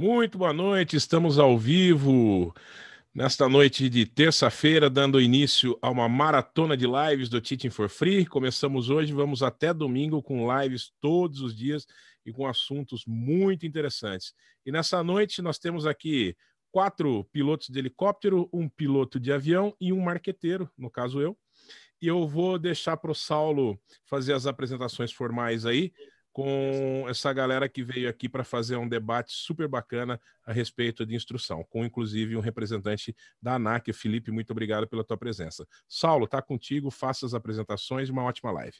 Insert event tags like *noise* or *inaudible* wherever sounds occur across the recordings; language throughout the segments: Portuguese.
Muito boa noite, estamos ao vivo nesta noite de terça-feira, dando início a uma maratona de lives do Teaching for Free. Começamos hoje, vamos até domingo com lives todos os dias e com assuntos muito interessantes. E nessa noite nós temos aqui quatro pilotos de helicóptero, um piloto de avião e um marqueteiro, no caso eu. E eu vou deixar para o Saulo fazer as apresentações formais aí com essa galera que veio aqui para fazer um debate super bacana a respeito de instrução, com inclusive um representante da ANAC. Felipe, muito obrigado pela tua presença. Saulo, tá contigo, faça as apresentações e uma ótima live.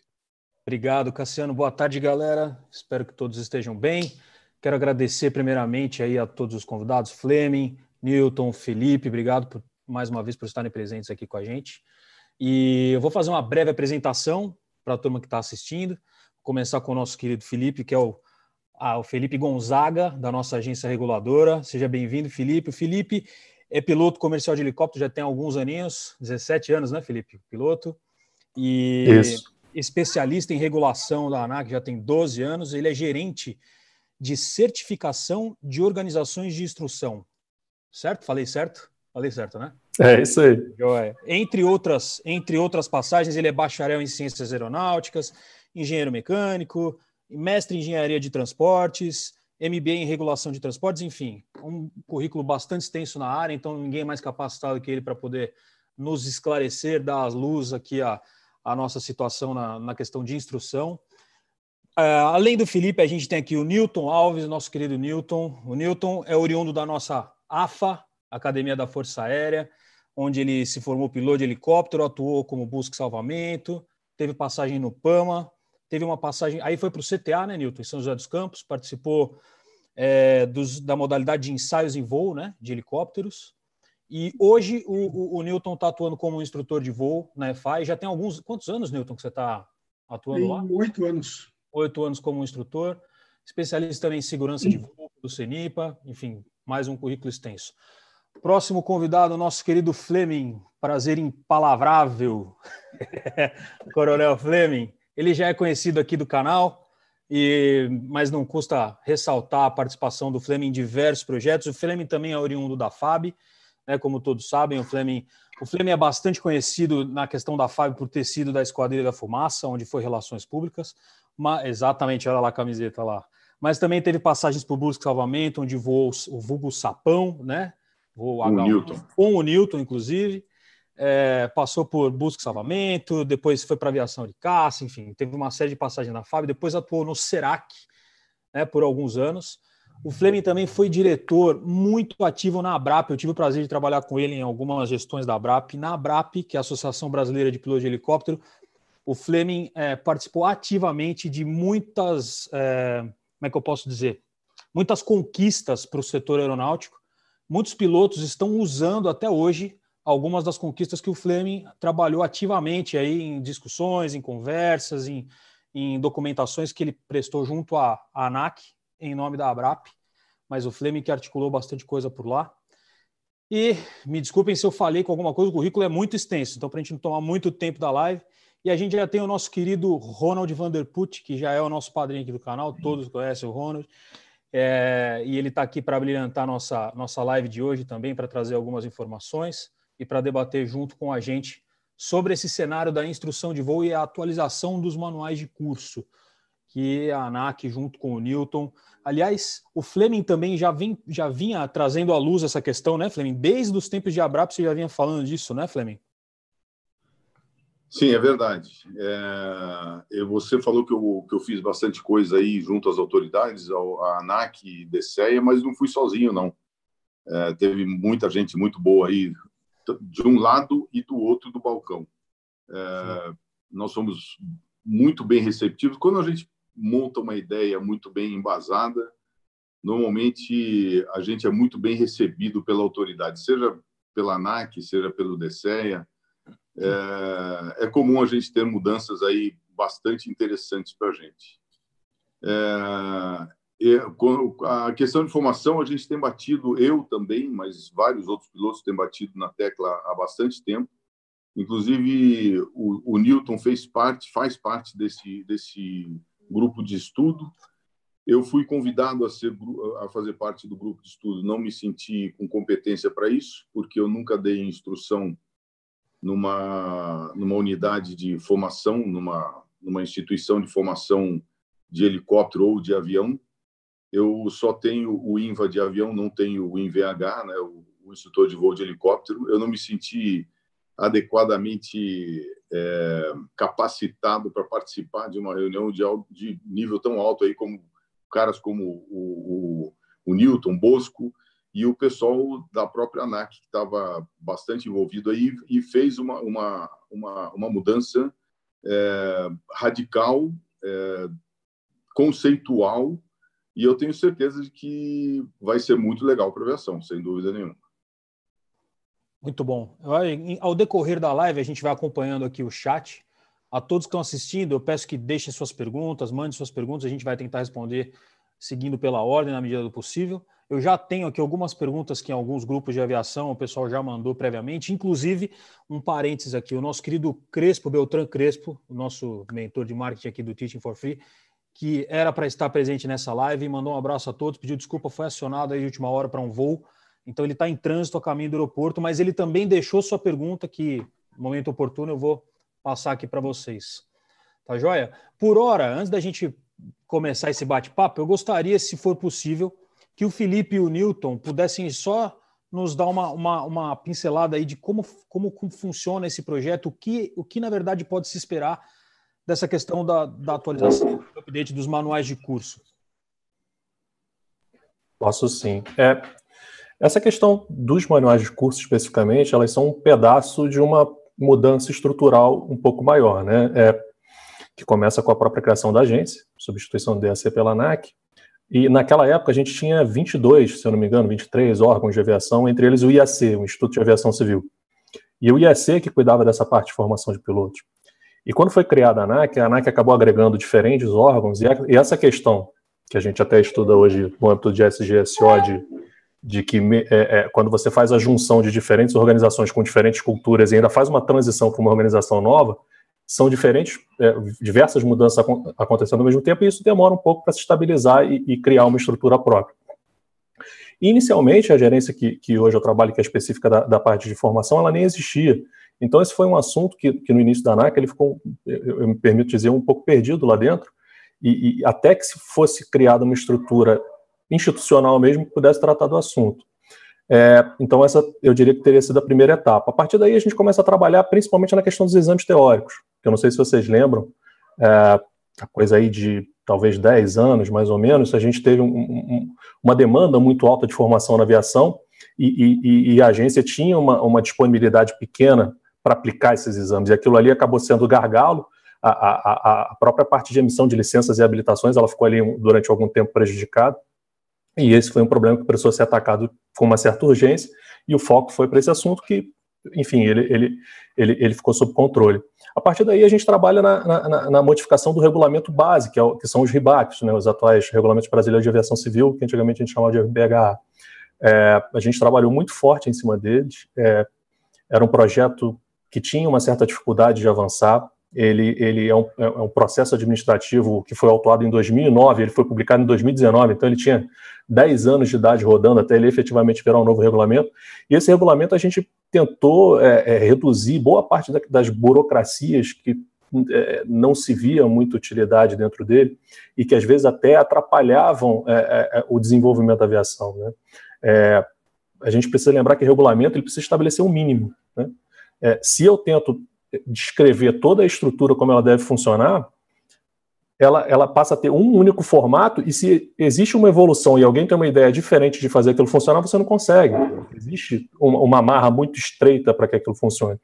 Obrigado, Cassiano. Boa tarde, galera. Espero que todos estejam bem. Quero agradecer primeiramente aí a todos os convidados, Fleming, Newton, Felipe, obrigado por, mais uma vez por estarem presentes aqui com a gente. E eu vou fazer uma breve apresentação para a turma que está assistindo começar com o nosso querido Felipe, que é o, ah, o Felipe Gonzaga, da nossa agência reguladora. Seja bem-vindo, Felipe. O Felipe é piloto comercial de helicóptero, já tem alguns aninhos, 17 anos, né, Felipe? Piloto. E Isso. especialista em regulação da ANAC, já tem 12 anos. Ele é gerente de certificação de organizações de instrução. Certo? Falei certo? Falei certo, né? É isso aí. Entre outras, entre outras passagens, ele é bacharel em ciências aeronáuticas, engenheiro mecânico, mestre em engenharia de transportes, MBA em regulação de transportes, enfim, um currículo bastante extenso na área, então ninguém é mais capacitado que ele para poder nos esclarecer, dar as luz aqui a, a nossa situação na, na questão de instrução. Uh, além do Felipe, a gente tem aqui o Newton Alves, nosso querido Newton. O Newton é oriundo da nossa AFA, Academia da Força Aérea, onde ele se formou piloto de helicóptero, atuou como busca e salvamento, teve passagem no PAMA, teve uma passagem, aí foi para o CTA, né, Newton, em São José dos Campos, participou é, dos, da modalidade de ensaios em voo, né, de helicópteros. E hoje o, o, o Newton está atuando como instrutor de voo na EFI. Já tem alguns. Quantos anos, Newton, que você está atuando tem lá? Oito anos. Oito anos como instrutor. Especialista também em segurança de voo do CENIPA. Enfim, mais um currículo extenso. Próximo convidado, nosso querido Fleming. Prazer impalavrável. *laughs* Coronel Fleming. Ele já é conhecido aqui do canal, e, mas não custa ressaltar a participação do Fleming em diversos projetos. O Fleming também é oriundo da FAB, né, como todos sabem. O Fleming, o Fleming é bastante conhecido na questão da FAB por ter sido da Esquadrilha da Fumaça, onde foi Relações Públicas. Mas, exatamente, olha lá a camiseta lá. Mas também teve passagens por busca e salvamento, onde voou o vulgo Sapão, né? Voou o Newton. Com o Newton, inclusive é, passou por busca e salvamento, depois foi para aviação de caça, enfim, teve uma série de passagens na FAB, depois atuou no SERAC né, por alguns anos. O Fleming também foi diretor muito ativo na ABRAP. Eu tive o prazer de trabalhar com ele em algumas gestões da ABRAP. Na ABRAP, que é a Associação Brasileira de Pilotos de Helicóptero, o Fleming é, participou ativamente de muitas, é, como é que eu posso dizer, muitas conquistas para o setor aeronáutico. Muitos pilotos estão usando até hoje algumas das conquistas que o Fleming trabalhou ativamente aí em discussões, em conversas, em, em documentações que ele prestou junto à, ANAC, em nome da ABRAP, mas o Fleming que articulou bastante coisa por lá. E me desculpem se eu falei com alguma coisa, o currículo é muito extenso, então para a gente não tomar muito tempo da live. E a gente já tem o nosso querido Ronald Vanderput, que já é o nosso padrinho aqui do canal, todos conhecem o Ronald. É, e ele está aqui para brilhantar nossa, nossa live de hoje também, para trazer algumas informações e para debater junto com a gente sobre esse cenário da instrução de voo e a atualização dos manuais de curso, que a ANAC, junto com o Newton. Aliás, o Fleming também já, vem, já vinha trazendo à luz essa questão, né, Fleming? Desde os tempos de Abrap você já vinha falando disso, né, Fleming? Sim, é verdade. É, você falou que eu, que eu fiz bastante coisa aí junto às autoridades, a ANAC e DCEA, mas não fui sozinho, não. É, teve muita gente muito boa aí de um lado e do outro do balcão. É, nós somos muito bem receptivos. Quando a gente monta uma ideia muito bem embasada, normalmente a gente é muito bem recebido pela autoridade, seja pela ANAC, seja pelo DCEA. É, é comum a gente ter mudanças aí bastante interessantes para a gente. É, a questão de formação, a gente tem batido, eu também, mas vários outros pilotos têm batido na tecla há bastante tempo. Inclusive, o, o Newton fez parte, faz parte desse, desse grupo de estudo. Eu fui convidado a, ser, a fazer parte do grupo de estudo, não me senti com competência para isso, porque eu nunca dei instrução numa, numa unidade de formação, numa, numa instituição de formação de helicóptero ou de avião. Eu só tenho o INVA de avião, não tenho o INVH, né, o, o instrutor de voo de helicóptero. Eu não me senti adequadamente é, capacitado para participar de uma reunião de, de, nível tão alto aí como caras como o, o, o Newton Bosco e o pessoal da própria ANAC que estava bastante envolvido aí e fez uma uma uma, uma mudança é, radical é, conceitual e eu tenho certeza de que vai ser muito legal para a aviação, sem dúvida nenhuma. Muito bom. Ao decorrer da live, a gente vai acompanhando aqui o chat. A todos que estão assistindo, eu peço que deixem suas perguntas, mandem suas perguntas, a gente vai tentar responder seguindo pela ordem na medida do possível. Eu já tenho aqui algumas perguntas que em alguns grupos de aviação o pessoal já mandou previamente, inclusive um parênteses aqui, o nosso querido Crespo, Beltrán Crespo, o nosso mentor de marketing aqui do Teaching for Free, que era para estar presente nessa live, mandou um abraço a todos, pediu desculpa, foi acionado aí de última hora para um voo, então ele está em trânsito a caminho do aeroporto, mas ele também deixou sua pergunta que, no momento oportuno, eu vou passar aqui para vocês. Tá joia? Por hora, antes da gente começar esse bate-papo, eu gostaria, se for possível, que o Felipe e o Newton pudessem só nos dar uma, uma, uma pincelada aí de como, como, como, funciona esse projeto, o que, o que na verdade pode se esperar dessa questão da, da atualização, do update dos manuais de curso. Posso sim. É, essa questão dos manuais de curso especificamente, elas são um pedaço de uma mudança estrutural um pouco maior, né? É, que começa com a própria criação da agência, substituição do DAC pela ANAC, e naquela época a gente tinha 22, se eu não me engano, 23 órgãos de aviação, entre eles o IAC, o Instituto de Aviação Civil. E o IAC que cuidava dessa parte de formação de pilotos. E quando foi criada a ANAC, a ANAC acabou agregando diferentes órgãos, e, essa questão, que a gente até estuda hoje no âmbito de SGSO, de, de que é, é, quando você faz a junção de diferentes organizações com diferentes culturas e ainda faz uma transição para uma organização nova, são diferentes, é, diversas mudanças acontecendo ao mesmo tempo, e isso demora um pouco para se estabilizar e, e, criar uma estrutura própria. Inicialmente, a gerência que, que hoje eu trabalho, que é específica da, da, parte de formação, ela nem existia. Então, esse foi um assunto que, que no início da ANAC ele ficou, eu, eu, me permito dizer, um pouco perdido lá dentro, e, e até que se fosse criada uma estrutura institucional mesmo que pudesse tratar do assunto. É, então, essa eu diria que teria sido a primeira etapa. A partir daí, a gente começa a trabalhar principalmente na questão dos exames teóricos, que eu não sei se vocês lembram, é, a coisa aí de talvez 10 anos, mais ou menos, a gente teve um, um, uma demanda muito alta de formação na aviação e, e, e a agência tinha uma, uma disponibilidade pequena para aplicar esses exames, e aquilo ali acabou sendo gargalo, a, a, a, própria parte de emissão de licenças e habilitações, ela ficou ali durante algum tempo prejudicada, e esse foi um problema que precisou ser atacado com uma certa urgência, e o foco foi para esse assunto que, enfim, ele, ele, ele, ele ficou sob controle. A partir daí, a gente trabalha na, na, na modificação do regulamento base, que, é que são os RIBACs, né, os atuais Regulamentos Brasileiros de Aviação Civil, que antigamente a gente chamava de RBHA. É, a gente trabalhou muito forte em cima deles. É, era um projeto que tinha uma certa dificuldade de avançar, ele, ele é, um, é um processo administrativo que foi autuado em 2009, ele foi publicado em 2019, então ele tinha 10 anos de idade rodando até ele efetivamente virar um novo regulamento. E esse regulamento a gente tentou é, é, reduzir boa parte da, das burocracias que é, não se via muita utilidade dentro dele e que às vezes até atrapalhavam é, é, é, o desenvolvimento da aviação. Né? a gente precisa lembrar que regulamento ele precisa estabelecer um mínimo. Né? Se eu tento descrever toda a estrutura como ela deve funcionar, ela, ela passa a ter um único formato, e se existe uma evolução e alguém tem uma ideia diferente de fazer aquilo funcionar, você não consegue. Existe uma, uma marra muito estreita para que aquilo funcione.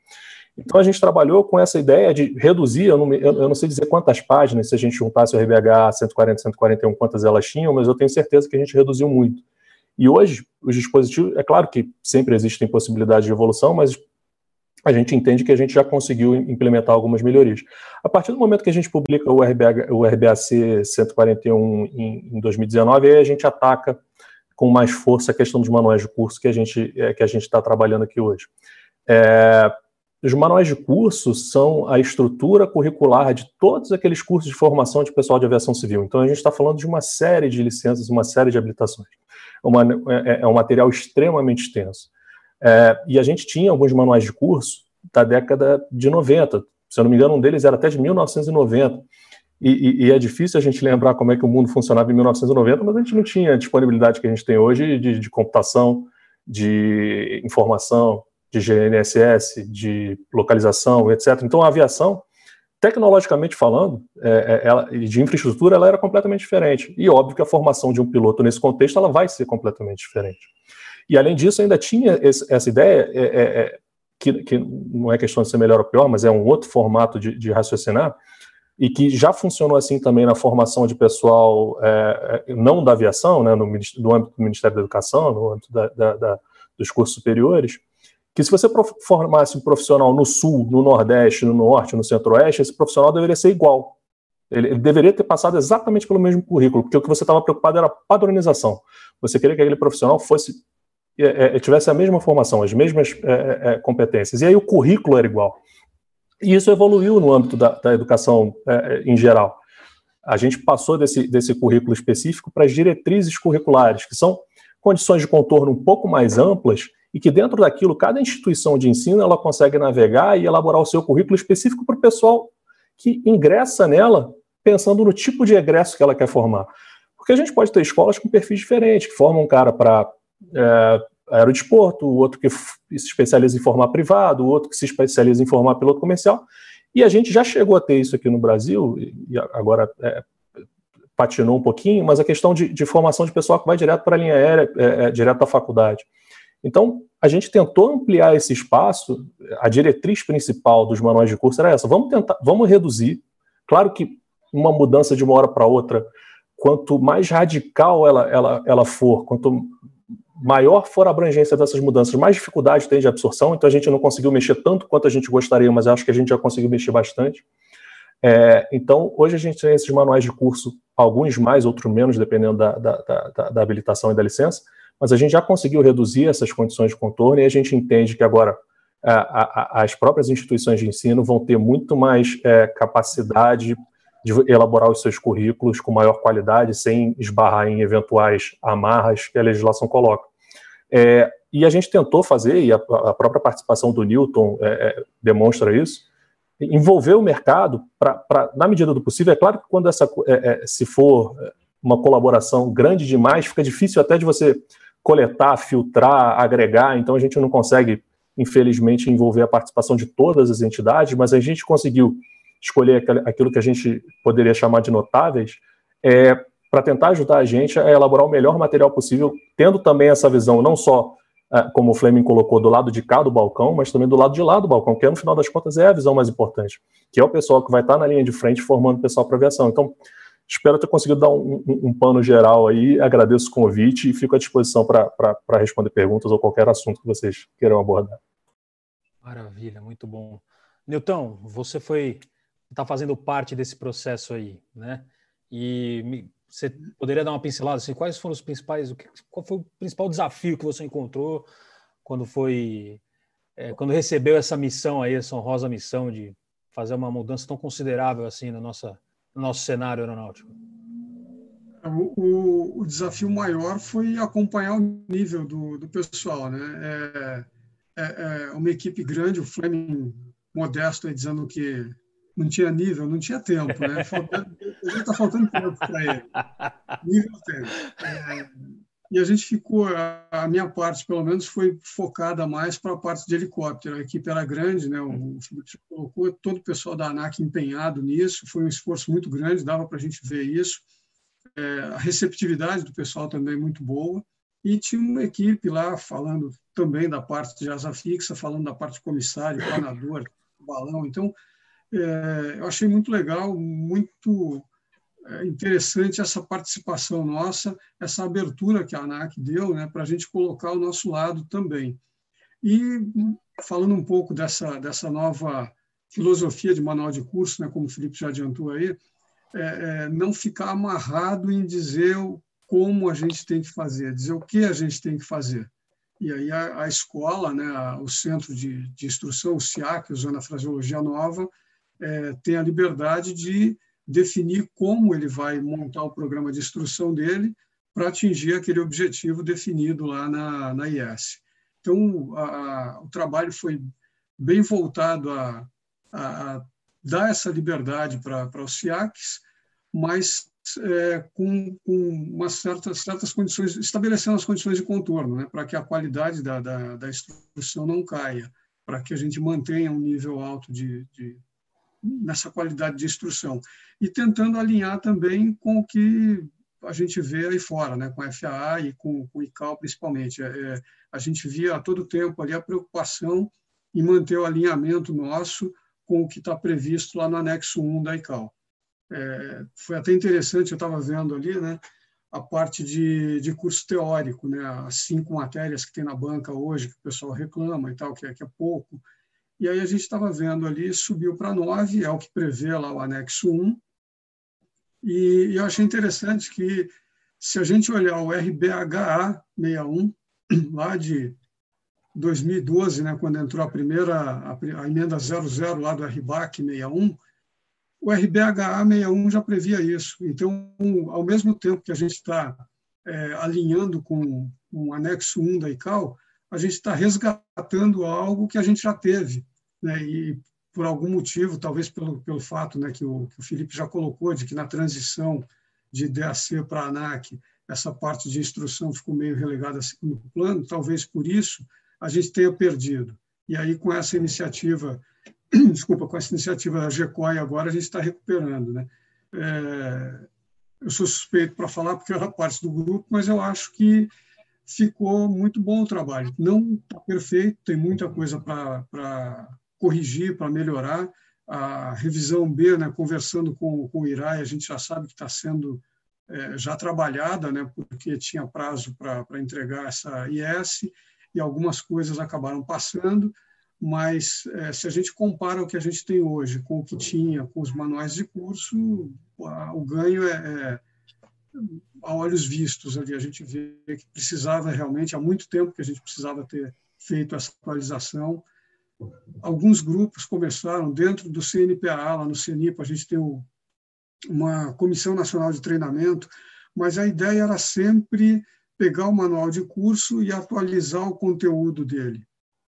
Então a gente trabalhou com essa ideia de reduzir, eu não, eu não, sei dizer quantas páginas, se a gente juntasse o RBH 140, 141, quantas elas tinham, mas eu tenho certeza que a gente reduziu muito. E hoje, os dispositivos, é claro que sempre existem possibilidades de evolução, mas a gente entende que a gente já conseguiu implementar algumas melhorias. A partir do momento que a gente publica o, RBH, o RBAC 141 em, em 2019, aí a gente ataca com mais força a questão dos manuais de curso que a gente é, que a gente está trabalhando aqui hoje. É, os manuais de curso são a estrutura curricular de todos aqueles cursos de formação de pessoal de aviação civil. Então, a gente está falando de uma série de licenças, uma série de habilitações. Uma, é, é, um material extremamente extenso. É, e a gente tinha alguns manuais de curso da década de 90. Se eu não me engano, um deles era até de 1990. E, e, e, é difícil a gente lembrar como é que o mundo funcionava em 1990, mas a gente não tinha a disponibilidade que a gente tem hoje de, de computação, de informação, de GNSS, de localização, etc. Então, a aviação, tecnologicamente falando, é, é, ela, de infraestrutura, ela era completamente diferente. E óbvio que a formação de um piloto nesse contexto ela vai ser completamente diferente. E além disso, ainda tinha esse, essa ideia é, é, é que, que, não é questão de ser melhor ou pior, mas é um outro formato de, de raciocinar e que já funcionou assim também na formação de pessoal é, não da aviação, né, no, no âmbito do Ministério da Educação, no âmbito da, da, da, dos cursos superiores, que se você formasse um profissional no sul, no nordeste, no norte, no centro-oeste, esse profissional deveria ser igual. Ele, ele, deveria ter passado exatamente pelo mesmo currículo, porque o que você estava preocupado era padronização. Você queria que aquele profissional fosse é, é, tivesse a mesma formação, as mesmas é, é, é, competências. E aí o currículo era igual. E isso evoluiu no âmbito da, da educação é, em geral. A gente passou desse, desse currículo específico para as diretrizes curriculares, que são condições de contorno um pouco mais amplas e que dentro daquilo cada instituição de ensino ela consegue navegar e elaborar o seu currículo específico para o pessoal que ingressa nela pensando no tipo de egresso que ela quer formar. Porque a gente pode ter escolas com perfis diferentes, que formam um cara para é, aerodesporto, o outro que se especializa em formar privado, o outro que se especializa em formar piloto comercial. E a gente já chegou a ter isso aqui no Brasil, e agora é, patinou um pouquinho, mas a questão de, de, formação de pessoal que vai direto para a linha aérea, é, é, direto da faculdade. Então, a gente tentou ampliar esse espaço, a diretriz principal dos manuais de curso era essa, vamos tentar, vamos reduzir. Claro que uma mudança de uma hora para outra, quanto mais radical ela, ela, ela for, quanto maior for a abrangência dessas mudanças, mais dificuldade tem de absorção, então a gente não conseguiu mexer tanto quanto a gente gostaria, mas acho que a gente já conseguiu mexer bastante. É, então, hoje a gente tem esses manuais de curso, alguns mais, outros menos, dependendo da, da, da, da habilitação e da licença, mas a gente já conseguiu reduzir essas condições de contorno e a gente entende que agora a, a, as próprias instituições de ensino vão ter muito mais é, capacidade de elaborar os seus currículos com maior qualidade, sem esbarrar em eventuais amarras que a legislação coloca. É, e a gente tentou fazer, e a, a própria participação do Newton é, é demonstra isso, envolver o mercado para, na medida do possível. É claro que quando essa, é, é, se for uma colaboração grande demais, fica difícil até de você coletar, filtrar, agregar, então a gente não consegue, infelizmente, envolver a participação de todas as entidades, mas a gente conseguiu escolher aquilo que a gente poderia chamar de notáveis, é, para tentar ajudar a gente a elaborar o melhor material possível, tendo também essa visão, não só, é, como o Fleming colocou, do lado de cá do balcão, mas também do lado de lá do balcão, que no final das contas é a visão mais importante, que é o pessoal que vai estar na linha de frente formando o pessoal para aviação. Então, Espero ter conseguido dar um, um, um, pano geral aí. Agradeço o convite e fico à disposição para responder perguntas ou qualquer assunto que vocês queiram abordar. Maravilha, muito bom. Nilton, você foi está fazendo parte desse processo aí, né? E me, você poderia dar uma pincelada assim, quais foram os principais, qual foi o principal desafio que você encontrou quando foi é, quando recebeu essa missão aí, essa honrosa missão de fazer uma mudança tão considerável assim na nossa no nosso cenário aeronáutico? O, o, o, desafio maior foi acompanhar o nível do, do pessoal. Né? É, é, é uma equipe grande, o Fleming modesto aí dizendo que não tinha nível, não tinha tempo. Né? está faltando tempo para ele. Nível tem. É, e a gente ficou, a minha parte, pelo menos, foi focada mais para a parte de helicóptero. A equipe era grande, né? o Felipe colocou todo o pessoal da ANAC empenhado nisso, foi um esforço muito grande, dava para a gente ver isso. É, a receptividade do pessoal também muito boa. E tinha uma equipe lá falando também da parte de asa fixa, falando da parte de comissário, planador, balão. Então, é, eu achei muito legal, muito é interessante essa participação nossa, essa abertura que a ANAC deu né, para a gente colocar o nosso lado também. E falando um pouco dessa, dessa nova filosofia de manual de curso, né, como o Felipe já adiantou aí, é, é, não ficar amarrado em dizer como a gente tem que fazer, dizer o que a gente tem que fazer. e aí a, a escola, né, o Centro de, de Instrução, o SIAC, usando a fraseologia nova, é, tem a liberdade de definir como ele vai montar o programa de instrução dele para atingir aquele objetivo definido lá na, na IS. Então, a, a, o trabalho foi bem voltado a, a dar essa liberdade para os SIACs, mas é, com, com umas certas, certas condições, estabelecendo as condições de contorno, né, para que a qualidade da, da, da, instrução não caia, para que a gente mantenha um nível alto de, de, nessa qualidade de instrução. E tentando alinhar também com o que a gente vê aí fora, né, com a FAA e com, com o ICAO principalmente. É, é, a gente via a todo tempo ali a preocupação em manter o alinhamento nosso com o que está previsto lá no anexo 1 da ICAO. É, foi até interessante, eu estava vendo ali, né, a parte de, de curso teórico, né, as cinco matérias que tem na banca hoje, que o pessoal reclama e tal, que é, que é pouco. E aí a gente estava vendo ali, subiu para nove, é o que prevê lá o anexo 1. E, e eu achei interessante que, se a gente olhar o RBHA 61, *clears throat* lá de 2012, né, quando entrou a primeira, a, a emenda 00 lá do RBAC 61, o RBHA 61 já previa isso. Então, ao mesmo tempo que a gente está é, alinhando com o anexo 1 da ICAO, a gente está resgatando algo que a gente já teve. Né? E, por algum motivo, talvez pelo, pelo fato né, que, o, que o Felipe já colocou, de que na transição de DAC para ANAC, essa parte de instrução ficou meio relegada a segundo plano, talvez por isso a gente tenha perdido. E aí, com essa iniciativa *clears throat* desculpa, com essa iniciativa da GECOI agora a gente está recuperando. Né? É, eu sou suspeito para falar porque era parte do grupo, mas eu acho que ficou muito bom o trabalho. Não está perfeito, tem muita coisa para corrigir, para melhorar. A revisão B, né, conversando com, com o IRAI, a gente já sabe que está sendo é, já trabalhada, né, porque tinha prazo para entregar essa IS e algumas coisas acabaram passando mas é, se a gente compara o que a gente tem hoje com o que tinha com os manuais de curso, o ganho é, é, a olhos vistos ali. A gente vê que precisava realmente, há muito tempo que a gente precisava ter feito essa atualização. Alguns grupos começaram dentro do CNPA, lá no CNIPA, a gente tem uma Comissão Nacional de Treinamento, mas a ideia era sempre pegar o manual de curso e atualizar o conteúdo dele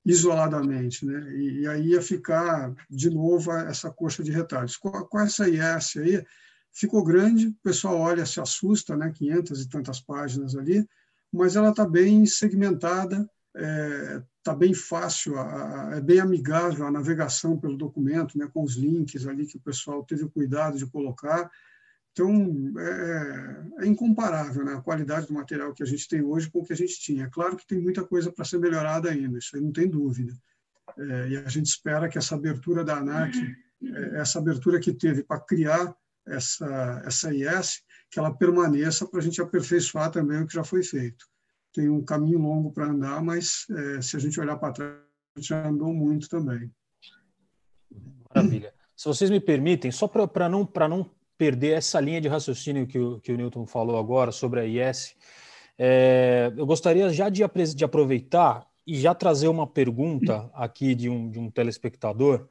isoladamente, né? E, e, aí ia ficar de novo essa coxa de retalhos. Com, com essa IS aí ficou grande, o pessoal olha, se assusta, né? 500 e tantas páginas ali, mas ela está bem segmentada, está é, tá bem fácil, a, a, é bem amigável a navegação pelo documento, né? Com os links ali que o pessoal teve o cuidado de colocar. Então, é, é, incomparável né, a qualidade do material que a gente tem hoje com o que a gente tinha. Claro que tem muita coisa para ser melhorada ainda, isso aí não tem dúvida. É, e a gente espera que essa abertura da ANAC, é, essa abertura que teve para criar essa, essa IS, que ela permaneça para a gente aperfeiçoar também o que já foi feito. Tem um caminho longo para andar, mas é, se a gente olhar para trás, já andou muito também. Maravilha. Se vocês me permitem, só para não, não perder essa linha de raciocínio que o, que o Newton falou agora sobre a IS. É, eu gostaria já de, de, aproveitar e já trazer uma pergunta aqui de um, de um telespectador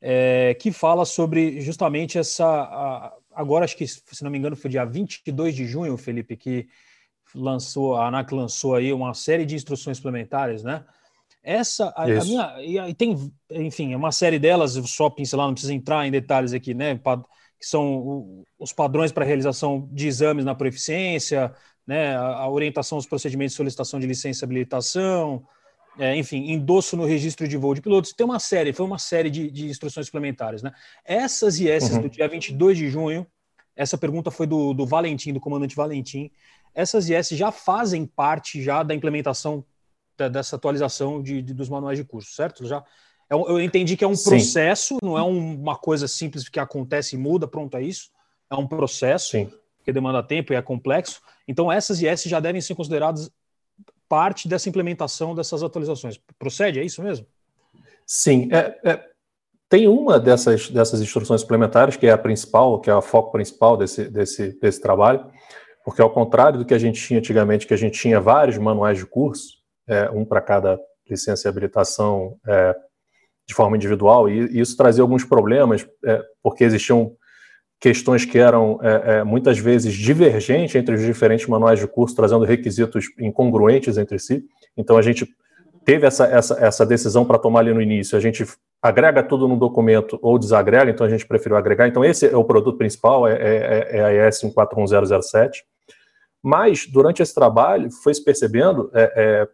é, que fala sobre justamente essa. A, agora, acho que, se não me engano, foi dia 22 de junho, Felipe, que lançou, a ANAC lançou aí uma série de instruções suplementares, né? Essa, a, a minha, e tem, enfim, é uma série delas, só pincelar, não precisa entrar em detalhes aqui, né? que são os padrões para realização de exames na proficiência, né, a orientação aos procedimentos de solicitação de licença e habilitação, é, enfim, endosso no registro de voo de pilotos. Tem uma série, foi uma série de, de instruções suplementares. Né? Essas e essas uhum. do dia 22 de junho, essa pergunta foi do, do Valentim, do comandante Valentim, essas IS já fazem parte já da implementação da, dessa atualização de, de, dos manuais de curso, certo? Já, é eu entendi que é um processo, Sim. não é uma coisa simples que acontece e muda, pronto, é isso. É um processo Sim. que demanda tempo e é complexo. Então, essas IS já devem ser consideradas parte dessa implementação dessas atualizações. Procede, é isso mesmo? Sim. É, é, tem uma dessas, dessas instruções suplementares, que é a principal, que é o foco principal desse, desse, desse trabalho, porque ao contrário do que a gente tinha antigamente, que a gente tinha vários manuais de curso, é, um para cada licença e habilitação é, de forma individual, e, e, isso trazia alguns problemas, é, porque existiam questões que eram é, é, muitas vezes divergentes entre os diferentes manuais de curso, trazendo requisitos incongruentes entre si. Então a gente teve essa, essa, essa decisão para tomar ali no início. A gente agrega tudo num documento ou desagrega, então a gente preferiu agregar. Então esse é o produto principal, é, é, é a IS 141007. Mas durante esse trabalho foi se percebendo é, é,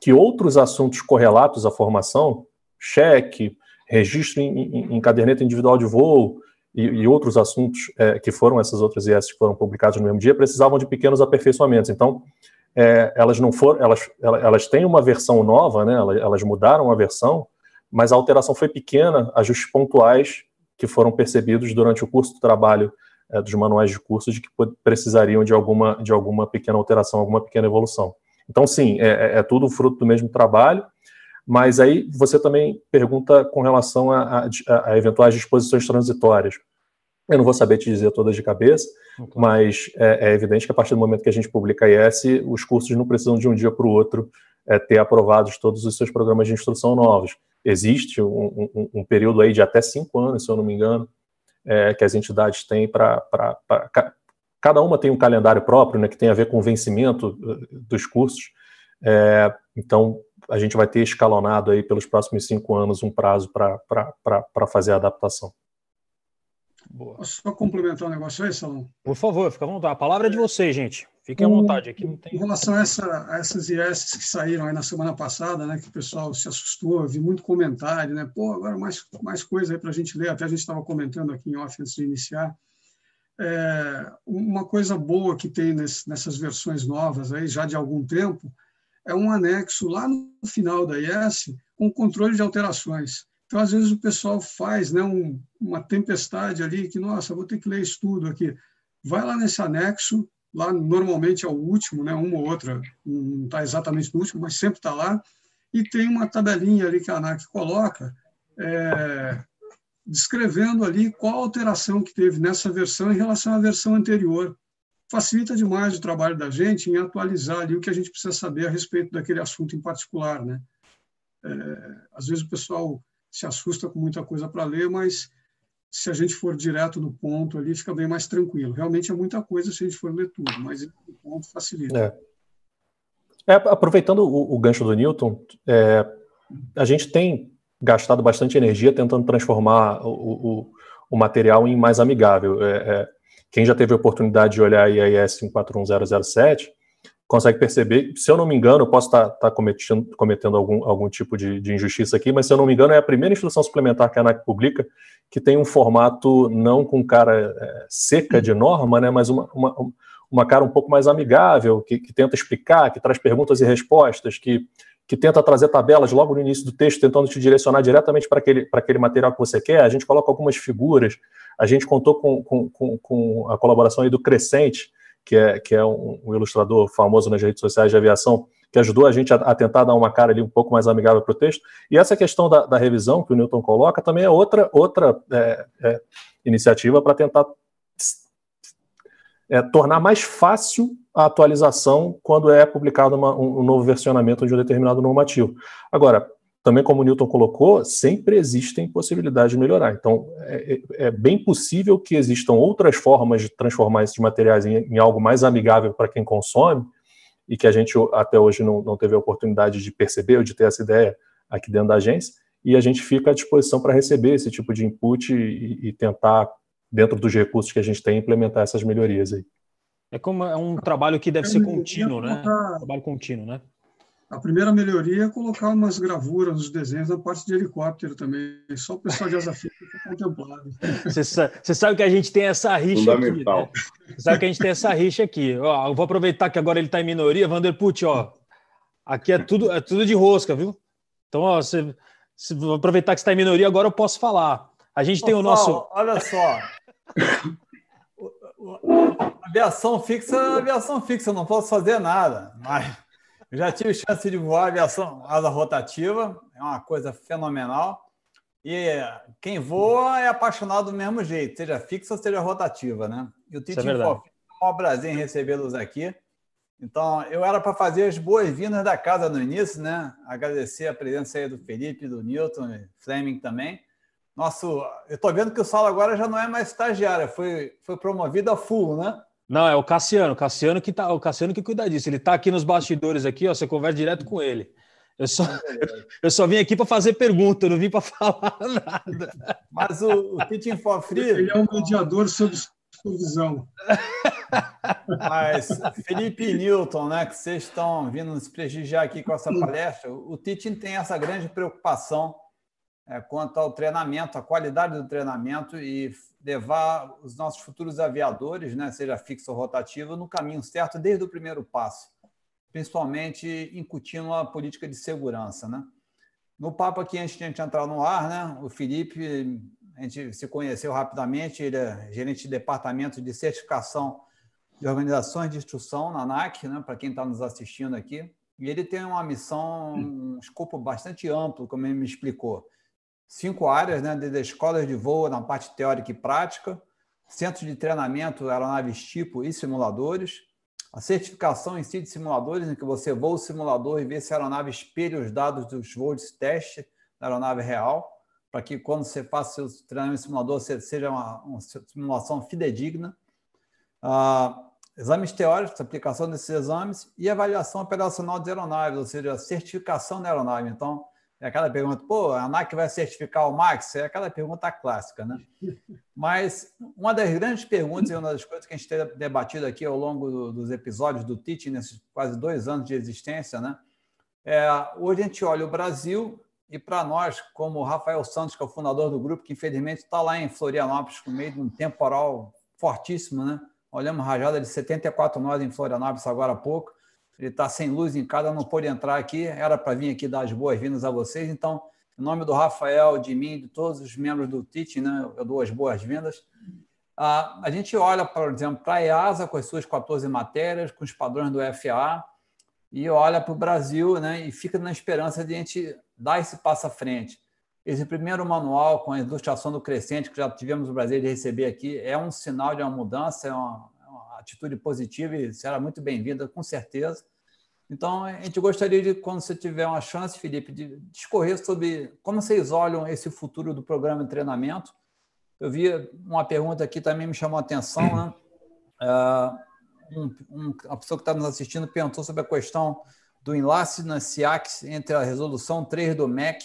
que outros assuntos correlatos à formação, cheque, registro em, em, em caderneta individual de voo, e, e outros assuntos é, que foram essas outras IS que foram publicados no mesmo dia precisavam de pequenos aperfeiçoamentos. Então, é, elas não foram, elas, elas têm uma versão nova, né? Elas, elas, mudaram a versão, mas a alteração foi pequena, ajustes pontuais que foram percebidos durante o curso do trabalho é, dos manuais de curso de que precisariam de alguma, de alguma pequena alteração, alguma pequena evolução. Então, sim, é, é, é tudo fruto do mesmo trabalho, mas aí você também pergunta com relação a, a, a eventuais disposições transitórias. Eu não vou saber te dizer todas de cabeça, okay. mas é, é, evidente que a partir do momento que a gente publica a IS, os cursos não precisam de um dia para o outro é, ter aprovados todos os seus programas de instrução novos. Existe um, um, um, período aí de até cinco anos, se eu não me engano, é, que as entidades têm para. Cada uma tem um calendário próprio, né, que tem a ver com o vencimento uh, dos cursos. É, então, a gente vai ter escalonado aí pelos próximos cinco anos um prazo para fazer a adaptação. Boa. Posso só complementar um negócio aí, Salão? Por favor, fica à vontade. A palavra é de vocês, gente. Fiquem à vontade. Aqui não tem... Em relação a, essa, a essas IS que saíram aí na semana passada, né, que o pessoal se assustou, vi muito comentário, né? Pô, agora mais, mais coisa aí para a gente ler. Até a gente estava comentando aqui em off antes de iniciar. É, uma coisa boa que tem nesse, nessas versões novas aí, já de algum tempo, é um anexo lá no final da IS com controle de alterações. Então, às vezes, o pessoal faz né, um, uma tempestade ali, que, nossa, vou ter que ler isso tudo aqui. Vai lá nesse anexo, lá normalmente é o último, né, uma ou outra, não está exatamente no último, mas sempre está lá, e tem uma tabelinha ali que a ANAC coloca, é, descrevendo ali qual alteração que teve nessa versão em relação à versão anterior facilita demais o trabalho da gente em atualizar ali o que a gente precisa saber a respeito daquele assunto em particular, né? É, às vezes o pessoal se assusta com muita coisa para ler, mas se a gente for direto no ponto ali, fica bem mais tranquilo. Realmente é muita coisa se a gente for ler tudo, mas o ponto facilita. É. É, aproveitando o, o, gancho do Newton, é, a gente tem gastado bastante energia tentando transformar o, o, o material em mais amigável. É, é, quem já teve a oportunidade de olhar a IAS 54107 consegue perceber, se eu não me engano, eu posso estar, estar cometendo, cometendo algum, algum tipo de, de, injustiça aqui, mas se eu não me engano, é a primeira instrução suplementar que a ANAC publica que tem um formato não com cara é, seca de norma, né, mas uma, uma, uma cara um pouco mais amigável, que, que tenta explicar, que traz perguntas e respostas, que que tenta trazer tabelas logo no início do texto, tentando te direcionar diretamente para aquele, para aquele material que você quer. A gente coloca algumas figuras. A gente contou com, com, com, com a colaboração aí do Crescente, que é, que é um, um, ilustrador famoso nas redes sociais de aviação, que ajudou a gente a, a tentar dar uma cara ali um pouco mais amigável para o texto. E essa questão da, da, revisão que o Newton coloca também é outra, outra é, é, iniciativa para tentar é, tornar mais fácil a atualização quando é publicado uma, um, um, novo versionamento de um determinado normativo. Agora, também como o Newton colocou, sempre existem possibilidades de melhorar. Então, é, é, é bem possível que existam outras formas de transformar esses materiais em, em algo mais amigável para quem consome e que a gente até hoje não, não teve a oportunidade de perceber ou de ter essa ideia aqui dentro da agência. E a gente fica à disposição para receber esse tipo de input e, e tentar dentro dos recursos que a gente tem, implementar essas melhorias aí. É como é um trabalho que deve ser contínuo, né? Trabalho contínuo, né? A primeira melhoria é colocar umas gravuras nos desenhos na parte de helicóptero também. Só o pessoal de asa fica contemplado. Você sabe, você sabe que a gente tem essa rixa aqui. Né? Você sabe que a gente tem essa rixa aqui. Ó, eu vou aproveitar que agora ele está em minoria. Vanderput, ó. Aqui é tudo, é tudo de rosca, viu? Então, ó, você, vou aproveitar que está em minoria, agora eu posso falar. A gente tem o nosso. Olha só. Aviação fixa, aviação fixa, não posso fazer nada. Mas já tive chance de voar aviação asa rotativa, é uma coisa fenomenal. E quem voa é apaixonado do mesmo jeito, seja fixa ou seja rotativa, né? E o Tite é um prazer em recebê-los aqui. Então, eu era para fazer as boas-vindas da casa no início, né? Agradecer a presença aí do Felipe, do Newton, Fleming também. Nosso, eu estou vendo que o Saulo agora já não é mais estagiário, foi, foi promovido a full, né? Não, é o Cassiano, Cassiano que tá, o Cassiano que cuida disso. Ele está aqui nos bastidores aqui, ó, você conversa direto com ele. Eu só, *laughs* eu só vim aqui para fazer pergunta, eu não vim para *laughs* falar nada. Mas o, o Teaching for Free. Ele é um mediador sob supervisão. *laughs* Mas, Felipe Newton, né, que vocês estão vindo nos prestigiar aqui com essa palestra, o Teaching tem essa grande preocupação quanto ao treinamento, a qualidade do treinamento e levar os nossos futuros aviadores, né, seja fixo ou rotativo, no caminho certo desde o primeiro passo, principalmente incutindo a política de segurança. Né? No papo aqui, antes de a gente entrar no ar, né, o Felipe, a gente se conheceu rapidamente, ele é gerente de departamento de certificação de organizações de instrução na ANAC, né, para quem está nos assistindo aqui, e ele tem uma missão, um escopo bastante amplo, como ele me explicou cinco áreas, né, desde escolas de voo na parte teórica e prática, centros de treinamento, aeronaves tipo e simuladores, a certificação em si de simuladores, em que você voa o simulador e vê se a aeronave espelha os dados dos voos de teste da aeronave real, para que quando você faça seu treinamento em simulador, seja uma, uma simulação fidedigna. Uh, exames teóricos, aplicação desses exames e avaliação operacional de aeronaves, ou seja, a certificação da aeronave. Então, é aquela pergunta, pô, a ANAC vai certificar o Max? É aquela pergunta clássica, né? Mas uma das grandes perguntas e uma das coisas que a gente tem debatido aqui ao longo do, dos episódios do TIT, nesses quase dois anos de existência, né? É, hoje a gente olha o Brasil e para nós, como o Rafael Santos, que é o fundador do grupo, que infelizmente está lá em Florianópolis, no meio de um temporal fortíssimo, né? Olhamos rajada de 74 nós em Florianópolis agora há pouco ele está sem luz em casa, não pôde entrar aqui, era para vir aqui dar as boas-vindas a vocês. Então, em nome do Rafael, de mim, de todos os membros do TIT, né, eu dou as boas-vindas. Ah, a gente olha, por exemplo, para a EASA com as suas 14 matérias, com os padrões do FAA, e olha para o Brasil né, e fica na esperança de a gente dar esse passo à frente. Esse primeiro manual com a ilustração do crescente que já tivemos o prazer de receber aqui é um sinal de uma mudança, é uma, é uma atitude positiva e será muito bem-vinda, com certeza. Então, a gente gostaria de, quando você tiver uma chance, Felipe, de discorrer sobre como vocês olham esse futuro do programa de treinamento. Eu vi uma pergunta aqui também me chamou a atenção, né? Uh, um, um, a pessoa que está nos assistindo perguntou sobre a questão do enlace na SIAC entre a resolução 3 do MEC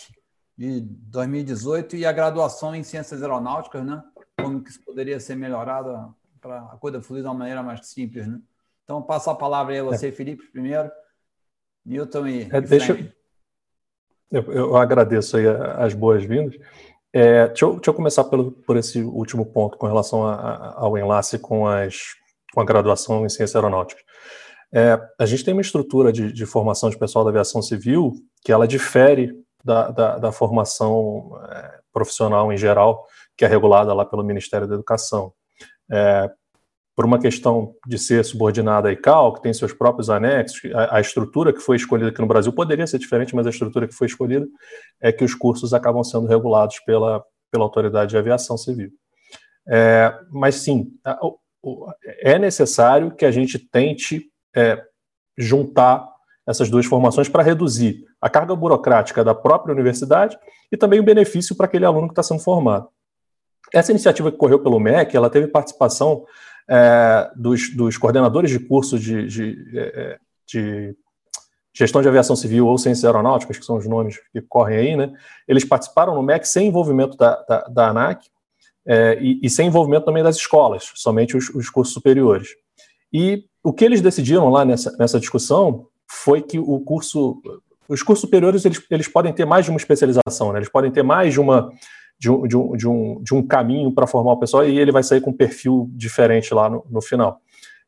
de 2018 e a graduação em ciências aeronáuticas, né? Como que isso poderia ser melhorado para a coisa fluir de uma maneira mais simples, né? Então, passo a palavra aí a você, é. Felipe, primeiro. Newton e. É, deixa, eu, eu, agradeço aí as boas-vindas. É, deixa, eu, deixa, eu, começar pelo, por esse último ponto com relação a, a, ao enlace com, as, com a graduação em ciência aeronáutica. É, a gente tem uma estrutura de, de, formação de pessoal da aviação civil que ela difere da, da, da formação é, profissional em geral, que é regulada lá pelo Ministério da Educação. Por uma questão de ser subordinada à ICAO, que tem seus próprios anexos, a, a, estrutura que foi escolhida aqui no Brasil poderia ser diferente, mas a estrutura que foi escolhida é que os cursos acabam sendo regulados pela, pela Autoridade de Aviação Civil. É, mas sim, é necessário que a gente tente é, juntar essas duas formações para reduzir a carga burocrática da própria universidade e também o benefício para aquele aluno que está sendo formado. Essa iniciativa que correu pelo MEC, ela teve participação é, dos, dos, coordenadores de curso de, de, é, de, gestão de aviação civil ou ciências aeronáuticas, que são os nomes que correm aí, né? Eles participaram no MEC sem envolvimento da, da, da ANAC é, e, e, sem envolvimento também das escolas, somente os, os, cursos superiores. E o que eles decidiram lá nessa, nessa discussão foi que o curso, os cursos superiores eles, eles podem ter mais de uma especialização, né? eles podem ter mais de uma de um, de um, de um, de um caminho para formar o pessoal e ele vai sair com um perfil diferente lá no, no final.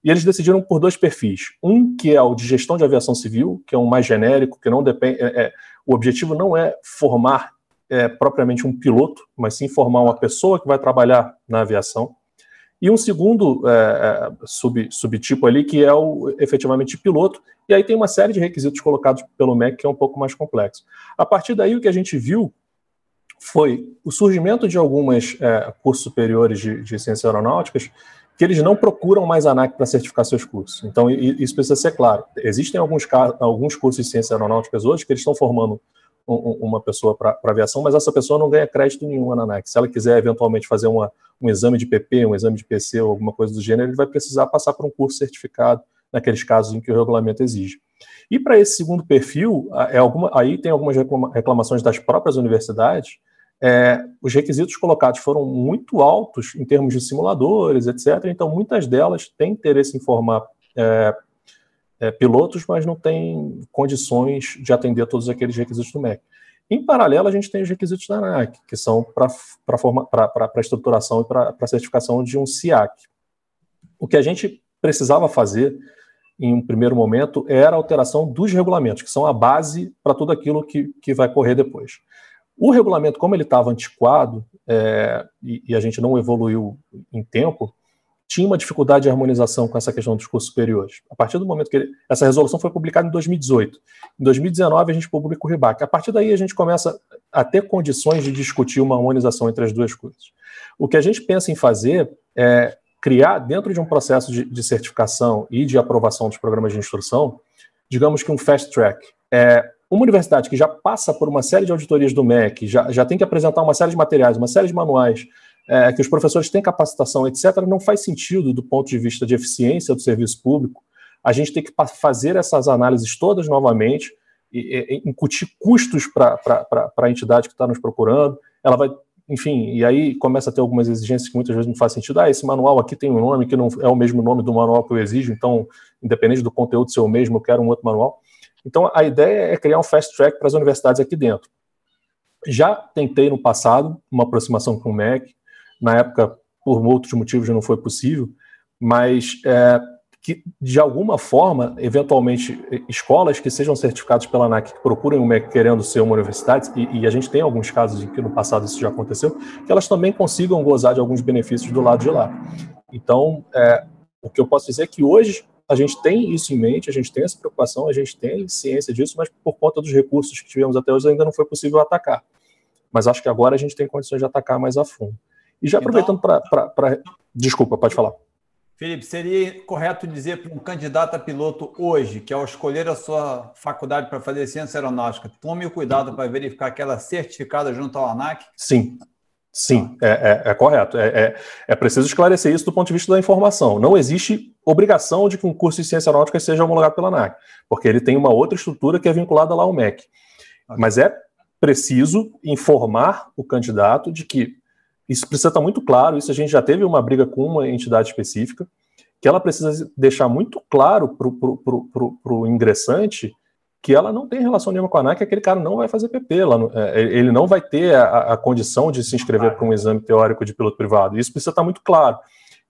E eles decidiram por dois perfis. Um que é o de gestão de aviação civil, que é um mais genérico, que não depende. É, é, o objetivo não é formar é, propriamente um piloto, mas sim formar uma pessoa que vai trabalhar na aviação. E um segundo é, é sub, subtipo ali, que é o efetivamente piloto, e aí tem uma série de requisitos colocados pelo MEC que é um pouco mais complexo. A partir daí, o que a gente viu foi o surgimento de algumas é, cursos superiores de, de ciências aeronáuticas que eles não procuram mais ANAC para certificar seus cursos. Então, isso precisa ser claro. Existem alguns, alguns cursos de ciências aeronáuticas hoje que eles estão formando uma pessoa para aviação, mas essa pessoa não ganha crédito nenhum na ANAC. Se ela quiser eventualmente fazer uma, um exame de PP, um exame de PC ou alguma coisa do gênero, ele vai precisar passar por um curso certificado naqueles casos em que o regulamento exige. E para esse segundo perfil, é alguma, aí tem algumas reclamações das próprias universidades. É, os requisitos colocados foram muito altos em termos de simuladores, etc. Então, muitas delas têm interesse em formar é, é, pilotos, mas não têm condições de atender todos aqueles requisitos do MEC. Em paralelo, a gente tem os requisitos da ANAC, que são para a estruturação e para a certificação de um SIAC. O que a gente precisava fazer em um primeiro momento, era a alteração dos regulamentos, que são a base para tudo aquilo que, que vai correr depois. O regulamento, como ele estava antiquado é, e, e, a gente não evoluiu em tempo, tinha uma dificuldade de harmonização com essa questão dos cursos superiores. A partir do momento que ele, essa resolução foi publicada em 2018, em 2019 a gente publica o RIBAC. A partir daí a gente começa a ter condições de discutir uma harmonização entre as duas coisas. O que a gente pensa em fazer é criar, dentro de um processo de, de, certificação e de aprovação dos programas de instrução, digamos que um fast track. É, uma universidade que já passa por uma série de auditorias do MEC, já, já tem que apresentar uma série de materiais, uma série de manuais, é, que os professores têm capacitação, etc., não faz sentido, do ponto de vista de eficiência do serviço público, a gente tem que fazer essas análises todas novamente, e, e, incutir custos para a entidade que está nos procurando, ela vai enfim, e aí começa a ter algumas exigências que muitas vezes não faz sentido. Ah, esse manual aqui tem um nome que não é o mesmo nome do manual que eu exijo, então, independente do conteúdo ser o mesmo, eu quero um outro manual. Então, a ideia é criar um fast track para as universidades aqui dentro. Já tentei no passado uma aproximação com o MEC, na época, por outros motivos, já não foi possível, mas é, que, de alguma forma, eventualmente, escolas que sejam certificadas pela ANAC, que procurem o MEC querendo ser uma universidade, e, e, a gente tem alguns casos em que no passado isso já aconteceu, que elas também consigam gozar de alguns benefícios do lado de lá. Então, é, o que eu posso dizer é que hoje a gente tem isso em mente, a gente tem essa preocupação, a gente tem ciência disso, mas por conta dos recursos que tivemos até hoje ainda não foi possível atacar. Mas acho que agora a gente tem condições de atacar mais a fundo. E já então aproveitando então, para. Desculpa, pode falar. Felipe, seria correto dizer para um candidato a piloto hoje, que ao escolher a sua faculdade para fazer ciência aeronáutica, tome cuidado para verificar que ela é certificada junto ao ANAC? Sim, sim, é, é, é correto. É, é, é, preciso esclarecer isso do ponto de vista da informação. Não existe obrigação de que um curso de ciência aeronáutica seja homologado pela ANAC, porque ele tem uma outra estrutura que é vinculada lá ao MEC. Mas é preciso informar o candidato de que isso precisa estar muito claro, isso a gente já teve uma briga com uma entidade específica, que ela precisa deixar muito claro para o ingressante que ela não tem relação nenhuma com a ANAC, aquele cara não vai fazer PP, é, ele não vai ter a, a condição de se inscrever para um exame teórico de piloto privado. Isso precisa estar muito claro.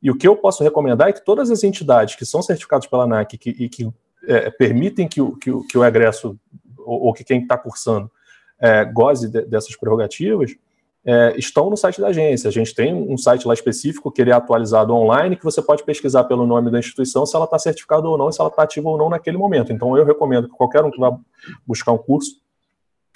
E o que eu posso recomendar é que todas as entidades que são certificadas pela ANAC que, e que é, permitem que o, que, o, que o egresso, ou, ou que quem está cursando, é, goze de, dessas prerrogativas, é, estão no site da agência. A gente tem um site lá específico que ele é atualizado online, que você pode pesquisar pelo nome da instituição se ela está certificada ou não, se ela está ativa ou não naquele momento. Então, eu recomendo que qualquer um que vá buscar um curso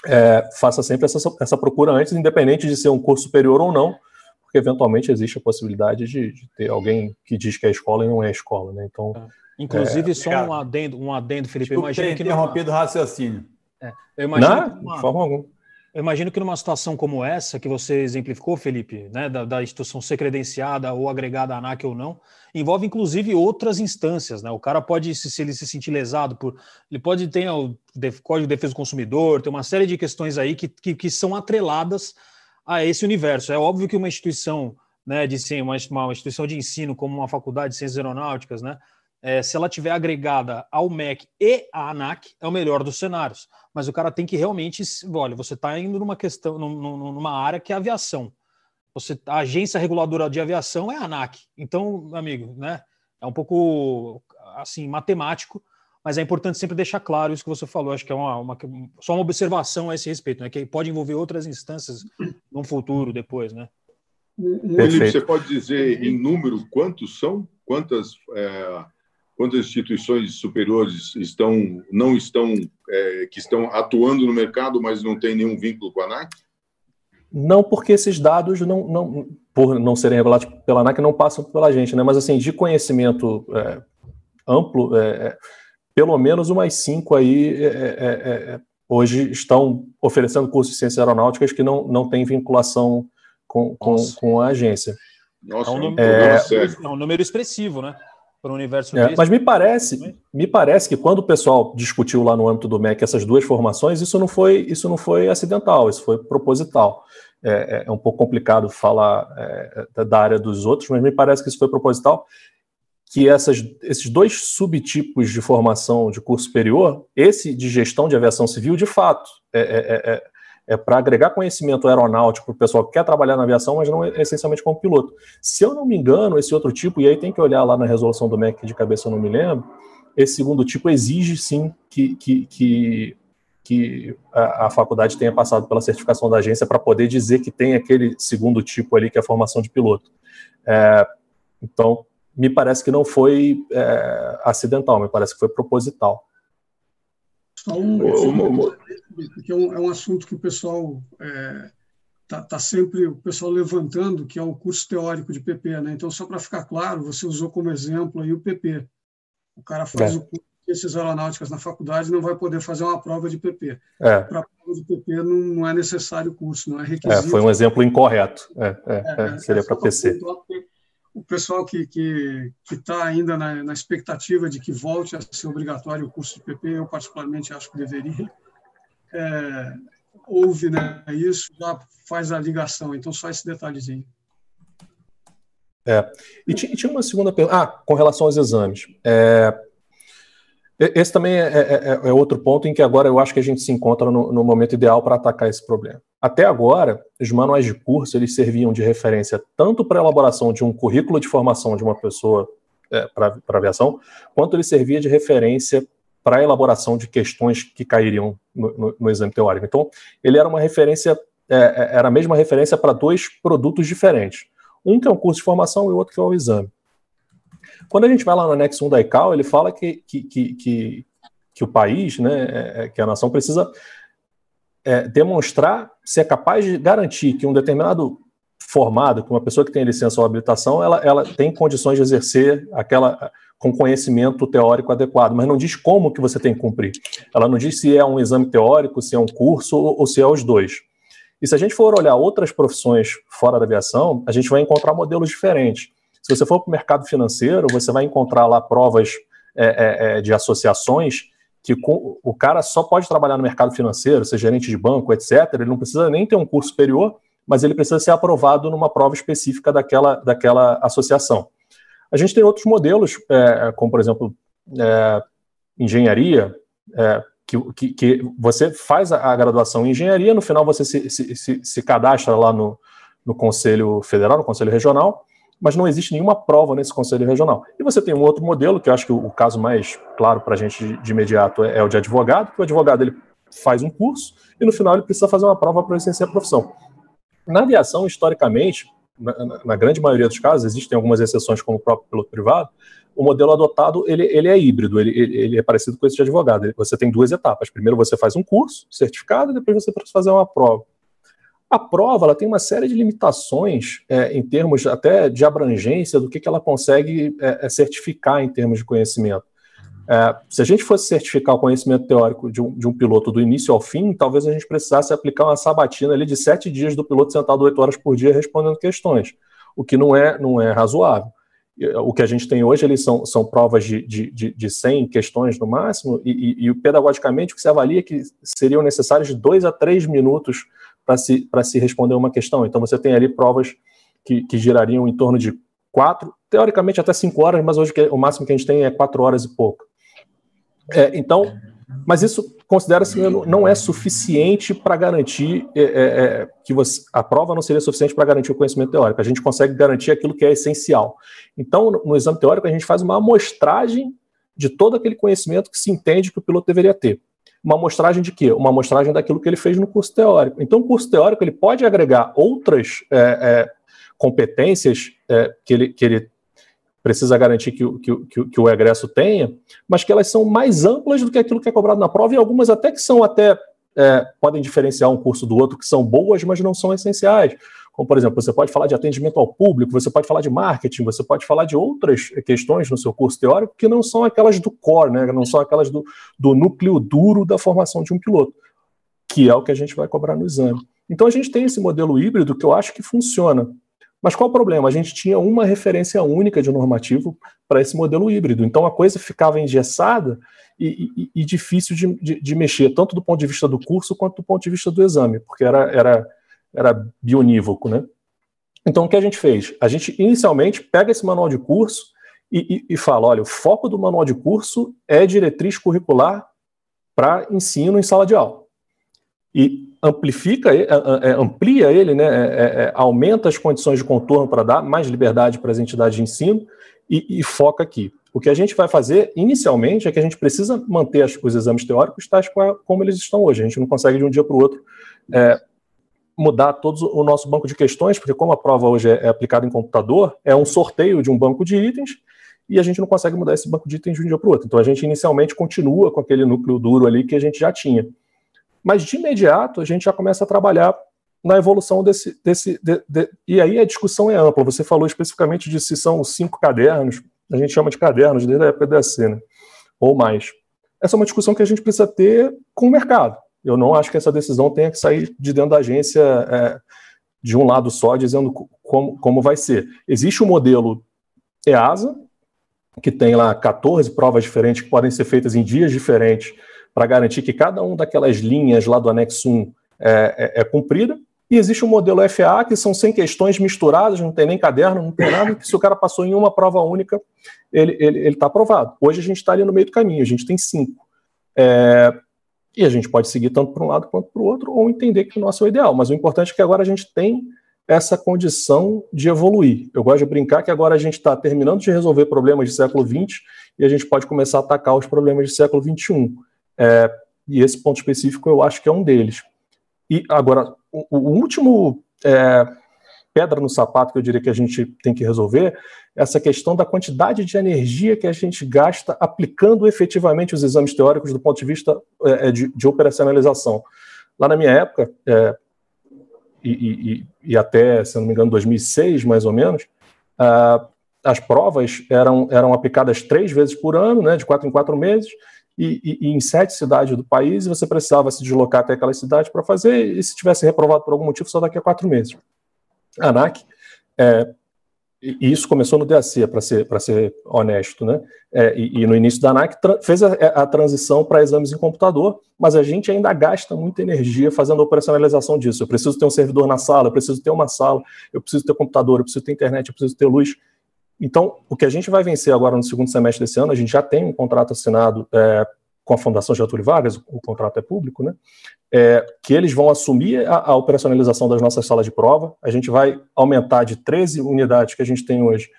é, faça sempre essa, essa procura antes, independente de ser um curso superior ou não, porque eventualmente existe a possibilidade de, de ter alguém que diz que é escola e não é escola. Né? Então, Inclusive, é, só um adendo, um adendo, Felipe. Desculpa, imagina que interrompido o raciocínio. É, eu imagino não, uma... de forma alguma. Eu imagino que numa situação como essa, que você exemplificou, Felipe, né, da, da, instituição ser credenciada ou agregada à ANAC ou não, envolve inclusive outras instâncias. Né? O cara pode, se, ele se sentir lesado, por, ele pode ter o Código de Defesa do Consumidor, tem uma série de questões aí que, que, que são atreladas a esse universo. É óbvio que uma instituição né, de uma, uma instituição de ensino, como uma faculdade de ciências aeronáuticas, né, é, se ela tiver agregada ao MEC e à ANAC, é o melhor dos cenários. Mas o cara tem que realmente, olha, você está indo numa questão, numa área que é aviação. Você, a agência reguladora de aviação é a ANAC. Então, amigo, né, é um pouco assim matemático, mas é importante sempre deixar claro isso que você falou. Acho que é uma, uma só uma observação a esse respeito, né, que pode envolver outras instâncias no futuro, depois, né? Felipe, você pode dizer em número quantos são? Quantas é quantas instituições superiores estão não estão é, que estão atuando no mercado, mas não tem nenhum vínculo com a ANAC? Não porque esses dados não, não por não serem revelados pela ANAC, não passam pela gente, né? Mas assim, de conhecimento é, amplo, é, é pelo menos umas cinco aí é, é, hoje estão oferecendo cursos de ciências aeronáuticas que não, não têm vinculação com, com, com a agência. Nossa, é um, número, é... é um número expressivo, né? Para o universo é, Mas me parece, me parece que quando o pessoal discutiu lá no âmbito do MEC essas duas formações, isso não foi, isso não foi acidental, isso foi proposital. É, é, é um pouco complicado falar é, da área dos outros, mas me parece que isso foi proposital, que essas, esses dois subtipos de formação de curso superior, esse de gestão de aviação civil, de fato, é, é, para agregar conhecimento aeronáutico para o pessoal que quer trabalhar na aviação, mas não é essencialmente como piloto. Se eu não me engano, esse outro tipo, e aí tem que olhar lá na resolução do MEC de cabeça, eu não me lembro, esse segundo tipo exige sim que, que, que, que a, a, faculdade tenha passado pela certificação da agência para poder dizer que tem aquele segundo tipo ali, que é a formação de piloto. É, então, me parece que não foi é, acidental, me parece que foi proposital. Só um, porque é um, é um assunto que o pessoal está é, tá, tá sempre o pessoal levantando, que é o curso teórico de PP. Né? Então, só para ficar claro, você usou como exemplo aí o PP. O cara faz é. o curso de ciências aeronáuticas na faculdade não vai poder fazer uma prova de PP. É. Para a prova de PP não, não é necessário o curso, não é requisito. É, foi um exemplo incorreto. É, é, seria para PC o pessoal que está ainda na, na, expectativa de que volte a ser obrigatório o curso de PP, eu particularmente acho que deveria, é, ouve né, isso, já faz a ligação. Então, só esse detalhezinho. É. E tinha uma segunda pergunta. Ah, com relação aos exames. É, esse também é, é, é, é, outro ponto em que agora eu acho que a gente se encontra no, no momento ideal para atacar esse problema. Até agora, os manuais de curso eles serviam de referência tanto para a elaboração de um currículo de formação de uma pessoa é, para aviação, quanto ele servia de referência para a elaboração de questões que cairiam no, no, no exame teórico. Então, ele era uma referência, é, é, era a mesma referência para dois produtos diferentes. Um que é um curso de formação e o outro que é o exame. Quando a gente vai lá no anexo 1 da ICAO, ele fala que, que, que, que, que o país, né, é, é, que a nação precisa é, demonstrar se é capaz de garantir que um determinado formado, que uma pessoa que tem licença ou habilitação, ela, ela tem condições de exercer aquela com conhecimento teórico adequado, mas não diz como que você tem que cumprir. Ela não diz se é um exame teórico, se é um curso ou, ou se é os dois. E se a gente for olhar outras profissões fora da aviação, a gente vai encontrar modelos diferentes. Se você for para o mercado financeiro, você vai encontrar lá provas é, é, é de associações que o cara só pode trabalhar no mercado financeiro, ser gerente de banco, etc. Ele não precisa nem ter um curso superior, mas ele precisa ser aprovado numa prova específica daquela, daquela associação. A gente tem outros modelos, é, como por exemplo, é, engenharia, é, que, que, que, você faz a, graduação em engenharia, no final você se, se, se, se cadastra lá no, no Conselho Federal, no Conselho Regional, mas não existe nenhuma prova nesse conselho regional. E você tem um outro modelo, que eu acho que o, o caso mais claro para a gente de, imediato é, é, o de advogado, que o advogado ele faz um curso e no final ele precisa fazer uma prova para licenciar a profissão. Na aviação, historicamente, na, na, grande maioria dos casos, existem algumas exceções como o próprio piloto privado, o modelo adotado ele, ele é híbrido, ele, ele, é parecido com esse de advogado. Você tem duas etapas. Primeiro você faz um curso certificado, e depois você precisa fazer uma prova. A prova ela tem uma série de limitações é, em termos até de abrangência do que, que ela consegue é, é certificar em termos de conhecimento. É, se a gente fosse certificar o conhecimento teórico de um, de um, piloto do início ao fim, talvez a gente precisasse aplicar uma sabatina ali de sete dias do piloto sentado oito horas por dia respondendo questões, o que não é, não é razoável. O que a gente tem hoje eles são, são provas de, de, de, de 100 questões no máximo, e, e, e pedagogicamente o que se avalia é que seriam necessários de dois a três minutos para se, se responder uma questão. Então, você tem ali provas que, que girariam em torno de quatro, teoricamente até cinco horas, mas hoje o máximo que a gente tem é quatro horas e pouco. É, então, mas isso considera-se não é suficiente para garantir é, é, é, que você, a prova não seria suficiente para garantir o conhecimento teórico. A gente consegue garantir aquilo que é essencial. Então, no, no exame teórico, a gente faz uma amostragem de todo aquele conhecimento que se entende que o piloto deveria ter uma amostragem de quê? Uma amostragem daquilo que ele fez no curso teórico. Então, o curso teórico ele pode agregar outras é, é, competências que, ele, que ele precisa garantir que, que, que, que, o egresso tenha, mas que elas são mais amplas do que aquilo que é cobrado na prova e algumas até que são até é, podem diferenciar um curso do outro, que são boas, mas não são essenciais. Como, por exemplo, você pode falar de atendimento ao público, você pode falar de marketing, você pode falar de outras questões no seu curso teórico que não são aquelas do core, né? não são aquelas do, do núcleo duro da formação de um piloto, que é o que a gente vai cobrar no exame. Então a gente tem esse modelo híbrido que eu acho que funciona. Mas qual o problema? A gente tinha uma referência única de normativo para esse modelo híbrido. Então a coisa ficava engessada e, e, e difícil de, de, de, mexer, tanto do ponto de vista do curso quanto do ponto de vista do exame, porque era, era era bionívoco, né? Então, o que a gente fez? A gente inicialmente pega esse manual de curso e, e, fala: olha, o foco do manual de curso é diretriz curricular para ensino em sala de aula. E amplifica, é, é, amplia ele, né, é, é, aumenta as condições de contorno para dar mais liberdade para as entidades de ensino e, e, foca aqui. O que a gente vai fazer inicialmente é que a gente precisa manter as, os exames teóricos tais como eles estão hoje. A gente não consegue de um dia para o outro é, mudar todo o nosso banco de questões, porque como a prova hoje é, é aplicada em computador, é um sorteio de um banco de itens e a gente não consegue mudar esse banco de itens de um dia para o outro. Então a gente inicialmente continua com aquele núcleo duro ali que a gente já tinha. Mas de imediato a gente já começa a trabalhar na evolução desse. desse de, de, e aí a discussão é ampla. Você falou especificamente de se são cinco cadernos, a gente chama de cadernos desde a época da cena, ou mais. Essa é uma discussão que a gente precisa ter com o mercado. Eu não acho que essa decisão tenha que sair de dentro da agência é, de um lado só, dizendo como, como vai ser. Existe o um modelo EASA, que tem lá 14 provas diferentes que podem ser feitas em dias diferentes, para garantir que cada uma daquelas linhas lá do anexo 1 é, é, é cumprida. E existe o um modelo FA, que são 100 questões misturadas, não tem nem caderno, não tem nada, que se o cara passou em uma prova única, ele está ele, ele tá aprovado. Hoje a gente está ali no meio do caminho, a gente tem cinco. É, e a gente pode seguir tanto para um lado quanto para o outro, ou entender que o nosso é o ideal. Mas o importante é que agora a gente tem essa condição de evoluir. Eu gosto de brincar que agora a gente está terminando de resolver problemas do século XX e a gente pode começar a atacar os problemas do século XXI. É, e esse ponto específico eu acho que é um deles. E agora, o, o último é, pedra no sapato que eu diria que a gente tem que resolver essa questão da quantidade de energia que a gente gasta aplicando efetivamente os exames teóricos do ponto de vista é, é de, de, operacionalização. Lá na minha época, é, e, e, e, até, se não me engano, 2006, mais ou menos, as provas eram, eram aplicadas três vezes por ano, né, de quatro em quatro meses, e, e, em sete cidades do país, você precisava se deslocar até aquela cidade para fazer, e se tivesse reprovado por algum motivo, só daqui a quatro meses. A ANAC é, e isso começou no DAC, para ser, ser honesto, né? É, e, e, no início da ANAC fez a, a transição para exames em computador, mas a gente ainda gasta muita energia fazendo a operacionalização disso. Eu preciso ter um servidor na sala, eu preciso ter uma sala, eu preciso ter computador, eu preciso ter internet, eu preciso ter luz. Então, o que a gente vai vencer agora no segundo semestre desse ano, a gente já tem um contrato assinado é, com a Fundação Getúlio Vargas, o contrato é público, né? É, que eles vão assumir a, a, operacionalização das nossas salas de prova. A gente vai aumentar de 13 unidades que a gente tem hoje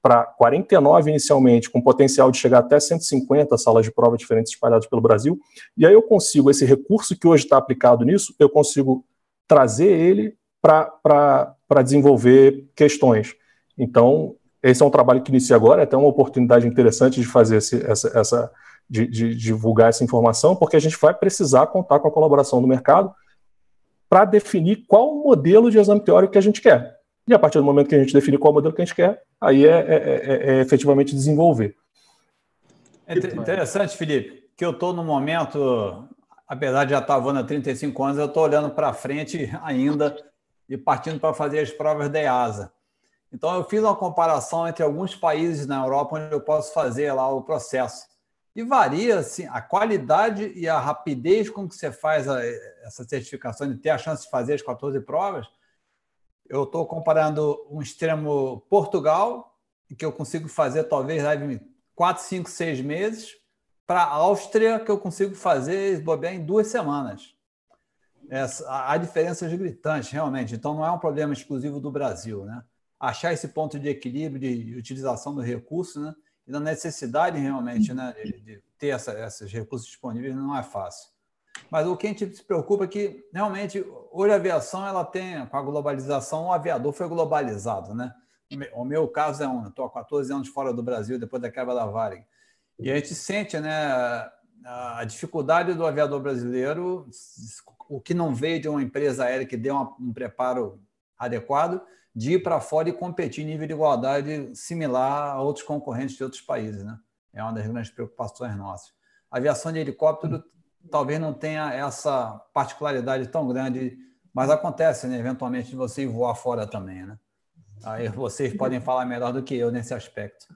para 49 inicialmente, com potencial de chegar até 150 salas de prova diferentes espalhadas pelo Brasil. E aí eu consigo, esse recurso que hoje está aplicado nisso, eu consigo trazer ele para desenvolver questões. Então, esse é um trabalho que inicia agora, é até uma oportunidade interessante de fazer esse, essa, essa de, de, divulgar essa informação, porque a gente vai precisar contar com a colaboração do mercado para definir qual modelo de exame teórico que a gente quer. E a partir do momento que a gente definir qual modelo que a gente quer, aí é, é, é, é efetivamente desenvolver. É interessante, Felipe, que eu estou no momento, apesar de já estar voando há 35 anos, eu estou olhando para frente *laughs* ainda e partindo para fazer as provas da EASA. Então, eu fiz uma comparação entre alguns países na Europa onde eu posso fazer lá o processo. E varia assim, a qualidade e a rapidez com que você faz a, essa certificação, de ter a chance de fazer as 14 provas. Eu estou comparando um extremo Portugal, que eu consigo fazer talvez em 4, 5, 6 meses, para a Áustria, que eu consigo fazer bobear em duas semanas. Essa, há diferenças gritantes, realmente. Então, não é um problema exclusivo do Brasil. Né? Achar esse ponto de equilíbrio de utilização do recurso né? e da necessidade realmente né, de, de ter essa, esses recursos disponíveis não é fácil. Mas o que a gente se preocupa é que realmente hoje a aviação ela tem, com a globalização, o aviador foi globalizado, né? O meu caso é um, estou há 14 anos fora do Brasil, depois da quebra da Varig. E a gente sente, né? a dificuldade do aviador brasileiro, o que não veio de uma empresa aérea que deu um preparo adequado, de ir para fora e competir em nível de igualdade similar a outros concorrentes de outros países. Né? É uma das grandes preocupações nossas. A aviação de helicóptero talvez não tenha essa particularidade tão grande, mas acontece, né, eventualmente, de você voar fora também. Né? Aí vocês podem falar melhor do que eu nesse aspecto.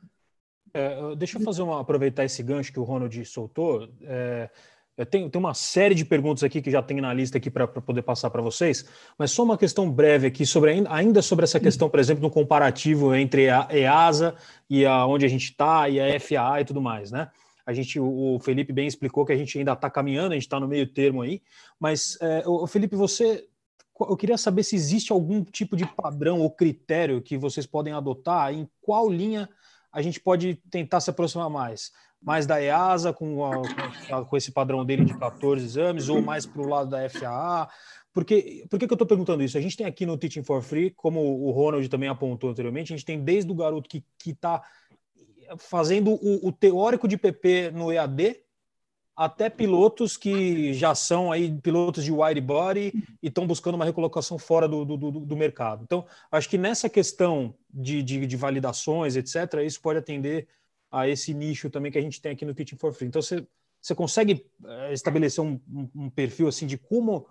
É, deixa eu fazer uma, aproveitar esse gancho que o Ronald soltou. É, eu tenho, tenho uma série de perguntas aqui que já tenho na lista aqui para poder passar para vocês, mas só uma questão breve aqui sobre ainda sobre essa questão, por exemplo, do comparativo entre a EASA e a onde a gente está e a FAA e tudo mais, né? A gente, o Felipe bem explicou que a gente ainda está caminhando, a gente está no meio termo aí, mas é, o Felipe, você, eu queria saber se existe algum tipo de padrão ou critério que vocês podem adotar, em qual linha a gente pode tentar se aproximar mais mais da EASA, com, a, com esse padrão dele de 14 exames, ou mais para o lado da FAA? Porque, por que, que eu estou perguntando isso? A gente tem aqui no Teaching for Free, como o Ronald também apontou anteriormente, a gente tem desde o garoto que está fazendo o, o, teórico de PP no EAD, até pilotos que já são aí pilotos de wide body e estão buscando uma recolocação fora do, do, do, do mercado. Então, acho que nessa questão de, de, de validações, etc., isso pode atender a esse nicho também que a gente tem aqui no Teaching for Free. Então, você, você consegue eh, estabelecer um, um, perfil assim de como,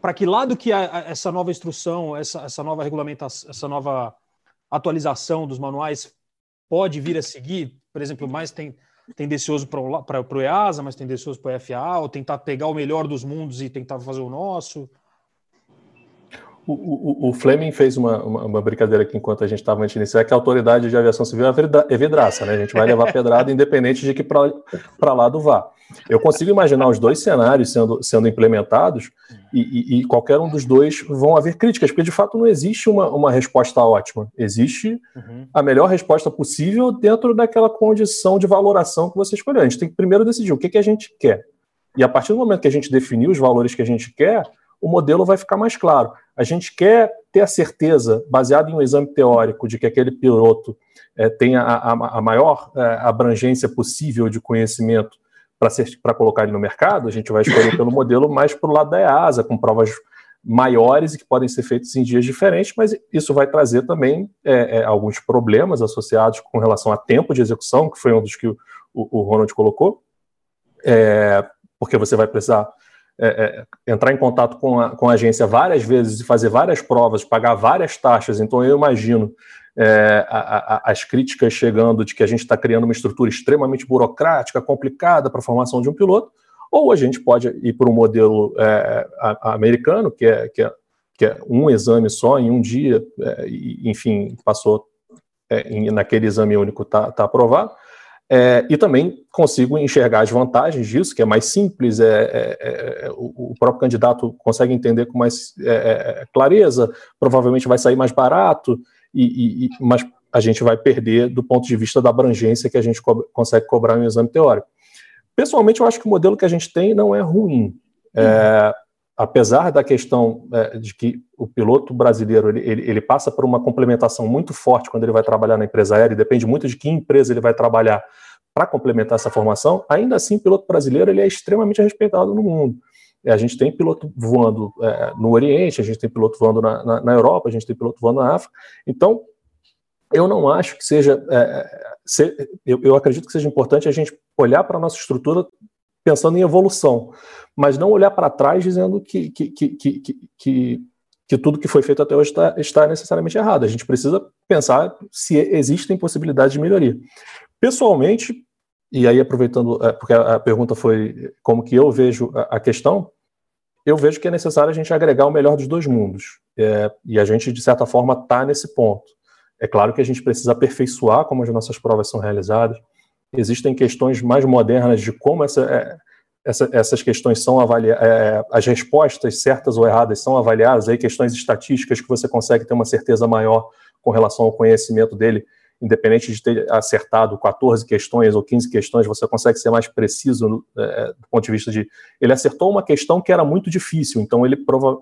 para que lado que a, a, essa nova instrução, essa, essa nova regulamentação, essa nova atualização dos manuais pode vir a seguir? Por exemplo, mais tem tendencioso para o EASA, mais tendencioso para o FAA, ou tentar pegar o melhor dos mundos e tentar fazer o nosso? O, o, o, Fleming fez uma, uma, uma, brincadeira aqui enquanto a gente estava antes de iniciar, que a autoridade de aviação civil é vidraça, né? A gente vai levar pedrada *laughs* independente de que para lado vá. Eu consigo imaginar os dois cenários sendo, sendo implementados e, e, e, qualquer um dos dois vão haver críticas, porque de fato não existe uma, uma resposta ótima. Existe uhum. a melhor resposta possível dentro daquela condição de valoração que você escolheu. A gente tem que primeiro decidir o que, que a gente quer. E a partir do momento que a gente definir os valores que a gente quer, o modelo vai ficar mais claro. A gente quer ter a certeza, baseado em um exame teórico, de que aquele piloto é, tenha a, a, a maior é, abrangência possível de conhecimento para colocar ele no mercado, a gente vai escolher pelo *laughs* modelo mais para o lado da EASA, com provas maiores e que podem ser feitas em dias diferentes, mas isso vai trazer também é, é, alguns problemas associados com relação a tempo de execução, que foi um dos que o, o, o Ronald colocou, é, porque você vai precisar é, é, entrar em contato com a, com a agência várias vezes e fazer várias provas, pagar várias taxas. Então, eu imagino é, a, a, as críticas chegando de que a gente está criando uma estrutura extremamente burocrática, complicada para a formação de um piloto, ou a gente pode ir para um modelo é, americano, que é, que, é, que é um exame só em um dia, é, e, enfim, passou naquele exame único, está tá aprovado é, e também consigo enxergar as vantagens disso, que é mais simples, é, é, é o, o, próprio candidato consegue entender com mais é, é, clareza, provavelmente vai sair mais barato, e, e, mas a gente vai perder do ponto de vista da abrangência que a gente co consegue cobrar um exame teórico. Pessoalmente, eu acho que o modelo que a gente tem não é ruim. Uhum. Apesar da questão de que o piloto brasileiro ele, ele, ele, passa por uma complementação muito forte quando ele vai trabalhar na empresa aérea, depende muito de que empresa ele vai trabalhar para complementar essa formação, ainda assim o piloto brasileiro ele é extremamente respeitado no mundo. É, a gente tem piloto voando é, no Oriente, a gente tem piloto voando na, na, na, Europa, a gente tem piloto voando na África. Então, eu não acho que seja. É, se, eu, eu acredito que seja importante a gente olhar para a nossa estrutura pensando em evolução, mas não olhar para trás dizendo que, que, que, que, que tudo que foi feito até hoje está, está necessariamente errado. A gente precisa pensar se existem possibilidades de melhoria. Pessoalmente, e aí aproveitando, é, porque a pergunta foi como que eu vejo a questão, eu vejo que é necessário a gente agregar o melhor dos dois mundos. É, e a gente, de certa forma, está nesse ponto. É claro que a gente precisa aperfeiçoar como as nossas provas são realizadas. Existem questões mais modernas de como essa, é, essa, essas questões são avaliadas, é, as respostas certas ou erradas são avaliadas, aí questões estatísticas que você consegue ter uma certeza maior com relação ao conhecimento dele, independente de ter acertado 14 questões ou 15 questões, você consegue ser mais preciso é, do ponto de vista de. Ele acertou uma questão que era muito difícil, então ele prova,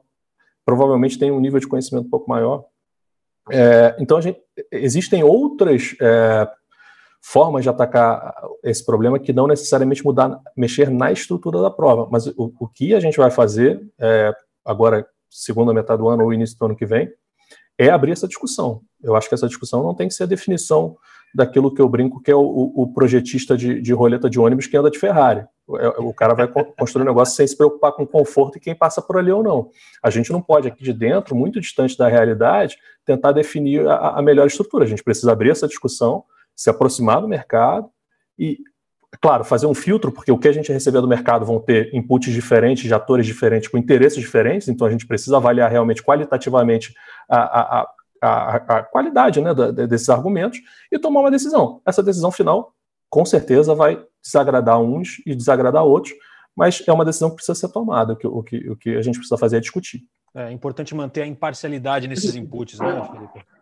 provavelmente tem um nível de conhecimento um pouco maior. É, então, gente, existem outras é, formas de atacar esse problema que não necessariamente mudar, mexer na estrutura da prova. Mas o, o que a gente vai fazer é, agora, segunda metade do ano ou início do ano que vem, é abrir essa discussão. Eu acho que essa discussão não tem que ser a definição daquilo que eu brinco que é o, o projetista de, de, roleta de ônibus que anda de Ferrari. O, é, o cara vai construir um negócio sem se preocupar com conforto e quem passa por ali ou não. A gente não pode, aqui de dentro, muito distante da realidade, tentar definir a, a melhor estrutura. A gente precisa abrir essa discussão, se aproximar do mercado e, claro, fazer um filtro, porque o que a gente receber do mercado vão ter inputs diferentes, de atores diferentes, com interesses diferentes, então a gente precisa avaliar realmente qualitativamente a, a, a, a qualidade né, desses argumentos e tomar uma decisão. Essa decisão final, com certeza, vai desagradar uns e desagradar outros, mas é uma decisão que precisa ser tomada. O que, o que, o que a gente precisa fazer é discutir. É importante manter a imparcialidade nesses inputs, né, Felipe?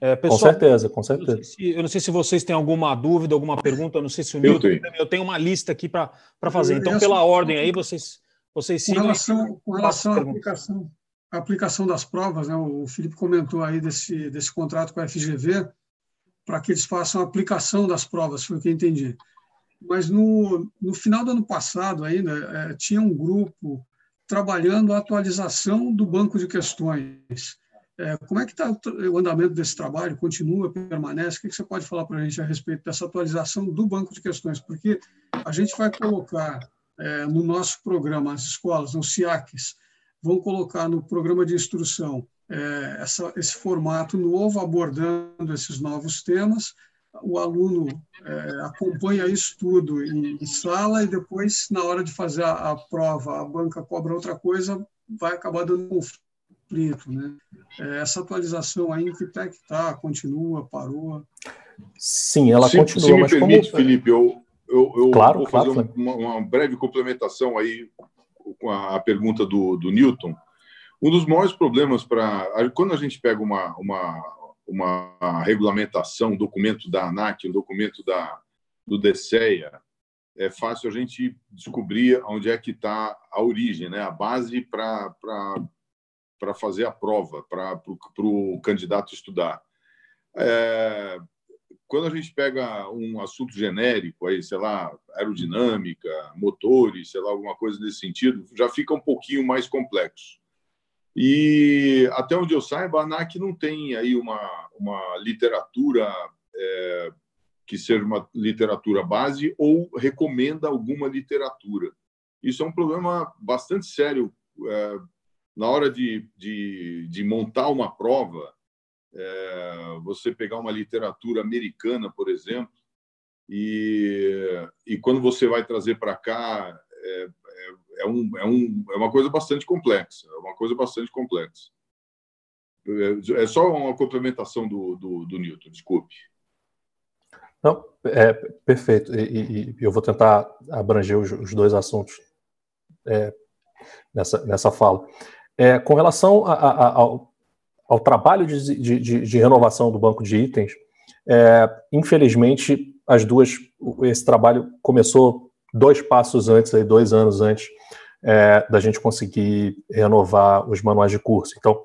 É, pessoal, com certeza, com certeza. Eu não, se, eu não, sei se vocês têm alguma dúvida, alguma pergunta, eu não sei se o Nilton. Eu tenho uma lista aqui para fazer. Então, pela ordem aí, vocês, vocês sigam. Com relação, com relação à aplicação, a aplicação das provas, né? o Felipe comentou aí desse, desse contrato com a FGV, para que eles façam a aplicação das provas, foi o que eu entendi. Mas no, no final do ano passado ainda, é, tinha um grupo trabalhando a atualização do banco de questões. É, como é que está o andamento desse trabalho? Continua, permanece? O que, você pode falar para a gente a respeito dessa atualização do banco de questões? Porque a gente vai colocar é, no nosso programa, as escolas, nos SIACs, vão colocar no programa de instrução é, essa, esse formato novo, abordando esses novos temas. O aluno é, acompanha isso tudo em, em, sala e depois, na hora de fazer a, a, prova, a banca cobra outra coisa, vai acabar dando conflito. Né? É, essa atualização aí, que pé que está? Continua? Parou? Sim, ela se, continua. Se me permite, como... Felipe, eu, eu, eu claro, vou claro, fazer uma, uma breve complementação aí com a, pergunta do, do Newton, um dos maiores problemas para quando a gente pega uma, uma, uma regulamentação, um documento da ANAC, um documento da, do DSEA, é fácil a gente descobrir onde é que está a origem, né? a base para fazer a prova, para o candidato estudar. É, quando a gente pega um assunto genérico, aí, sei lá, aerodinâmica, motores, sei lá, alguma coisa nesse sentido, já fica um pouquinho mais complexo. E até onde eu saiba, a ANAC não tem aí uma, uma literatura é, que seja uma literatura base ou recomenda alguma literatura. Isso é um problema bastante sério é, na hora de, de, de montar uma prova é, você pegar uma literatura americana, por exemplo, e, e quando você vai trazer para cá, é, é, é, um, é, um, é uma coisa bastante complexa. É uma coisa bastante complexa. É, é só uma complementação do, do, do Newton, desculpe. Não, é perfeito. E, e, eu vou tentar abranger os, os dois assuntos é, nessa, nessa fala. É, com relação a, a, ao, ao trabalho de, de, de, renovação do banco de itens, é, infelizmente, as duas, esse trabalho começou dois passos antes, aí, dois anos antes é, da gente conseguir renovar os manuais de curso. Então,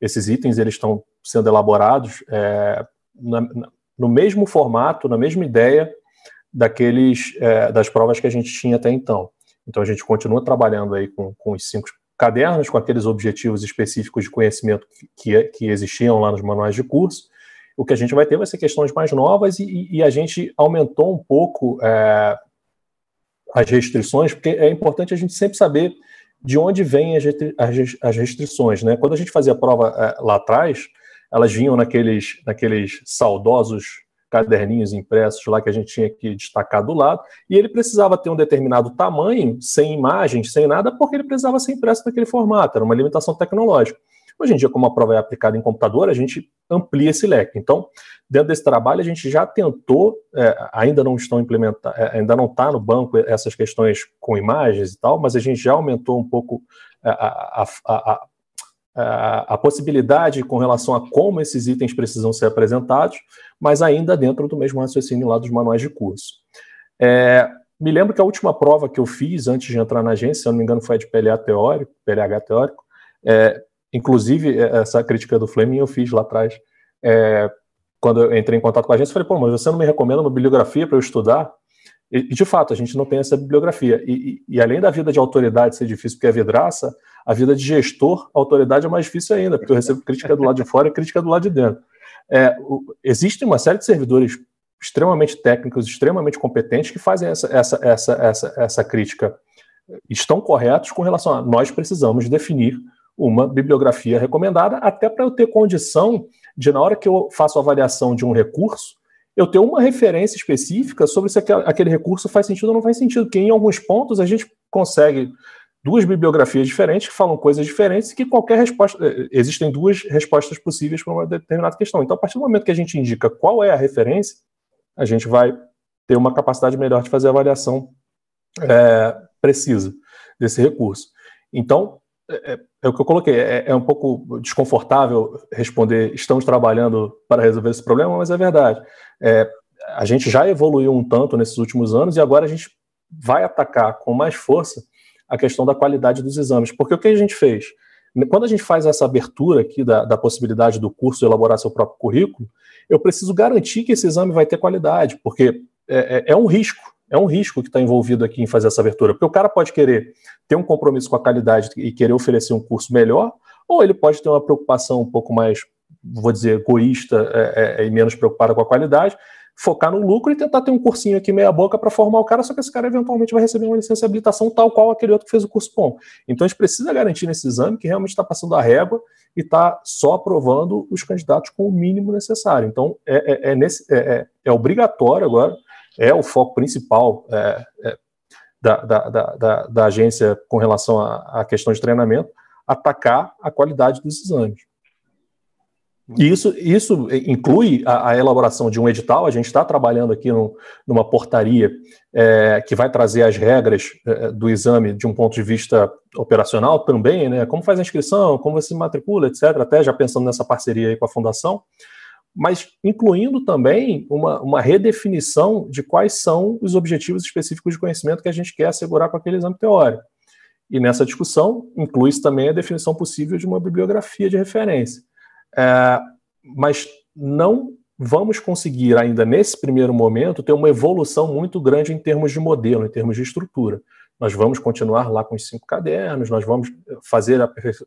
esses itens eles estão sendo elaborados é, na, no mesmo formato, na mesma ideia daqueles é, das provas que a gente tinha até então. Então, a gente continua trabalhando aí com, com os cinco cadernos com aqueles objetivos específicos de conhecimento que, que existiam lá nos manuais de curso. O que a gente vai ter vai ser questões mais novas e, e a gente aumentou um pouco é, as restrições, porque é importante a gente sempre saber de onde vêm as, restrições. Né? Quando a gente fazia a prova é, lá atrás, elas vinham naqueles, naqueles saudosos caderninhos impressos lá que a gente tinha que destacar do lado, e ele precisava ter um determinado tamanho, sem imagens, sem nada, porque ele precisava ser impresso naquele formato, era uma limitação tecnológica. Hoje em dia, como a prova é aplicada em computador, a gente amplia esse leque. Então, dentro desse trabalho, a gente já tentou, é, ainda não estão implementados, é, ainda não está no banco essas questões com imagens e tal, mas a gente já aumentou um pouco é, a, a, a, possibilidade com relação a como esses itens precisam ser apresentados, mas ainda dentro do mesmo raciocínio lá dos manuais de curso. É, me lembro que a última prova que eu fiz antes de entrar na agência, se eu não me engano, foi a de PLA teórico, PLH teórico. É, inclusive, é, essa crítica do Fleming eu fiz lá atrás. É, quando eu entrei em contato com a agência, falei, pô, mas você não me recomenda uma bibliografia para eu estudar? E, de fato, a gente não tem essa bibliografia. E, e, e, além da vida de autoridade ser difícil porque é vidraça, a vida de gestor, autoridade é mais difícil ainda, porque eu recebo crítica do lado de fora e crítica do lado de dentro. É, o, existe uma série de servidores extremamente técnicos, extremamente competentes que fazem essa, essa, essa, essa, essa crítica. Estão corretos com relação a nós precisamos definir uma bibliografia recomendada, até para eu ter condição de, na hora que eu faço a avaliação de um recurso, eu ter uma referência específica sobre se aquele recurso faz sentido ou não faz sentido, porque em alguns pontos a gente consegue duas bibliografias diferentes que falam coisas diferentes e que qualquer resposta eh, existem duas respostas possíveis para uma determinada questão. Então, a partir do momento que a gente indica qual é a referência, a gente vai ter uma capacidade melhor de fazer a avaliação é, precisa desse recurso. Então, é, é, o que eu coloquei. É, é, um pouco desconfortável responder estamos trabalhando para resolver esse problema, mas é verdade. É, a gente já evoluiu um tanto nesses últimos anos e agora a gente vai atacar com mais força a questão da qualidade dos exames. Porque o que a gente fez? Quando a gente faz essa abertura aqui da, da possibilidade do curso elaborar seu próprio currículo, eu preciso garantir que esse exame vai ter qualidade, porque é, é, é um risco é um risco que está envolvido aqui em fazer essa abertura, porque o cara pode querer ter um compromisso com a qualidade e querer oferecer um curso melhor, ou ele pode ter uma preocupação um pouco mais, vou dizer, egoísta é, é, e menos preocupada com a qualidade, focar no lucro e tentar ter um cursinho aqui meia boca para formar o cara, só que esse cara eventualmente vai receber uma licença de habilitação tal qual aquele outro que fez o curso bom. Então a gente precisa garantir nesse exame que realmente está passando a régua e está só aprovando os candidatos com o mínimo necessário. Então é, é, é nesse, é, é, é obrigatório agora é o foco principal é, é, da, da, da, da, agência com relação à, questão de treinamento, atacar a qualidade dos exames. E isso, isso inclui a, a, elaboração de um edital. A gente está trabalhando aqui no, numa portaria é, que vai trazer as regras é, do exame de um ponto de vista operacional também, né? Como faz a inscrição, como você se matricula, etc. Até já pensando nessa parceria com a fundação mas incluindo também uma, uma redefinição de quais são os objetivos específicos de conhecimento que a gente quer assegurar com aquele exame teórico. E nessa discussão inclui-se também a definição possível de uma bibliografia de referência. É, mas não vamos conseguir ainda nesse primeiro momento ter uma evolução muito grande em termos de modelo, em termos de estrutura. Nós vamos continuar lá com os cinco cadernos, nós vamos fazer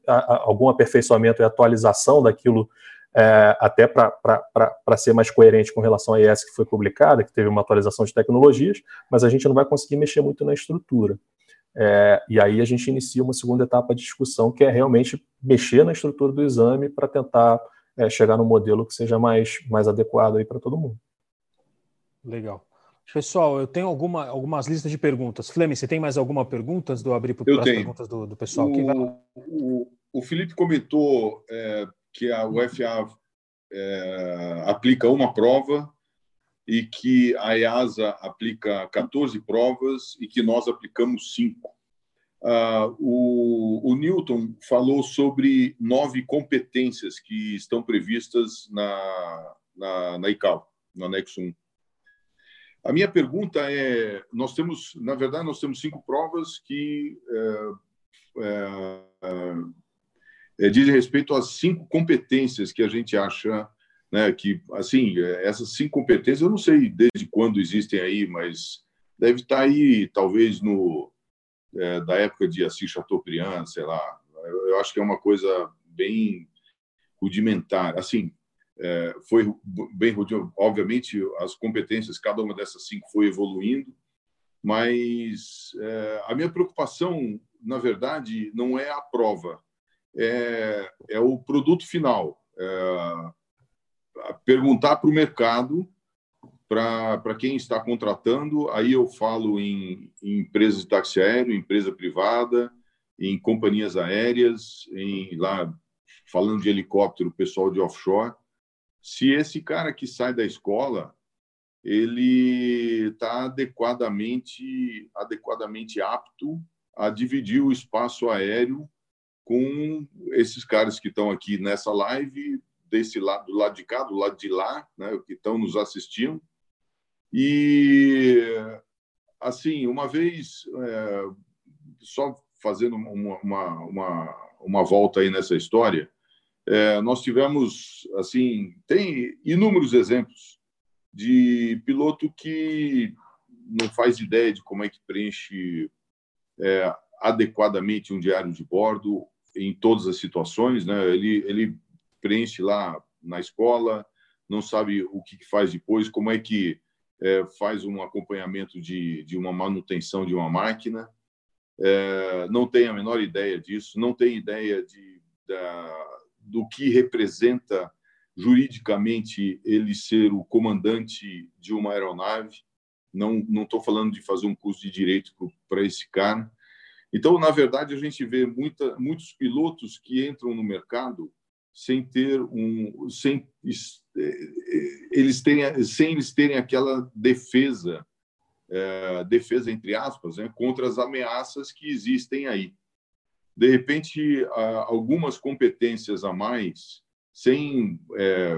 algum aperfeiçoamento e atualização daquilo é, até para ser mais coerente com relação à IES que foi publicada, que teve uma atualização de tecnologias, mas a gente não vai conseguir mexer muito na estrutura. É, e aí a gente inicia uma segunda etapa de discussão, que é realmente mexer na estrutura do exame para tentar é, chegar num modelo que seja mais, mais adequado para todo mundo. Legal. Pessoal, eu tenho alguma, algumas listas de perguntas. Fleme, você tem mais alguma perguntas do abrir para as perguntas do, do pessoal? O, o, o, Felipe comentou é, que a UFA é, aplica uma prova e que a EASA aplica 14 provas e que nós aplicamos cinco. Uh, o, o, Newton falou sobre nove competências que estão previstas na, na, na ICAO, no anexo 1. A minha pergunta é: nós temos, na verdade, nós temos cinco provas que é, é, é, diz respeito às cinco competências que a gente acha né, que, assim, essas cinco competências, eu não sei desde quando existem aí, mas deve estar aí, talvez, no é, da época de Assis Chateaubriand, sei lá. Eu, eu, acho que é uma coisa bem rudimentar. Assim, é, foi bem. Obviamente, as competências, cada uma dessas cinco foi evoluindo, mas é, a minha preocupação, na verdade, não é a prova, é, é o produto final. Perguntar para o mercado, para quem está contratando, aí eu falo em, em empresas de táxi aéreo, empresa privada, em companhias aéreas, em lá falando de helicóptero, pessoal de offshore. Se esse cara que sai da escola ele está adequadamente adequadamente apto a dividir o espaço aéreo com esses caras que estão aqui nessa live, desse lado, do lado de cá, do lado de lá, né, que estão nos assistindo. E, assim, uma vez, é, só fazendo uma, uma, uma, uma volta aí nessa história, É, nós tivemos, assim, tem inúmeros exemplos de piloto que não faz ideia de como é que preenche é, adequadamente um diário de bordo em todas as situações, né? Ele, ele preenche lá na escola, não sabe o que faz depois, como é que é, faz um acompanhamento de, de uma manutenção de uma máquina, é, não tem a menor ideia disso, não tem ideia de, da, do que representa juridicamente ele ser o comandante de uma aeronave. Não estou falando de fazer um curso de direito para esse cara. Então, na verdade, a gente vê muita, muitos pilotos que entram no mercado sem ter um, sem eles terem, sem eles terem aquela defesa, é, defesa entre aspas, né, contra as ameaças que existem aí. De repente, algumas competências a mais, sem é,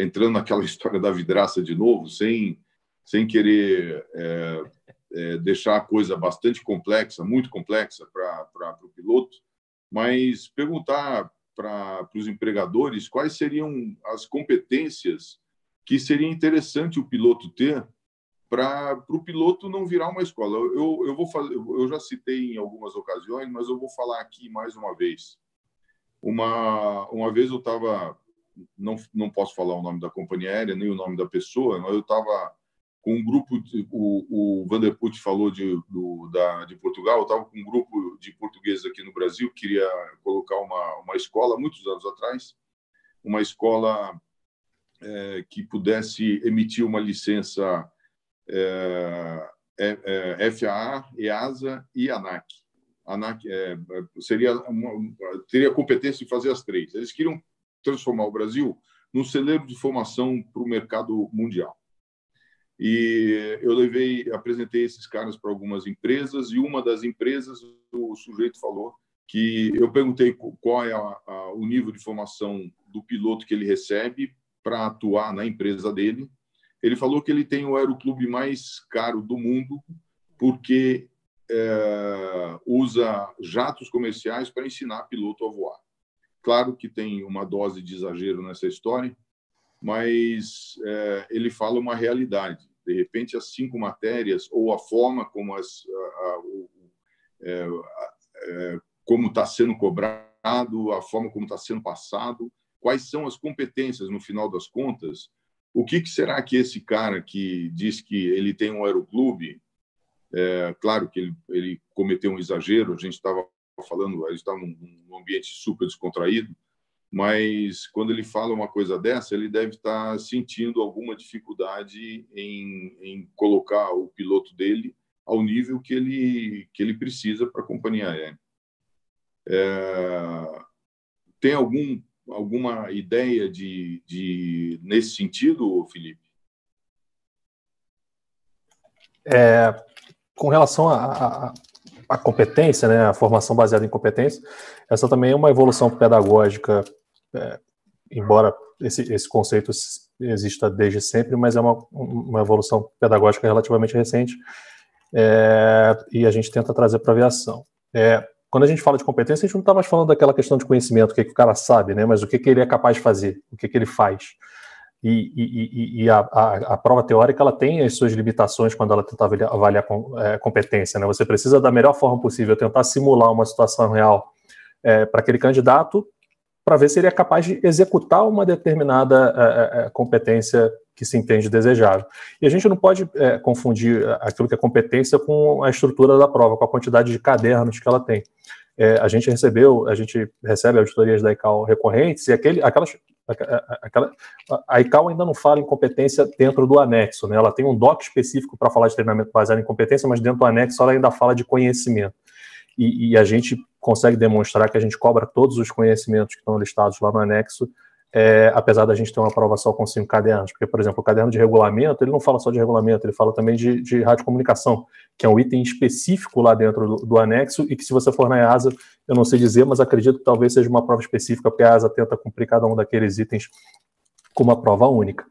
entrando naquela *laughs* história da vidraça de novo, sem sem querer é, deixar a coisa bastante complexa, muito complexa para o piloto, mas perguntar para os empregadores quais seriam as competências que seria interessante o piloto ter para o piloto não virar uma escola. Eu, eu vou fazer, eu já citei em algumas ocasiões, mas eu vou falar aqui mais uma vez. Uma uma vez eu estava não não posso falar o nome da companhia aérea nem o nome da pessoa, mas eu estava com um grupo, de, o, o Vanderput falou de, do, da, de Portugal, eu estava com um grupo de portugueses aqui no Brasil, queria colocar uma, uma escola, muitos anos atrás, uma escola é, que pudesse emitir uma licença é, é, é FAA, EASA e ANAC. ANAC é, seria uma, teria competência de fazer as três. Eles queriam transformar o Brasil num celeiro de formação para o mercado mundial. E eu levei, apresentei esses caras para algumas empresas e uma das empresas o sujeito falou que eu perguntei qual é a, a, o nível de formação do piloto que ele recebe para atuar na empresa dele. Ele falou que ele tem o aeroclube mais caro do mundo porque é, usa jatos comerciais para ensinar piloto a voar. Claro que tem uma dose de exagero nessa história, mas é, ele fala uma realidade. De repente, as cinco matérias ou a forma como as a, a, é, é, como está sendo cobrado, a forma como está sendo passado, quais são as competências no final das contas? O que, que será que esse cara que diz que ele tem um aeroclube, é, claro que ele, ele cometeu um exagero, a gente estava falando, a gente estava num, num ambiente super descontraído, mas quando ele fala uma coisa dessa, ele deve estar sentindo alguma dificuldade em, em colocar o piloto dele ao nível que ele, que ele precisa para a companhia aérea. É, tem algum, alguma ideia de, de nesse sentido, Felipe? É, com relação a, a, a competência, né, a formação baseada em competência, essa também é uma evolução pedagógica, é, embora esse, esse conceito exista desde sempre, mas é uma, uma evolução pedagógica relativamente recente, é, e a gente tenta trazer para a aviação. É, quando a gente fala de competência, a gente não está mais falando daquela questão de conhecimento, o que, que o cara sabe, né, mas o que, que ele é capaz de fazer, o que, que ele faz. E, e, e a, a, a, prova teórica ela tem as suas limitações quando ela tenta avaliar, com, é, competência. Né? Você precisa, da melhor forma possível, tentar simular uma situação real é, para aquele candidato, para ver se ele é capaz de executar uma determinada é, é, é competência que se entende desejável. E a gente não pode é, confundir aquilo que é competência com a estrutura da prova, com a quantidade de cadernos que ela tem. A gente recebeu, a gente recebe auditorias da ICAO recorrentes e aquele, aquelas, aquela, a ICAO ainda não fala em competência dentro do anexo, né? Ela tem um doc específico para falar de treinamento baseado em competência, mas dentro do anexo ela ainda fala de conhecimento. E, e a gente consegue demonstrar que a gente cobra todos os conhecimentos que estão listados lá no anexo é, apesar da gente ter uma prova só com cinco cadernos, porque, por exemplo, o caderno de regulamento, ele não fala só de regulamento, ele fala também de, de radiocomunicação, que é um item específico lá dentro do, do, anexo, e que se você for na EASA, eu não sei dizer, mas acredito que talvez seja uma prova específica, porque a EASA tenta cumprir cada um daqueles itens com uma prova única.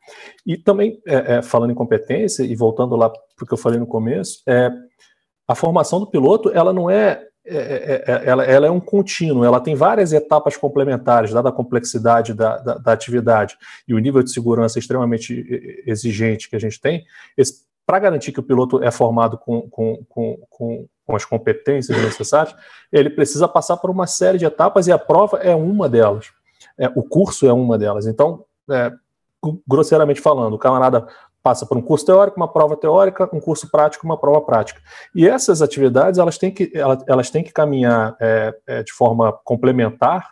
E também, é, é, falando em competência, e voltando lá para o que eu falei no começo, é, a formação do piloto, ela não é ela, ela, é um contínuo, ela tem várias etapas complementares, dada a complexidade da, da, da, atividade e o nível de segurança extremamente exigente que a gente tem, para garantir que o piloto é formado com, com, com, com, com as competências necessárias, ele precisa passar por uma série de etapas e a prova é uma delas. É, o curso é uma delas. Então, é, grosseiramente falando, o camarada passa por um curso teórico, uma prova teórica, um curso prático, uma prova prática. E essas atividades elas têm que, elas, elas têm que caminhar é, é, de forma complementar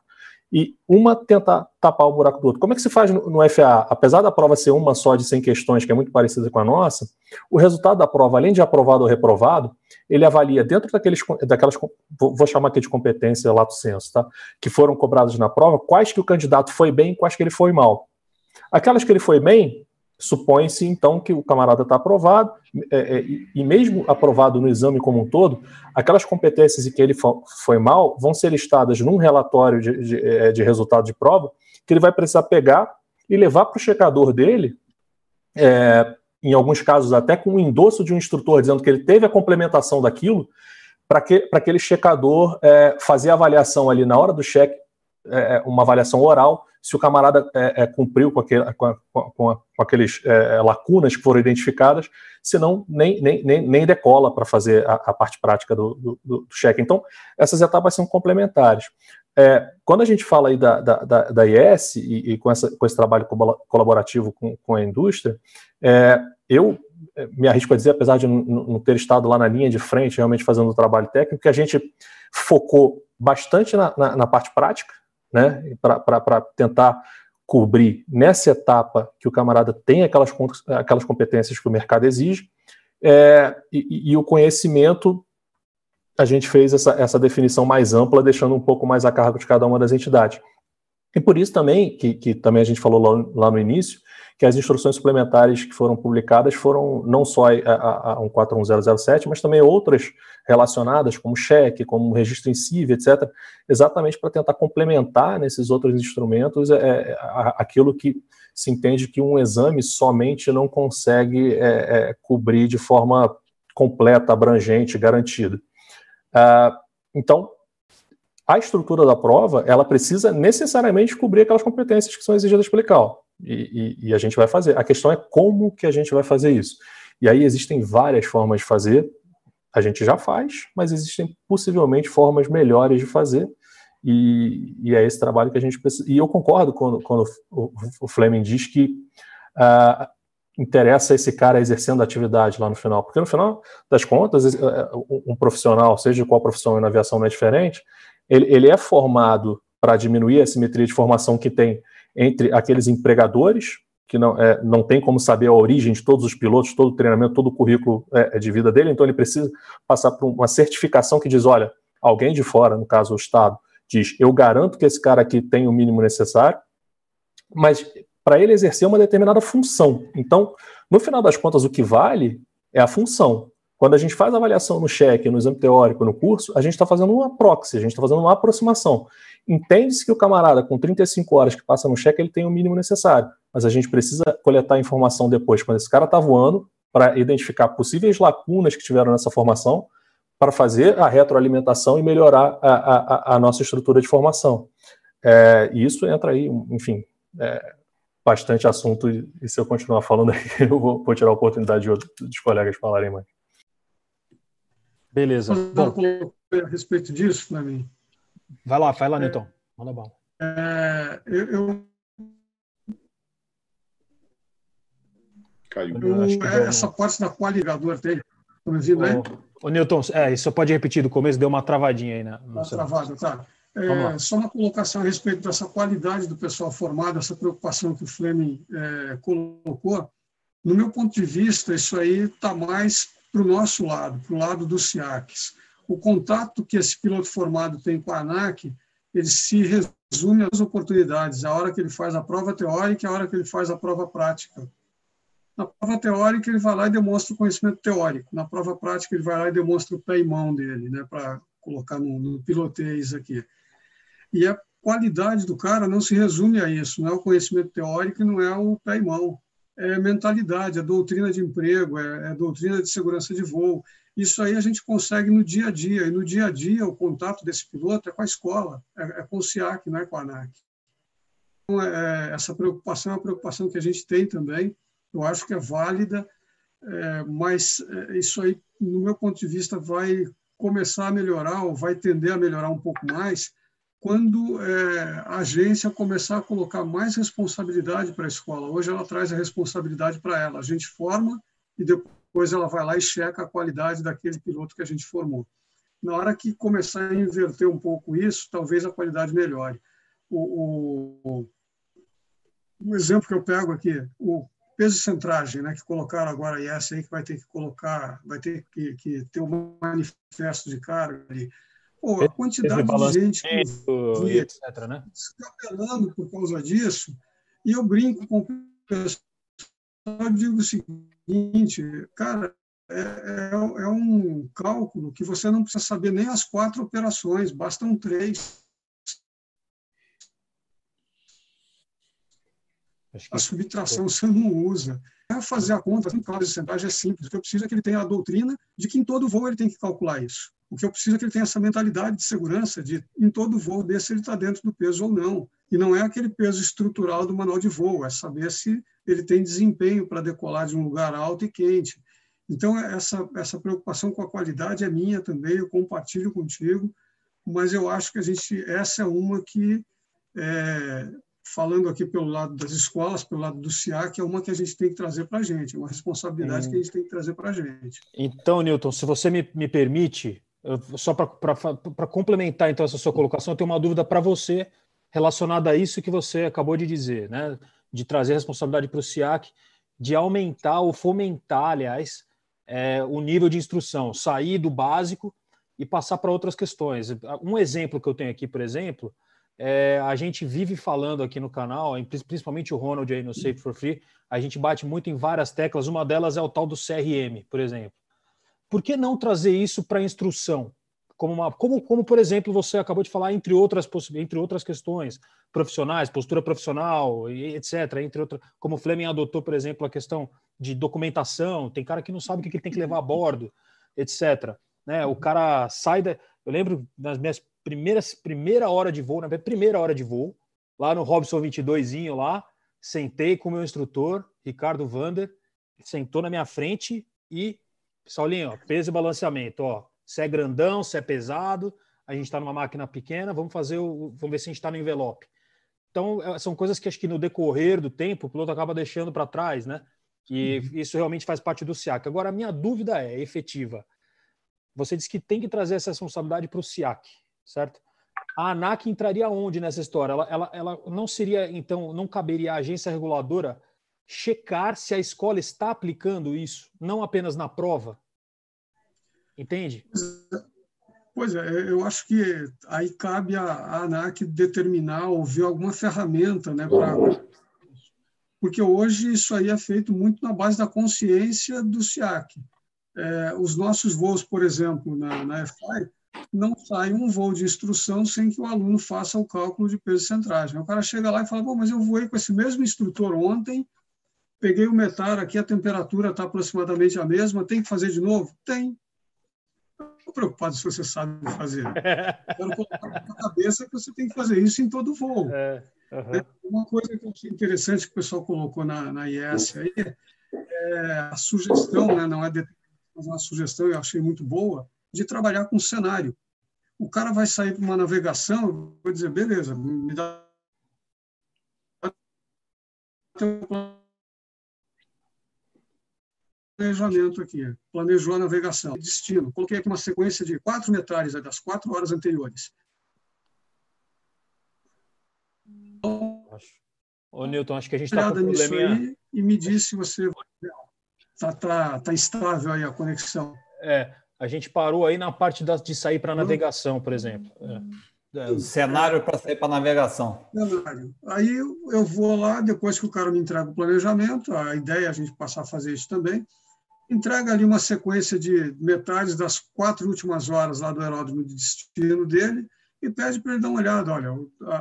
e uma tentar tapar o buraco do outro. Como é que se faz no, no, FA? Apesar da prova ser uma só de 100 questões, que é muito parecida com a nossa, o resultado da prova, além de aprovado ou reprovado, ele avalia dentro daqueles, daquelas, vou chamar aqui de competência lato senso, tá? que foram cobradas na prova, quais que o candidato foi bem e quais que ele foi mal. Aquelas que ele foi bem, supõe-se então que o camarada está aprovado, é, é, e mesmo aprovado no exame como um todo, aquelas competências em que ele foi mal vão ser listadas num relatório de, de, é, de resultado de prova, que ele vai precisar pegar e levar para o checador dele, é, em alguns casos até com o endosso de um instrutor dizendo que ele teve a complementação daquilo, para que, aquele checador é, fazer a avaliação ali na hora do cheque, é, uma avaliação oral, se o camarada é, é, cumpriu com, aquele, com, a, com, aqueles é, lacunas que foram identificadas, senão nem, nem, nem, nem decola para fazer a, a, parte prática do, do, do, cheque. Então, essas etapas são complementares. É, quando a gente fala aí da, da, da, da IES e, e, com, essa, com esse trabalho colaborativo com, com a indústria, é, eu é, me arrisco a dizer, apesar de não ter estado lá na linha de frente, realmente fazendo o trabalho técnico, que a gente focou bastante na, na, na parte prática, né, para tentar cobrir nessa etapa que o camarada tem aquelas, aquelas competências que o mercado exige, é, e, e, o conhecimento, a gente fez essa, essa definição mais ampla, deixando um pouco mais a cargo de cada uma das entidades. E por isso também, que, que também a gente falou lá, lá no início, que as instruções suplementares que foram publicadas foram não só a, a, a 141007, mas também outras relacionadas, como cheque, como registro em CIV, etc., exatamente para tentar complementar nesses outros instrumentos é, aquilo que se entende que um exame somente não consegue é, é, cobrir de forma completa, abrangente, garantida. Ah, então, a estrutura da prova, ela precisa necessariamente cobrir aquelas competências que são exigidas pelo ICAO. E, e, e, a gente vai fazer. A questão é como que a gente vai fazer isso. E aí existem várias formas de fazer. A gente já faz, mas existem possivelmente formas melhores de fazer. E, e é esse trabalho que a gente precisa. E eu concordo quando, quando o, o Fleming diz que uh, interessa esse cara exercendo atividade lá no final. Porque no final das contas, um profissional, seja qual profissão na aviação não é diferente, ele, ele é formado para diminuir a simetria de formação que tem entre aqueles empregadores, que não, é, não tem como saber a origem de todos os pilotos, todo o treinamento, todo o currículo é, é, de vida dele, então ele precisa passar por uma certificação que diz: olha, alguém de fora, no caso o Estado, diz: eu garanto que esse cara aqui tem o mínimo necessário, mas para ele exercer uma determinada função. Então, no final das contas, o que vale é a função. Quando a gente faz avaliação no cheque, no exame teórico, no curso, a gente está fazendo uma proxy, a gente está fazendo uma aproximação. Entende-se que o camarada, com 35 horas que passa no cheque, ele tem o mínimo necessário, mas a gente precisa coletar informação depois, quando esse cara está voando, para identificar possíveis lacunas que tiveram nessa formação, para fazer a retroalimentação e melhorar a, a, a nossa estrutura de formação. É, e isso entra aí, enfim, é, bastante assunto, e, e, se eu continuar falando aí, *laughs* eu vou, vou tirar a oportunidade de outros, dos colegas falarem mais. Beleza. Bom, a respeito disso, Flamengo. Vai lá, vai lá, é, Newton. Manda bala. É, eu, eu, Caiu. Eu, é, essa parte da qualificador tem. Estão me ouvindo aí? Ô, Newton, é, isso pode repetir do começo, deu uma travadinha aí, né? Uma travada, tá. É, só uma colocação a respeito dessa qualidade do pessoal formado, essa preocupação que o Fleming é, colocou. No meu ponto de vista, isso aí está mais para o nosso lado, para o lado dos SIACs o contato que esse piloto formado tem com a ANAC, ele se resume às oportunidades, a hora que ele faz a prova teórica e a hora que ele faz a prova prática. Na prova teórica, ele vai lá e demonstra o conhecimento teórico. Na prova prática, ele vai lá e demonstra o pé e mão dele, né, para colocar no, no piloteis aqui. E a qualidade do cara não se resume a isso, não é o conhecimento teórico não é o pé e mão. É mentalidade, é doutrina de emprego, é, é doutrina de segurança de voo, Isso aí a gente consegue no dia a dia, e no dia a dia o contato desse piloto é com a escola, é, é com o SIAC, não é com a ANAC. Então, é, essa preocupação é uma preocupação que a gente tem também, eu acho que é válida, é, mas é, isso aí, no meu ponto de vista, vai começar a melhorar, ou vai tender a melhorar um pouco mais, quando é, a agência começar a colocar mais responsabilidade para a escola. Hoje ela traz a responsabilidade para ela. A gente forma e depois ela vai lá e checa a qualidade daquele piloto que a gente formou. Na hora que começar a inverter um pouco isso, talvez a qualidade melhore. O, o, o exemplo que eu pego aqui, o peso de centragem, né, que colocaram agora a IS aí, que vai ter que colocar, vai ter que, que ter um manifesto de carga ali Pô, a quantidade de gente que via, etc, né? escapelando por causa disso, e eu brinco com o pessoal, eu digo o seguinte, cara, é, é, é, um cálculo que você não precisa saber nem as quatro operações, bastam três. A subtração você não usa. É fazer a conta, em causa de centagem é simples. O que eu preciso é que ele tenha a doutrina de que em todo voo ele tem que calcular isso. O que eu preciso é que ele tenha essa mentalidade de segurança, de em todo voo desse ele está dentro do peso ou não. E não é aquele peso estrutural do manual de voo, é saber se ele tem desempenho para decolar de um lugar alto e quente. Então, essa, essa preocupação com a qualidade é minha também, eu compartilho contigo, mas eu acho que a gente, essa é uma que, é, falando aqui pelo lado das escolas, pelo lado do SIAC, é uma que a gente tem que trazer para a gente, é uma responsabilidade hum. que a gente tem que trazer para a gente. Então, Newton, se você me, me permite, só para complementar então essa sua colocação, eu tenho uma dúvida para você relacionada a isso que você acabou de dizer, né? De trazer responsabilidade para o SIAC, de aumentar ou fomentar, aliás, é, o nível de instrução, sair do básico e passar para outras questões. Um exemplo que eu tenho aqui, por exemplo, é, a gente vive falando aqui no canal, principalmente o Ronald aí no Safe for Free, a gente bate muito em várias teclas, uma delas é o tal do CRM, por exemplo. Por que não trazer isso para a instrução? Como, uma, como, como, por exemplo, você acabou de falar, entre outras, entre outras questões profissionais, postura profissional, etc. Entre outras, como o Fleming adotou, por exemplo, a questão de documentação. Tem cara que não sabe o que ele tem que levar a bordo, etc. Né? O cara sai da. Eu lembro nas minhas primeiras primeira hora de voo, na minha primeira hora de voo, lá no Robson 22 lá, sentei com o meu instrutor, Ricardo Vander, sentou na minha frente e Saulinho, ó, peso e balanceamento, ó. Se é grandão, se é pesado, a gente está numa máquina pequena, vamos fazer o, vamos ver se a gente está no envelope. Então, é, são coisas que acho que no decorrer do tempo o piloto acaba deixando para trás, né? E uhum. isso realmente faz parte do SIAC. Agora, a minha dúvida é efetiva. Você disse que tem que trazer essa responsabilidade para o SIAC, certo? A ANAC entraria onde nessa história? Ela, ela, ela não seria, então, não caberia a agência reguladora checar se a escola está aplicando isso, não apenas na prova. Entende? Pois é, eu acho que aí cabe a, ANAC determinar ou ver alguma ferramenta, né, pra, porque hoje isso aí é feito muito na base da consciência do SIAC. É, os nossos voos, por exemplo, na, na não sai um voo de instrução sem que o aluno faça o cálculo de peso centragem. O cara chega lá e fala, Bom, mas eu voei com esse mesmo instrutor ontem peguei o metar aqui, a temperatura está aproximadamente a mesma, tem que fazer de novo? Tem. Estou preocupado se você sabe fazer. *laughs* Quero colocar na cabeça que você tem que fazer isso em todo voo. É, uhum. Uma coisa que eu achei interessante que o pessoal colocou na, na IS aí é a sugestão, né, não é mas uma sugestão eu achei muito boa, de trabalhar com cenário. O cara vai sair para uma navegação, vou dizer, beleza, me dá planejamento aqui, planejou a navegação, destino. Coloquei aqui uma sequência de quatro metralhas das quatro horas anteriores. Ô, Newton, acho que a gente está com um probleminha... e me disse se você está tá, tá estável aí a conexão. É, a gente parou aí na parte da, de sair para navegação, por exemplo. É. é o cenário para sair para navegação. Cenário. Aí eu vou lá, depois que o cara me entrega o planejamento, a ideia é a gente passar a fazer isso também entrega ali uma sequência de metades das quatro últimas horas lá do aeródromo de destino dele e pede para ele dar uma olhada. Olha,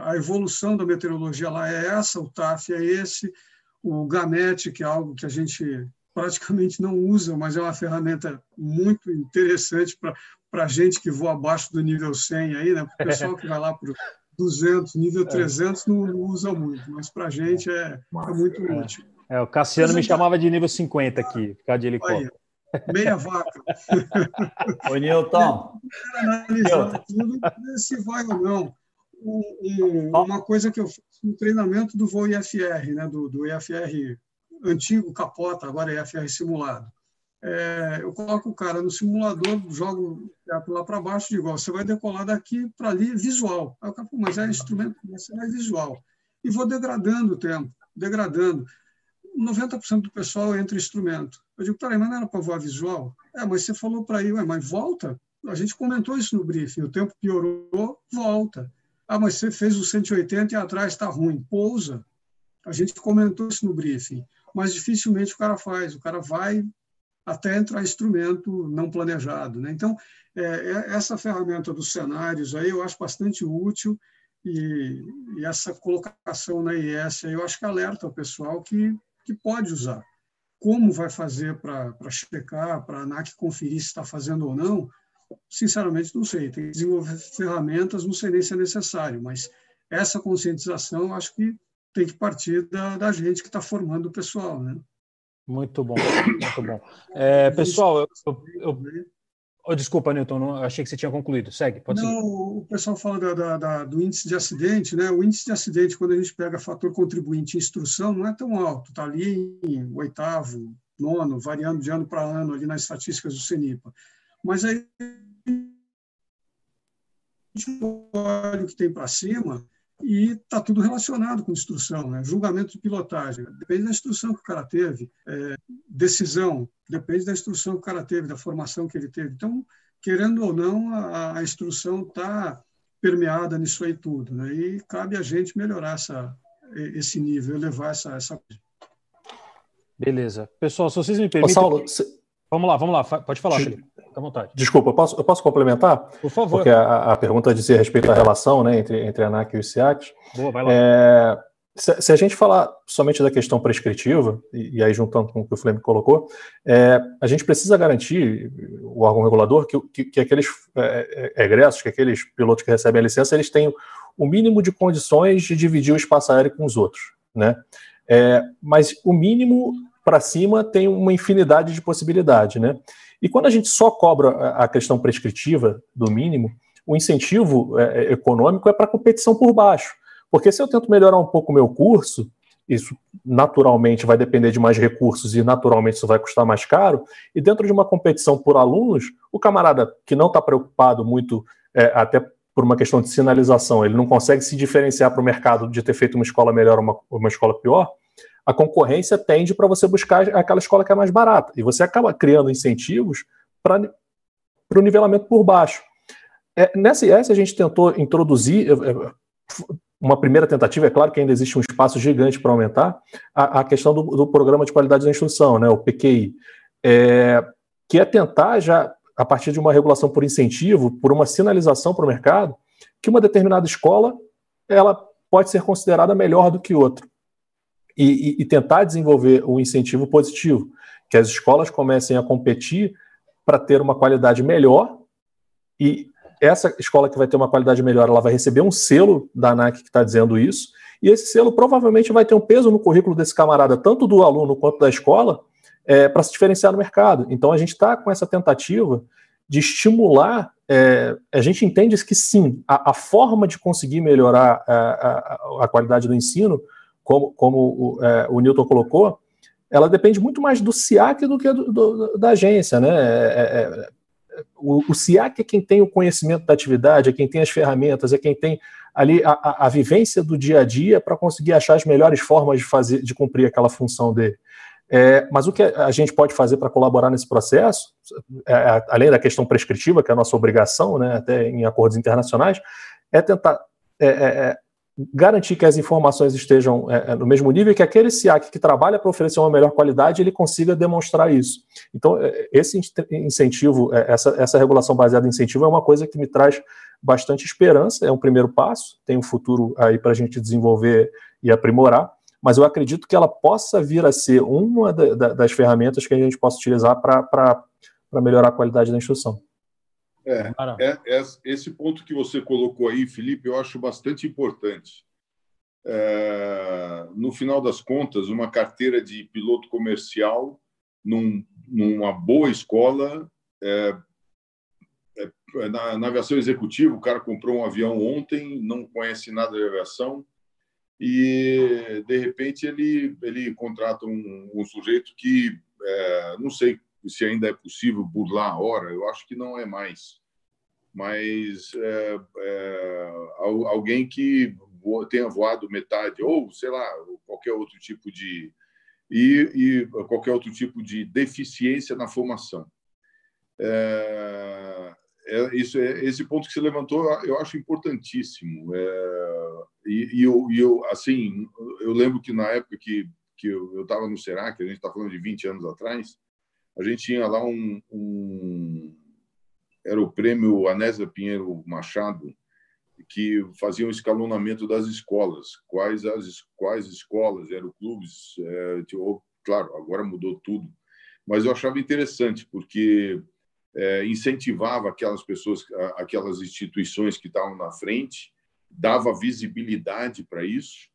a evolução da meteorologia lá é essa, o TAF é esse, o GAMET, que é algo que a gente praticamente não usam, mas é uma ferramenta muito interessante para gente que voa abaixo do nível 100 aí, né? O pessoal que vai lá para 200, nível 300 é. não, não usa muito, mas para a gente é, é muito útil. É, o Cassiano me chamava de nível 50 aqui, ficar de helicóptero. Meia vaca. *laughs* Ô, Nilton. Analisar tudo, se vai ou não. Um, uma coisa que eu faço no treinamento do voo IFR, né, do, do IFR antigo capota, agora é IFR simulado. É, eu coloco o cara no simulador, jogo lá para baixo, digo, ó, você vai decolar daqui para ali visual. Aí o cara, mas é instrumento, você vai visual. E vou degradando o tempo, degradando. 90% do pessoal entra instrumento. Eu digo, peraí, mas não era para voar visual? É, mas você falou para ir, mas volta. A gente comentou isso no briefing, o tempo piorou, volta. Ah, mas você fez o 180 e atrás está ruim, pousa. A gente comentou isso no briefing, mas dificilmente o cara faz. O cara vai até entrar instrumento não planejado. Né? Então, é, é essa ferramenta dos cenários aí eu acho bastante útil e, e essa colocação na IS eu acho que alerta o pessoal que, que pode usar. Como vai fazer para checar, para a ANAC conferir se está fazendo ou não, sinceramente não sei. Tem que desenvolver ferramentas, não sei nem se é necessário, mas essa conscientização eu acho que tem que partir da, da gente que está formando o pessoal. Né? Muito bom, muito bom. *coughs* É, pessoal, eu, eu, eu oh, desculpa, Newton, não, achei que você tinha concluído. Segue, pode não, seguir. O pessoal fala da, da, da, do índice de acidente, né? O índice de acidente, quando a gente pega fator contribuinte em instrução, não é tão alto, está ali em oitavo, nono, variando de ano para ano ali nas estatísticas do CENIPA. Mas aí a gente olha o que tem para cima, e está tudo relacionado com instrução, né? julgamento de pilotagem, depende da instrução que o cara teve, é, decisão, depende da instrução que o cara teve, da formação que ele teve. Então, querendo ou não, a, a instrução está permeada nisso aí tudo, né? e cabe a gente melhorar essa, esse nível, elevar essa, essa... Beleza. Pessoal, se vocês me permitem... Ô, Saulo, Vamos lá, vamos lá, pode falar, Felipe. Fica à vontade. Desculpa, eu posso, eu posso complementar? Por favor. Porque a, a pergunta dizia respeito à relação né, entre, entre a ANAC e o SIAC. Boa, vai lá. É, se, se, a gente falar somente da questão prescritiva, e, e aí juntando com o que o Flamengo colocou, é, a gente precisa garantir, o órgão regulador, que, que, que aqueles é, é egressos, que aqueles pilotos que recebem a licença, eles tenham o mínimo de condições de dividir o espaço aéreo com os outros. Né? É, mas o mínimo para cima tem uma infinidade de possibilidades, né? E quando a gente só cobra a questão prescritiva do mínimo, o incentivo é, é econômico é para competição por baixo. Porque se eu tento melhorar um pouco o meu curso, isso naturalmente vai depender de mais recursos e naturalmente isso vai custar mais caro. E dentro de uma competição por alunos, o camarada que não está preocupado muito, é, até por uma questão de sinalização, ele não consegue se diferenciar para o mercado de ter feito uma escola melhor ou uma, uma escola pior, a concorrência tende para você buscar aquela escola que é mais barata. E você acaba criando incentivos para o nivelamento por baixo. É, nessa IS, a gente tentou introduzir uma primeira tentativa, é claro que ainda existe um espaço gigante para aumentar, a, a questão do, do, Programa de Qualidade da Instrução, né, o PQI, é, que é tentar já, a partir de uma regulação por incentivo, por uma sinalização para o mercado, que uma determinada escola ela pode ser considerada melhor do que outra e, e, tentar desenvolver um incentivo positivo, que as escolas comecem a competir para ter uma qualidade melhor e essa escola que vai ter uma qualidade melhor, ela vai receber um selo da ANAC que está dizendo isso, e esse selo provavelmente vai ter um peso no currículo desse camarada, tanto do aluno quanto da escola, é, para se diferenciar no mercado. Então a gente está com essa tentativa de estimular. É, a gente entende que sim, a, a forma de conseguir melhorar a, a, a qualidade do ensino como, como o, é, o Newton colocou, ela depende muito mais do SIAC do que do, do, da agência, né? É, é, é o, o SIAC é quem tem o conhecimento da atividade, é quem tem as ferramentas, é quem tem ali a, a, a vivência do dia a dia para conseguir achar as melhores formas de fazer, de cumprir aquela função dele. É, mas o que a gente pode fazer para colaborar nesse processo, é, além da questão prescritiva, que é a nossa obrigação, né, até em acordos internacionais, é tentar é, é garantir que as informações estejam é, é no mesmo nível e que aquele SIAC que trabalha para oferecer uma melhor qualidade, ele consiga demonstrar isso. Então, é, esse incentivo, é, essa, essa regulação baseada em incentivo é uma coisa que me traz bastante esperança, é um primeiro passo, tem um futuro aí para a gente desenvolver e aprimorar, mas eu acredito que ela possa vir a ser uma da, da, das ferramentas que a gente possa utilizar para melhorar a qualidade da instrução. É, é, é, esse ponto que você colocou aí, Felipe, eu acho bastante importante. É, no final das contas, uma carteira de piloto comercial num, numa boa escola é, é, na, na, aviação executiva, o cara comprou um avião ontem, não conhece nada de aviação, e de repente ele, ele contrata um, um sujeito que é, não sei se ainda é possível burlar a hora, eu acho que não é mais. Mas é, é, alguém que tenha voado metade, ou sei lá, qualquer outro tipo de. E, e qualquer outro tipo de deficiência na formação. É, é, isso é, esse ponto que você levantou eu acho importantíssimo é, e, e, eu, e, eu, assim eu lembro que na época que que eu estava no Serac a gente está falando de 20 anos atrás a gente tinha lá um, um era o prêmio Anésia Pinheiro Machado que fazia um escalonamento das escolas. Quais as quais escolas eram clubes é, claro agora mudou tudo. Mas eu achava interessante porque é, incentivava aquelas pessoas, aquelas instituições que estavam na frente, dava visibilidade para isso,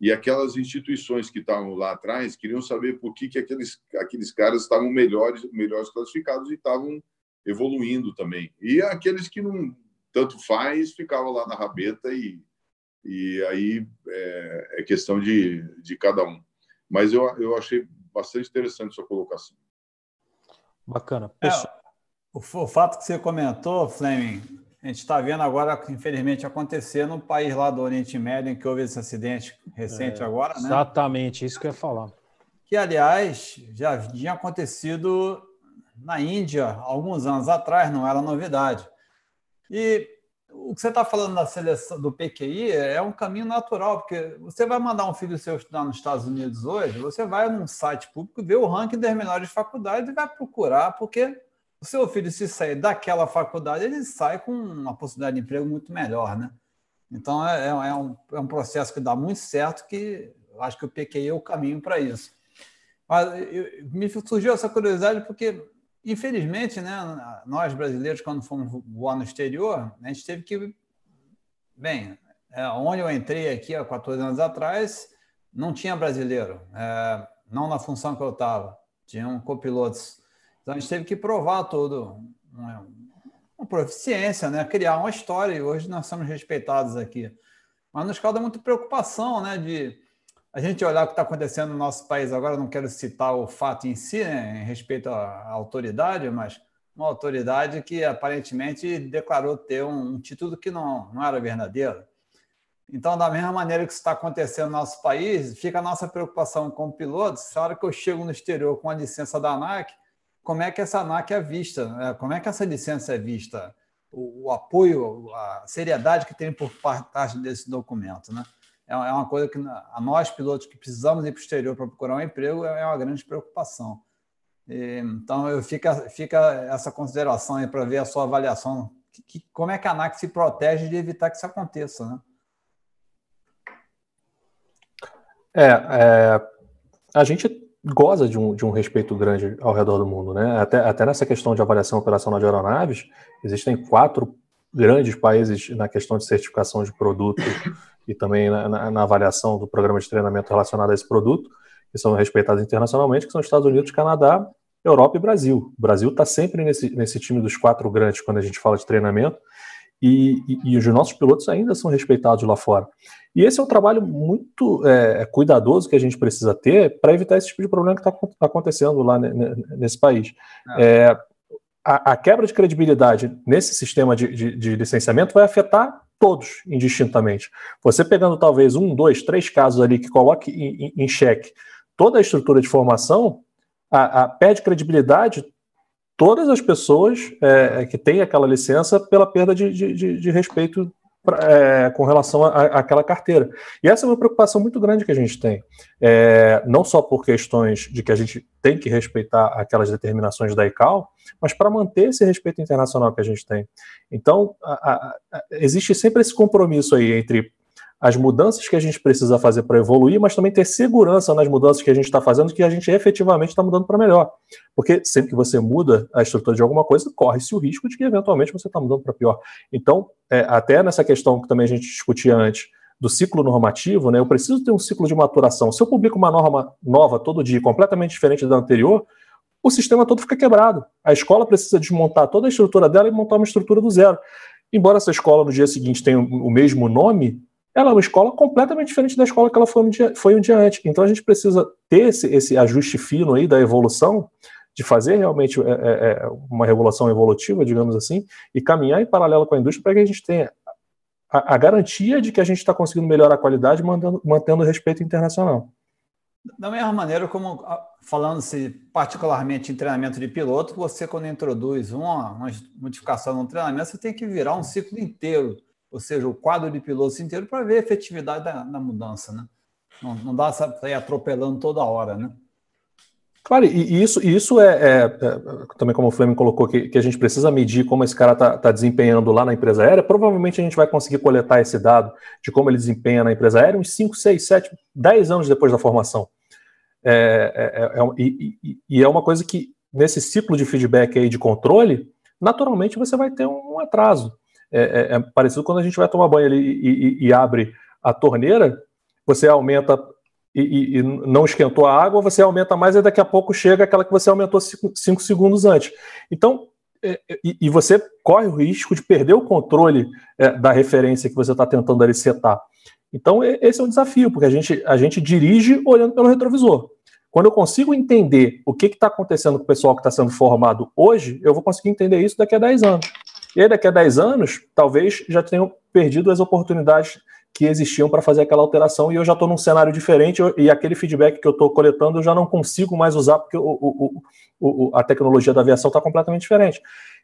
e aquelas instituições que estavam lá atrás queriam saber por que, que aqueles, aqueles caras estavam melhores, melhores classificados e estavam evoluindo também. E aqueles que não tanto faz ficavam lá na rabeta e, e aí é, é questão de, de cada um. Mas eu, eu achei bastante interessante sua colocação. Bacana. É, o, o fato que você comentou, Fleming, a gente está vendo agora, infelizmente, acontecer no país lá do Oriente Médio, em que houve esse acidente recente é, agora, né? Exatamente, isso que eu ia falar. Que, aliás, já tinha acontecido na Índia alguns anos atrás, não era novidade. E o que você está falando da seleção do PQI é um caminho natural, porque você vai mandar um filho seu estudar nos Estados Unidos hoje, você vai num site público, ver o ranking das melhores faculdades e vai procurar, porque o seu filho, se sair daquela faculdade, ele sai com uma possibilidade de emprego muito melhor, né? Então, é, é, é, um, é um processo que dá muito certo, que acho que o PQI é o caminho para isso. Mas eu, me surgiu essa curiosidade porque, infelizmente, né, nós brasileiros, quando fomos voar no exterior, a gente teve que. Bem, é, onde eu entrei aqui há 14 anos atrás, não tinha brasileiro, é, não na função que eu estava, tinham copilotos então a gente teve que provar todo uma, uma proficiência, né? criar uma história, e hoje nós somos respeitados aqui. Mas nos causa muita preocupação né? de a gente olhar o que está acontecendo no nosso país agora, não quero citar o fato em si, né? em respeito à autoridade, mas uma autoridade que aparentemente declarou ter um, um título que não, não era verdadeiro. Então, da mesma maneira que isso está acontecendo no nosso país, fica a nossa preocupação como pilotos. Se a hora que eu chego no exterior com a licença da ANAC, como é que essa ANAC é vista, né? como é que essa licença é vista, o, o apoio, a seriedade que tem por parte desse documento. Né? É, é uma coisa que a nós, pilotos que precisamos ir para o exterior para procurar um emprego, é uma grande preocupação. E, então, eu fica, fica essa consideração aí para ver a sua avaliação. Que, que, como é que a ANAC se protege de evitar que isso aconteça? Né? É, é, a gente goza de um, de um respeito grande ao redor do mundo, né? Até, até nessa questão de avaliação operacional de aeronaves, existem quatro grandes países na questão de certificação de produto e também na, na, na, avaliação do programa de treinamento relacionado a esse produto, que são respeitados internacionalmente, que são Estados Unidos, Canadá, Europa e Brasil. O Brasil está sempre nesse, nesse time dos quatro grandes quando a gente fala de treinamento, e, e, e, os nossos pilotos ainda são respeitados lá fora. E esse é um trabalho muito é, cuidadoso que a gente precisa ter para evitar esse tipo de problema que está acontecendo lá nesse país. É. É, a, a, quebra de credibilidade nesse sistema de, de, de, licenciamento vai afetar todos indistintamente. Você pegando talvez um, dois, três casos ali que coloque em, em xeque toda a estrutura de formação, a, a perde credibilidade todas as pessoas é, que têm aquela licença pela perda de, de, de respeito é, com relação àquela carteira. E essa é uma preocupação muito grande que a gente tem, é, não só por questões de que a gente tem que respeitar aquelas determinações da ICAO, mas para manter esse respeito internacional que a gente tem. Então, a, a, a, existe sempre esse compromisso aí entre as mudanças que a gente precisa fazer para evoluir, mas também ter segurança nas mudanças que a gente está fazendo, que a gente efetivamente está mudando para melhor. Porque sempre que você muda a estrutura de alguma coisa, corre-se o risco de que eventualmente você está mudando para pior. Então, é, até nessa questão que também a gente discutia antes, do ciclo normativo, né, eu preciso ter um ciclo de maturação. Se eu publico uma norma nova todo dia, completamente diferente da anterior, o sistema todo fica quebrado. A escola precisa desmontar toda a estrutura dela e montar uma estrutura do zero. Embora essa escola no dia seguinte tenha o mesmo nome, ela é uma escola completamente diferente da escola que ela foi um dia, foi um dia antes. Então a gente precisa ter esse, esse ajuste fino aí da evolução, de fazer realmente é, é, é uma regulação evolutiva, digamos assim, e caminhar em paralelo com a indústria para que a gente tenha a, a, garantia de que a gente está conseguindo melhorar a qualidade mantendo, mantendo o respeito internacional. Da mesma maneira como, falando-se particularmente em treinamento de piloto, você quando introduz uma, uma modificação no treinamento, você tem que virar um ciclo inteiro ou seja, o quadro de pilotos inteiro para ver a efetividade da, da mudança, né? Não, não dá para ir atropelando toda hora, né? Claro, e isso, isso é, é, é, também como o Fleming colocou, que, que, a gente precisa medir como esse cara está tá desempenhando lá na empresa aérea. Provavelmente a gente vai conseguir coletar esse dado de como ele desempenha na empresa aérea uns 5, 6, 7, 10 anos depois da formação. É, é, é, é e, e, e, é uma coisa que, nesse ciclo de feedback aí de controle, naturalmente você vai ter um atraso. É, é, é, parecido quando a gente vai tomar banho ali e, e, e abre a torneira, você aumenta e, e, não esquentou a água, você aumenta mais e daqui a pouco chega aquela que você aumentou 5 segundos antes. Então, é, é, e, e, você corre o risco de perder o controle é, da referência que você está tentando ali setar. Então, esse é um desafio, porque a gente, a gente dirige olhando pelo retrovisor. Quando eu consigo entender o que está acontecendo com o pessoal que está sendo formado hoje, eu vou conseguir entender isso daqui a 10 anos. E aí, daqui a 10 anos, talvez já tenham perdido as oportunidades que existiam para fazer aquela alteração e eu já estou num cenário diferente e aquele feedback que eu estou coletando eu já não consigo mais usar porque o, o, o, a tecnologia da aviação está completamente diferente.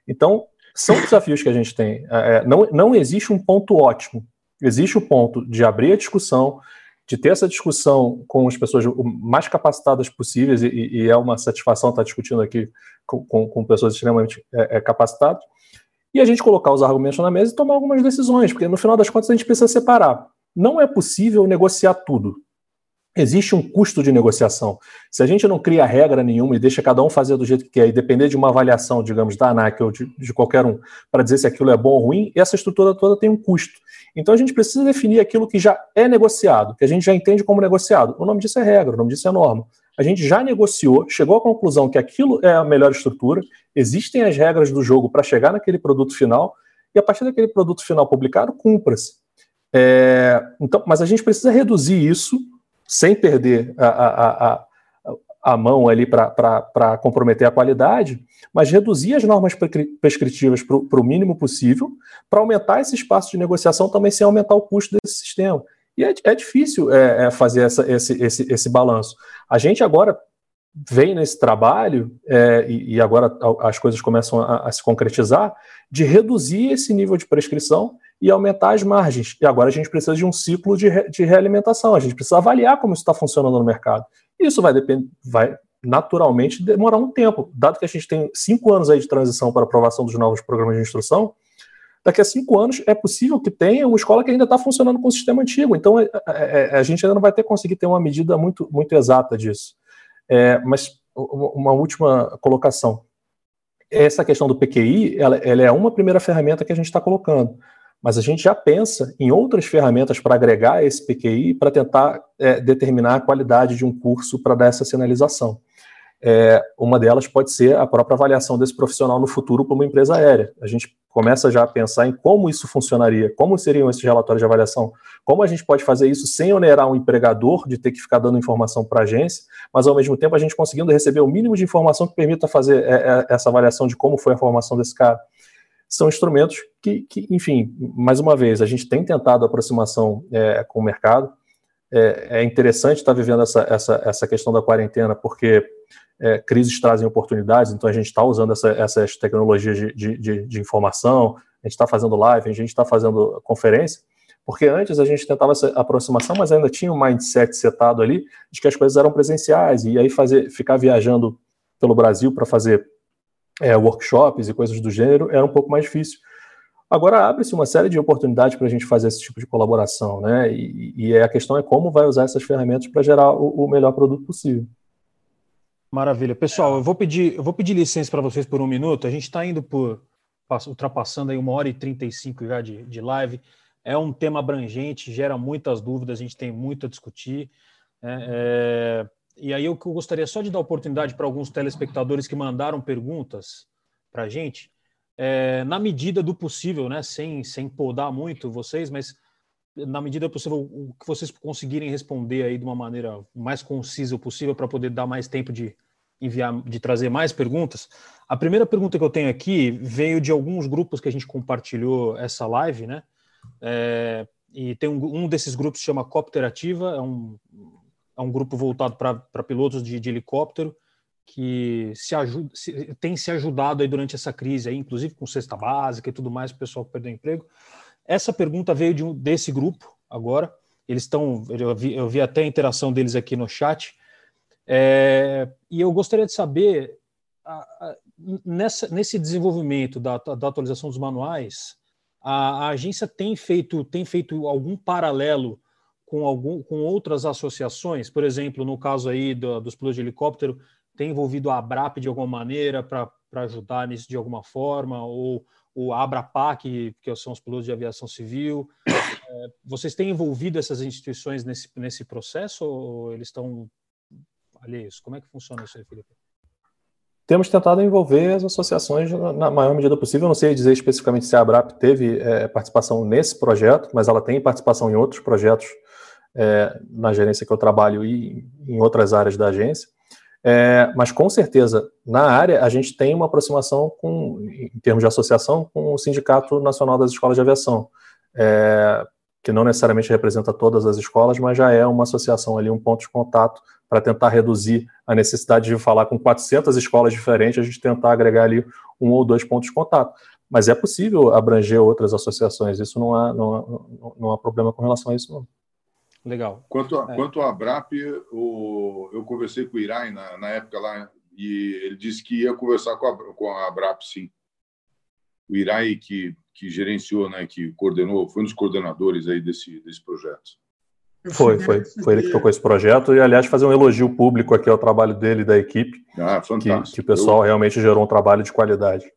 Então, são desafios que a gente tem. É, é, não, não existe um ponto ótimo. Existe o ponto de abrir a discussão, de ter essa discussão com as pessoas mais capacitadas possíveis, e, e é uma satisfação estar discutindo aqui com, com, com pessoas extremamente é, é capacitadas, e a gente colocar os argumentos na mesa e tomar algumas decisões, porque no final das contas a gente precisa separar. Não é possível negociar tudo. Existe um custo de negociação. Se a gente não cria regra nenhuma e deixa cada um fazer do jeito que quer e depender de uma avaliação, digamos, da ANAC ou de, de qualquer um, para dizer se aquilo é bom ou ruim, essa estrutura toda tem um custo. Então a gente precisa definir aquilo que já é negociado, que a gente já entende como negociado. O nome disso é regra, o nome disso é norma a gente já negociou, chegou à conclusão que aquilo é a melhor estrutura, existem as regras do jogo para chegar naquele produto final, e a partir daquele produto final publicado, cumpra-se. É, então, mas a gente precisa reduzir isso sem perder a, a, a, a mão ali para comprometer a qualidade, mas reduzir as normas prescritivas para o mínimo possível, para aumentar esse espaço de negociação também sem aumentar o custo desse sistema. E é, é difícil é, é, fazer essa, esse, esse, esse balanço. A gente agora vem nesse trabalho, é, e, e, agora as coisas começam a, a, se concretizar, de reduzir esse nível de prescrição e aumentar as margens. E agora a gente precisa de um ciclo de, re, de realimentação, a gente precisa avaliar como isso está funcionando no mercado. Isso vai, depend, vai naturalmente demorar um tempo, dado que a gente tem cinco anos aí de transição para aprovação dos novos programas de instrução, daqui a cinco anos é possível que tenha uma escola que ainda está funcionando com o sistema antigo. Então, é, é, é, a gente ainda não vai ter conseguido ter uma medida muito, muito exata disso. É, mas uma última colocação. Essa questão do PQI, ela, ela é uma primeira ferramenta que a gente está colocando, mas a gente já pensa em outras ferramentas para agregar esse PQI para tentar é, determinar a qualidade de um curso para dar essa sinalização. É, uma delas pode ser a própria avaliação desse profissional no futuro para uma empresa aérea. A gente começa já a pensar em como isso funcionaria, como seriam esses relatórios de avaliação, como a gente pode fazer isso sem onerar um empregador de ter que ficar dando informação para a agência, mas ao mesmo tempo a gente conseguindo receber o mínimo de informação que permita fazer é, é, essa avaliação de como foi a formação desse cara. São instrumentos que, que enfim, mais uma vez, a gente tem tentado aproximação é, com o mercado. É, é interessante estar vivendo essa, essa, essa questão da quarentena, porque é, crises trazem oportunidades, então a gente está usando essa, essas tecnologias de, de, de, informação, a gente está fazendo live, a gente está fazendo conferência, porque antes a gente tentava essa aproximação, mas ainda tinha um mindset setado ali de que as coisas eram presenciais, e aí fazer, ficar viajando pelo Brasil para fazer é, workshops e coisas do gênero era um pouco mais difícil. Agora abre-se uma série de oportunidades para a gente fazer esse tipo de colaboração, né? E, e a questão é como vai usar essas ferramentas para gerar o, o, melhor produto possível. Maravilha. Pessoal, eu vou pedir, eu vou pedir licença para vocês por um minuto. A gente está indo por ultrapassando aí uma hora e 35 já de, de live. É um tema abrangente, gera muitas dúvidas, a gente tem muito a discutir. Né? É, e aí eu gostaria só de dar oportunidade para alguns telespectadores que mandaram perguntas para a gente, é, na medida do possível, né? sem, sem podar muito vocês, mas na medida possível, o que vocês conseguirem responder aí de uma maneira mais concisa possível para poder dar mais tempo de enviar, de trazer mais perguntas. A primeira pergunta que eu tenho aqui veio de alguns grupos que a gente compartilhou essa live, né? É, e tem um, um desses grupos que chama Copterativa, é um, é um grupo voltado para pilotos de, de, helicóptero que se ajuda, se, tem se ajudado aí durante essa crise, aí, inclusive com cesta básica e tudo mais, o pessoal que perdeu emprego. Essa pergunta veio de um, desse grupo agora. Eles estão, eu eu vi até a interação deles aqui no chat. É, e eu gostaria de saber, a, a, nessa, nesse desenvolvimento da, da, atualização dos manuais, a, a, agência tem feito, tem feito algum paralelo com, algum, com outras associações? Por exemplo, no caso aí do, dos pilotos de helicóptero, tem envolvido a ABRAP de alguma maneira para ajudar nisso de alguma forma? Ou o ABRAPAC, que são os pilotos de aviação civil? É, vocês têm envolvido essas instituições nesse, nesse processo ou eles estão alheios? Como é que funciona isso aí, Felipe? Temos tentado envolver as associações na maior medida possível. Eu não sei dizer especificamente se a ABRAP teve é, participação nesse projeto, mas ela tem participação em outros projetos é, na gerência que eu trabalho e em outras áreas da agência. É, mas com certeza, na área, a gente tem uma aproximação com, em termos de associação com o Sindicato Nacional das Escolas de Aviação, é, que não necessariamente representa todas as escolas, mas já é uma associação ali, um ponto de contato para tentar reduzir a necessidade de falar com 400 escolas diferentes, a gente tentar agregar ali um ou dois pontos de contato. Mas é possível abranger outras associações, isso não há, não há, não há problema com relação a isso, não. Legal. Quanto a, é. quanto a ABRAP, o, eu conversei com o Irai na, na época lá, e ele disse que ia conversar com a, com a ABRAP, sim. O Irai, que, que gerenciou, né, que coordenou, foi um dos coordenadores aí desse, desse projeto. Foi, foi. Foi ele que tocou esse projeto. E, aliás, fazer um elogio público aqui ao trabalho dele e da equipe. Ah, fantástico. Que, que o pessoal eu... realmente gerou um trabalho de qualidade.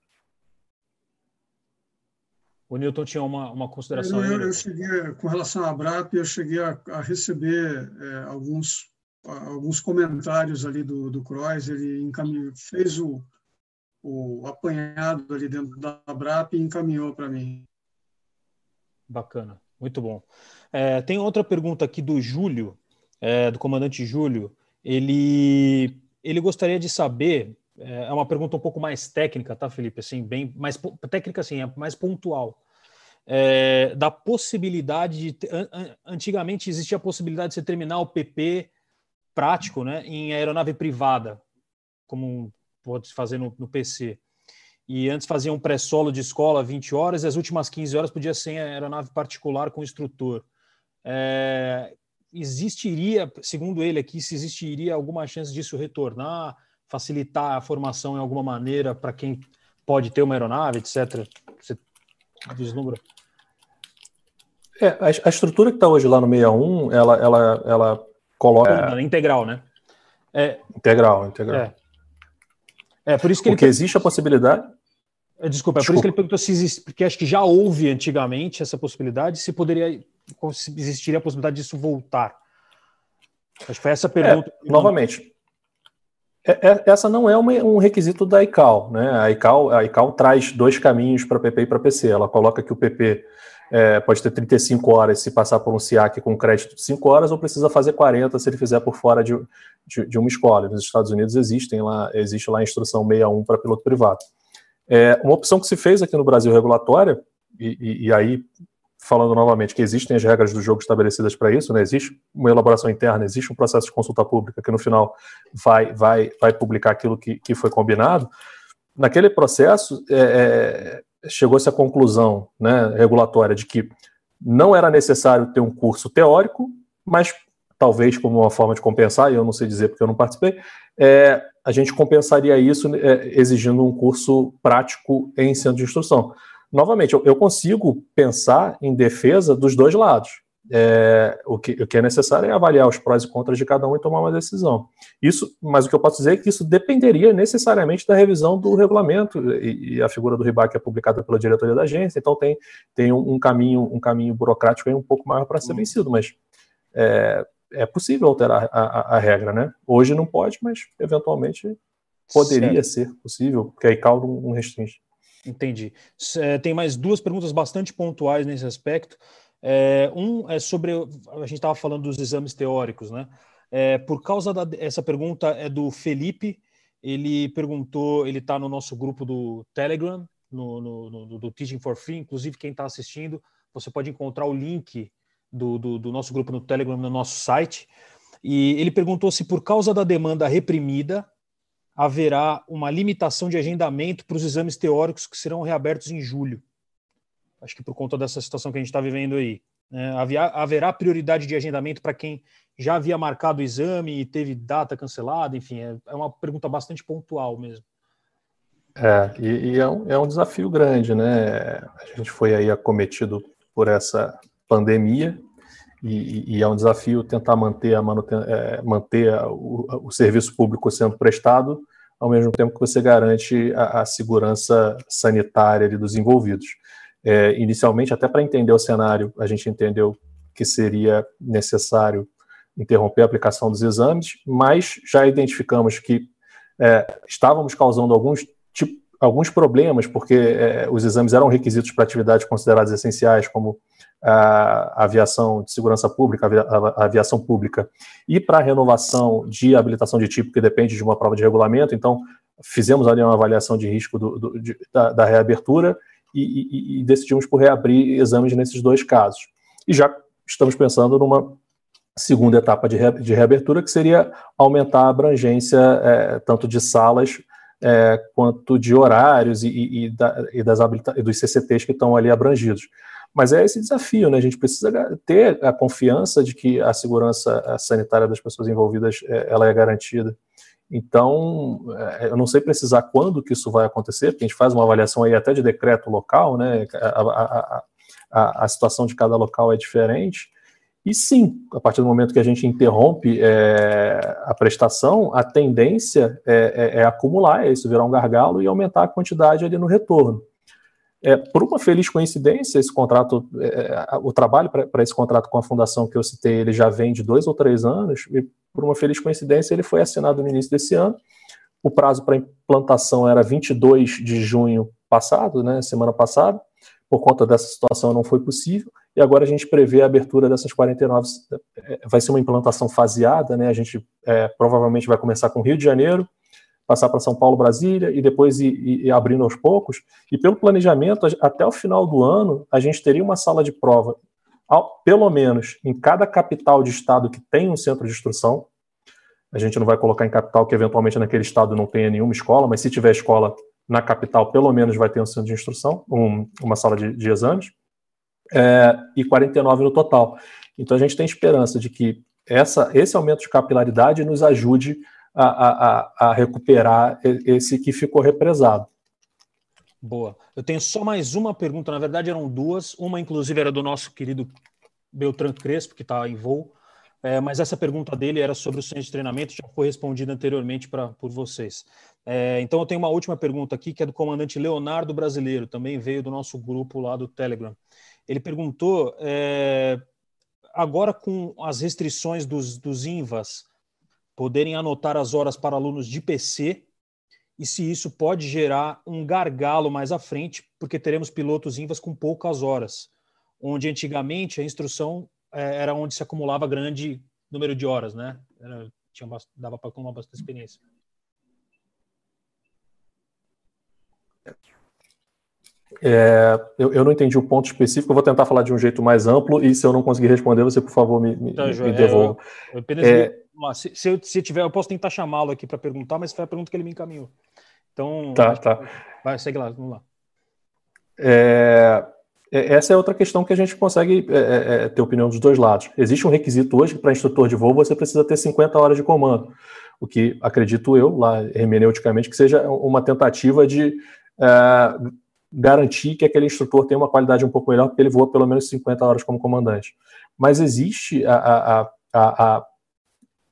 O Newton tinha uma, uma consideração. Eu, eu, cheguei, com relação à BRAP, eu cheguei a, a receber é, alguns, alguns comentários ali do, do Croix. Ele encaminhou, fez o, o apanhado ali dentro da BRAP e encaminhou para mim. Bacana, muito bom. É, tem outra pergunta aqui do Júlio, é, do comandante Júlio. Ele, ele gostaria de saber é, é uma pergunta um pouco mais técnica, tá, Felipe? Assim, bem mais técnica, assim, é mais pontual. É, da possibilidade de. Antigamente existia a possibilidade de você terminar o PP prático né, em aeronave privada, como pode fazer no, no PC. E antes fazia um pré-solo de escola 20 horas, e as últimas 15 horas podia ser em aeronave particular com instrutor. É, existiria, segundo ele aqui, se existiria alguma chance disso retornar? facilitar a formação em alguma maneira para quem pode ter uma aeronave, etc. Você vislumbra? É, a, a estrutura que está hoje lá no 61, ela, ela, ela coloca. É, integral, né? É, integral, integral. É. é por isso que porque ele... existe a possibilidade. É, desculpa, é por isso que ele perguntou se existe, porque acho que já houve antigamente essa possibilidade, se poderia, se existiria a possibilidade disso voltar. Acho que foi essa pergunta. É, novamente, é, é, essa não é uma, um requisito da ICAO. Né? A, ICAO, a ICAO traz dois caminhos para PP e para PC. Ela coloca que o PP é, pode ter 35 horas se passar por um SIAC com crédito de 5 horas, ou precisa fazer 40 se ele fizer por fora de, de, de uma escola. Nos Estados Unidos existem lá, existe lá a instrução 61 para piloto privado. É, uma opção que se fez aqui no Brasil regulatória, e, e, e aí falando novamente que existem as regras do jogo estabelecidas para isso, né? existe uma elaboração interna, existe um processo de consulta pública que no final vai, vai, vai publicar aquilo que, que foi combinado. Naquele processo, é, é, chegou-se à conclusão né, regulatória de que não era necessário ter um curso teórico, mas talvez como uma forma de compensar, e eu não sei dizer porque eu não participei, é, a gente compensaria isso é, exigindo um curso prático em centro de instrução. novamente, eu, eu consigo pensar em defesa dos dois lados. É, o, que, o, que, é necessário é avaliar os prós e contras de cada um e tomar uma decisão. Isso, mas o que eu posso dizer é que isso dependeria necessariamente da revisão do regulamento e, e a figura do RIBAC é publicada pela diretoria da agência, então tem, tem um, um caminho um caminho burocrático aí um pouco maior para ser uhum. vencido, mas é, é possível alterar a, a, a, regra, né? Hoje não pode, mas eventualmente poderia certo. ser possível, porque aí CAL não, não restringe. Entendi. É, tem mais duas perguntas bastante pontuais nesse aspecto. É, um é sobre. A gente estava falando dos exames teóricos, né? É, por causa da. Essa pergunta é do Felipe. Ele perguntou, ele está no nosso grupo do Telegram, no, no, no, do Teaching for Free. Inclusive, quem está assistindo, você pode encontrar o link do, do, do nosso grupo no Telegram no nosso site. E ele perguntou se, por causa da demanda reprimida, haverá uma limitação de agendamento para os exames teóricos que serão reabertos em julho. Acho que por conta dessa situação que a gente está vivendo aí. Né? haverá prioridade de agendamento para quem já havia marcado o exame e teve data cancelada? Enfim, é, é uma pergunta bastante pontual mesmo. É, e, e é, um, é um desafio grande, né? A gente foi aí acometido por essa pandemia e, e, é um desafio tentar manter, a manuten é, manter a, o, o, serviço público sendo prestado, ao mesmo tempo que você garante a, a segurança sanitária dos envolvidos. É, inicialmente, até para entender o cenário, a gente entendeu que seria necessário interromper a aplicação dos exames, mas já identificamos que é, estávamos causando alguns, tipo, alguns problemas, porque é, os exames eram requisitos para atividades consideradas essenciais, como a aviação de segurança pública, a aviação pública, e para a renovação de habilitação de tipo, que depende de uma prova de regulamento, então fizemos ali uma avaliação de risco do, do, de, da, da, reabertura e, e, e, decidimos por reabrir exames nesses dois casos. E já estamos pensando numa segunda etapa de, re, de reabertura, que seria aumentar a abrangência é, tanto de salas é, quanto de horários e, da, e das e dos CCTs que estão ali abrangidos. Mas é esse desafio, né? A gente precisa ter a confiança de que a segurança sanitária das pessoas envolvidas é, ela é garantida. Então, é, eu não sei precisar quando que isso vai acontecer, porque a gente faz uma avaliação aí até de decreto local, né? A, a, a, a situação de cada local é diferente. E sim, a partir do momento que a gente interrompe é, a prestação, a tendência é, é, é, acumular, é isso virar um gargalo e aumentar a quantidade ali no retorno. É, por uma feliz coincidência, esse contrato, é, é o trabalho para esse contrato com a fundação que eu citei, ele já vem de dois ou três anos, e por uma feliz coincidência, ele foi assinado no início desse ano. O prazo para implantação era 22 de junho passado, né, semana passada. Por conta dessa situação, não foi possível. E agora a gente prevê a abertura dessas 49. É, vai ser uma implantação faseada, né? A gente é, provavelmente vai começar com Rio de Janeiro, passar para São Paulo, Brasília e depois ir, ir, abrindo aos poucos. E pelo planejamento, até o final do ano, a gente teria uma sala de prova, ao, pelo menos em cada capital de estado que tem um centro de instrução. A gente não vai colocar em capital que eventualmente naquele estado não tenha nenhuma escola, mas se tiver escola na capital, pelo menos vai ter um centro de instrução, um, uma sala de, de exames, é, e 49 no total. Então a gente tem esperança de que essa, esse aumento de capilaridade nos ajude a, a, a recuperar esse que ficou represado. Boa. Eu tenho só mais uma pergunta, na verdade eram duas. Uma, inclusive, era do nosso querido Beltrán Crespo, que está em voo. É, mas essa pergunta dele era sobre o centro de treinamento, já foi respondida anteriormente pra, por vocês. É, então eu tenho uma última pergunta aqui, que é do comandante Leonardo Brasileiro, também veio do nosso grupo lá do Telegram. Ele perguntou, é, agora com as restrições dos, dos INVAs, poderem anotar as horas para alunos de PC e se isso pode gerar um gargalo mais à frente, porque teremos pilotos INVAs com poucas horas, onde antigamente a instrução é, era onde se acumulava grande número de horas, né? Era, tinha, dava para acumular bastante experiência. É, eu, eu, não entendi o ponto específico, eu vou tentar falar de um jeito mais amplo, e se eu não conseguir responder, você, por favor, me, me, tá, me devolva. É, eu, apenas é, se, se, eu, se tiver, eu posso tentar chamá-lo aqui para perguntar, mas foi a pergunta que ele me encaminhou. Então, tá, tá. vai, segue lá, vamos lá. É, é essa é outra questão que a gente consegue é ter opinião dos dois lados. Existe um requisito hoje que para instrutor de voo você precisa ter 50 horas de comando, o que acredito eu, lá hermeneuticamente, que seja uma tentativa de garantir que aquele instrutor tem uma qualidade um pouco melhor, porque ele voa pelo menos 50 horas como comandante. Mas existe a, a, a, a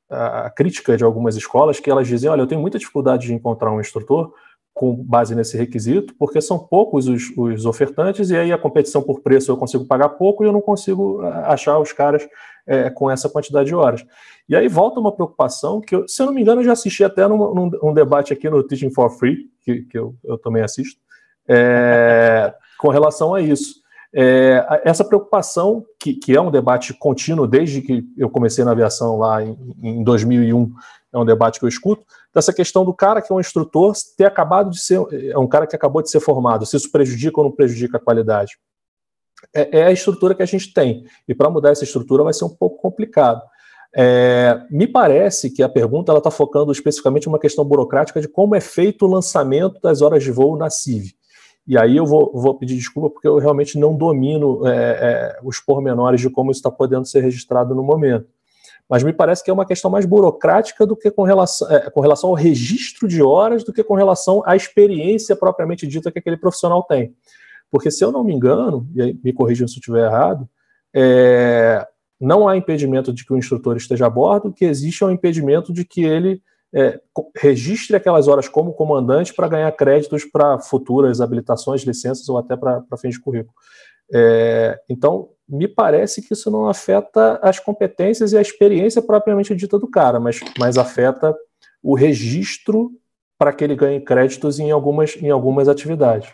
a crítica de algumas escolas que elas dizem, olha, eu tenho muita dificuldade de encontrar um instrutor com base nesse requisito, porque são poucos os, os, ofertantes e aí a competição por preço eu consigo pagar pouco e eu não consigo achar os caras é, com essa quantidade de horas. E aí volta uma preocupação que, eu, se eu não me engano, eu já assisti até num, num, num debate aqui no Teaching for Free, que, que eu, eu, também assisto, é, com relação a isso. É, essa preocupação, que, que, é um debate contínuo desde que eu comecei na aviação lá em, em 2001, é um debate que eu escuto, dessa questão do cara que é um instrutor ter acabado de ser, é um cara que acabou de ser formado, se isso prejudica ou não prejudica a qualidade. É, é a estrutura que a gente tem, e para mudar essa estrutura vai ser um pouco complicado. É, me parece que a pergunta está focando especificamente uma questão burocrática de como é feito o lançamento das horas de voo na CIV. E aí eu vou, vou pedir desculpa porque eu realmente não domino é, é, os pormenores de como isso está podendo ser registrado no momento mas me parece que é uma questão mais burocrática do que com relação, é, com relação ao registro de horas, do que com relação à experiência propriamente dita que aquele profissional tem. Porque, se eu não me engano, e aí me corrijam se eu estiver errado, é, não há impedimento de que o instrutor esteja a bordo, o que existe é um impedimento de que ele é, registre aquelas horas como comandante para ganhar créditos para futuras habilitações, licenças ou até para fins de currículo. É, então, me parece que isso não afeta as competências e a experiência propriamente dita do cara, mas, mas afeta o registro para que ele ganhe créditos em algumas, em algumas atividades.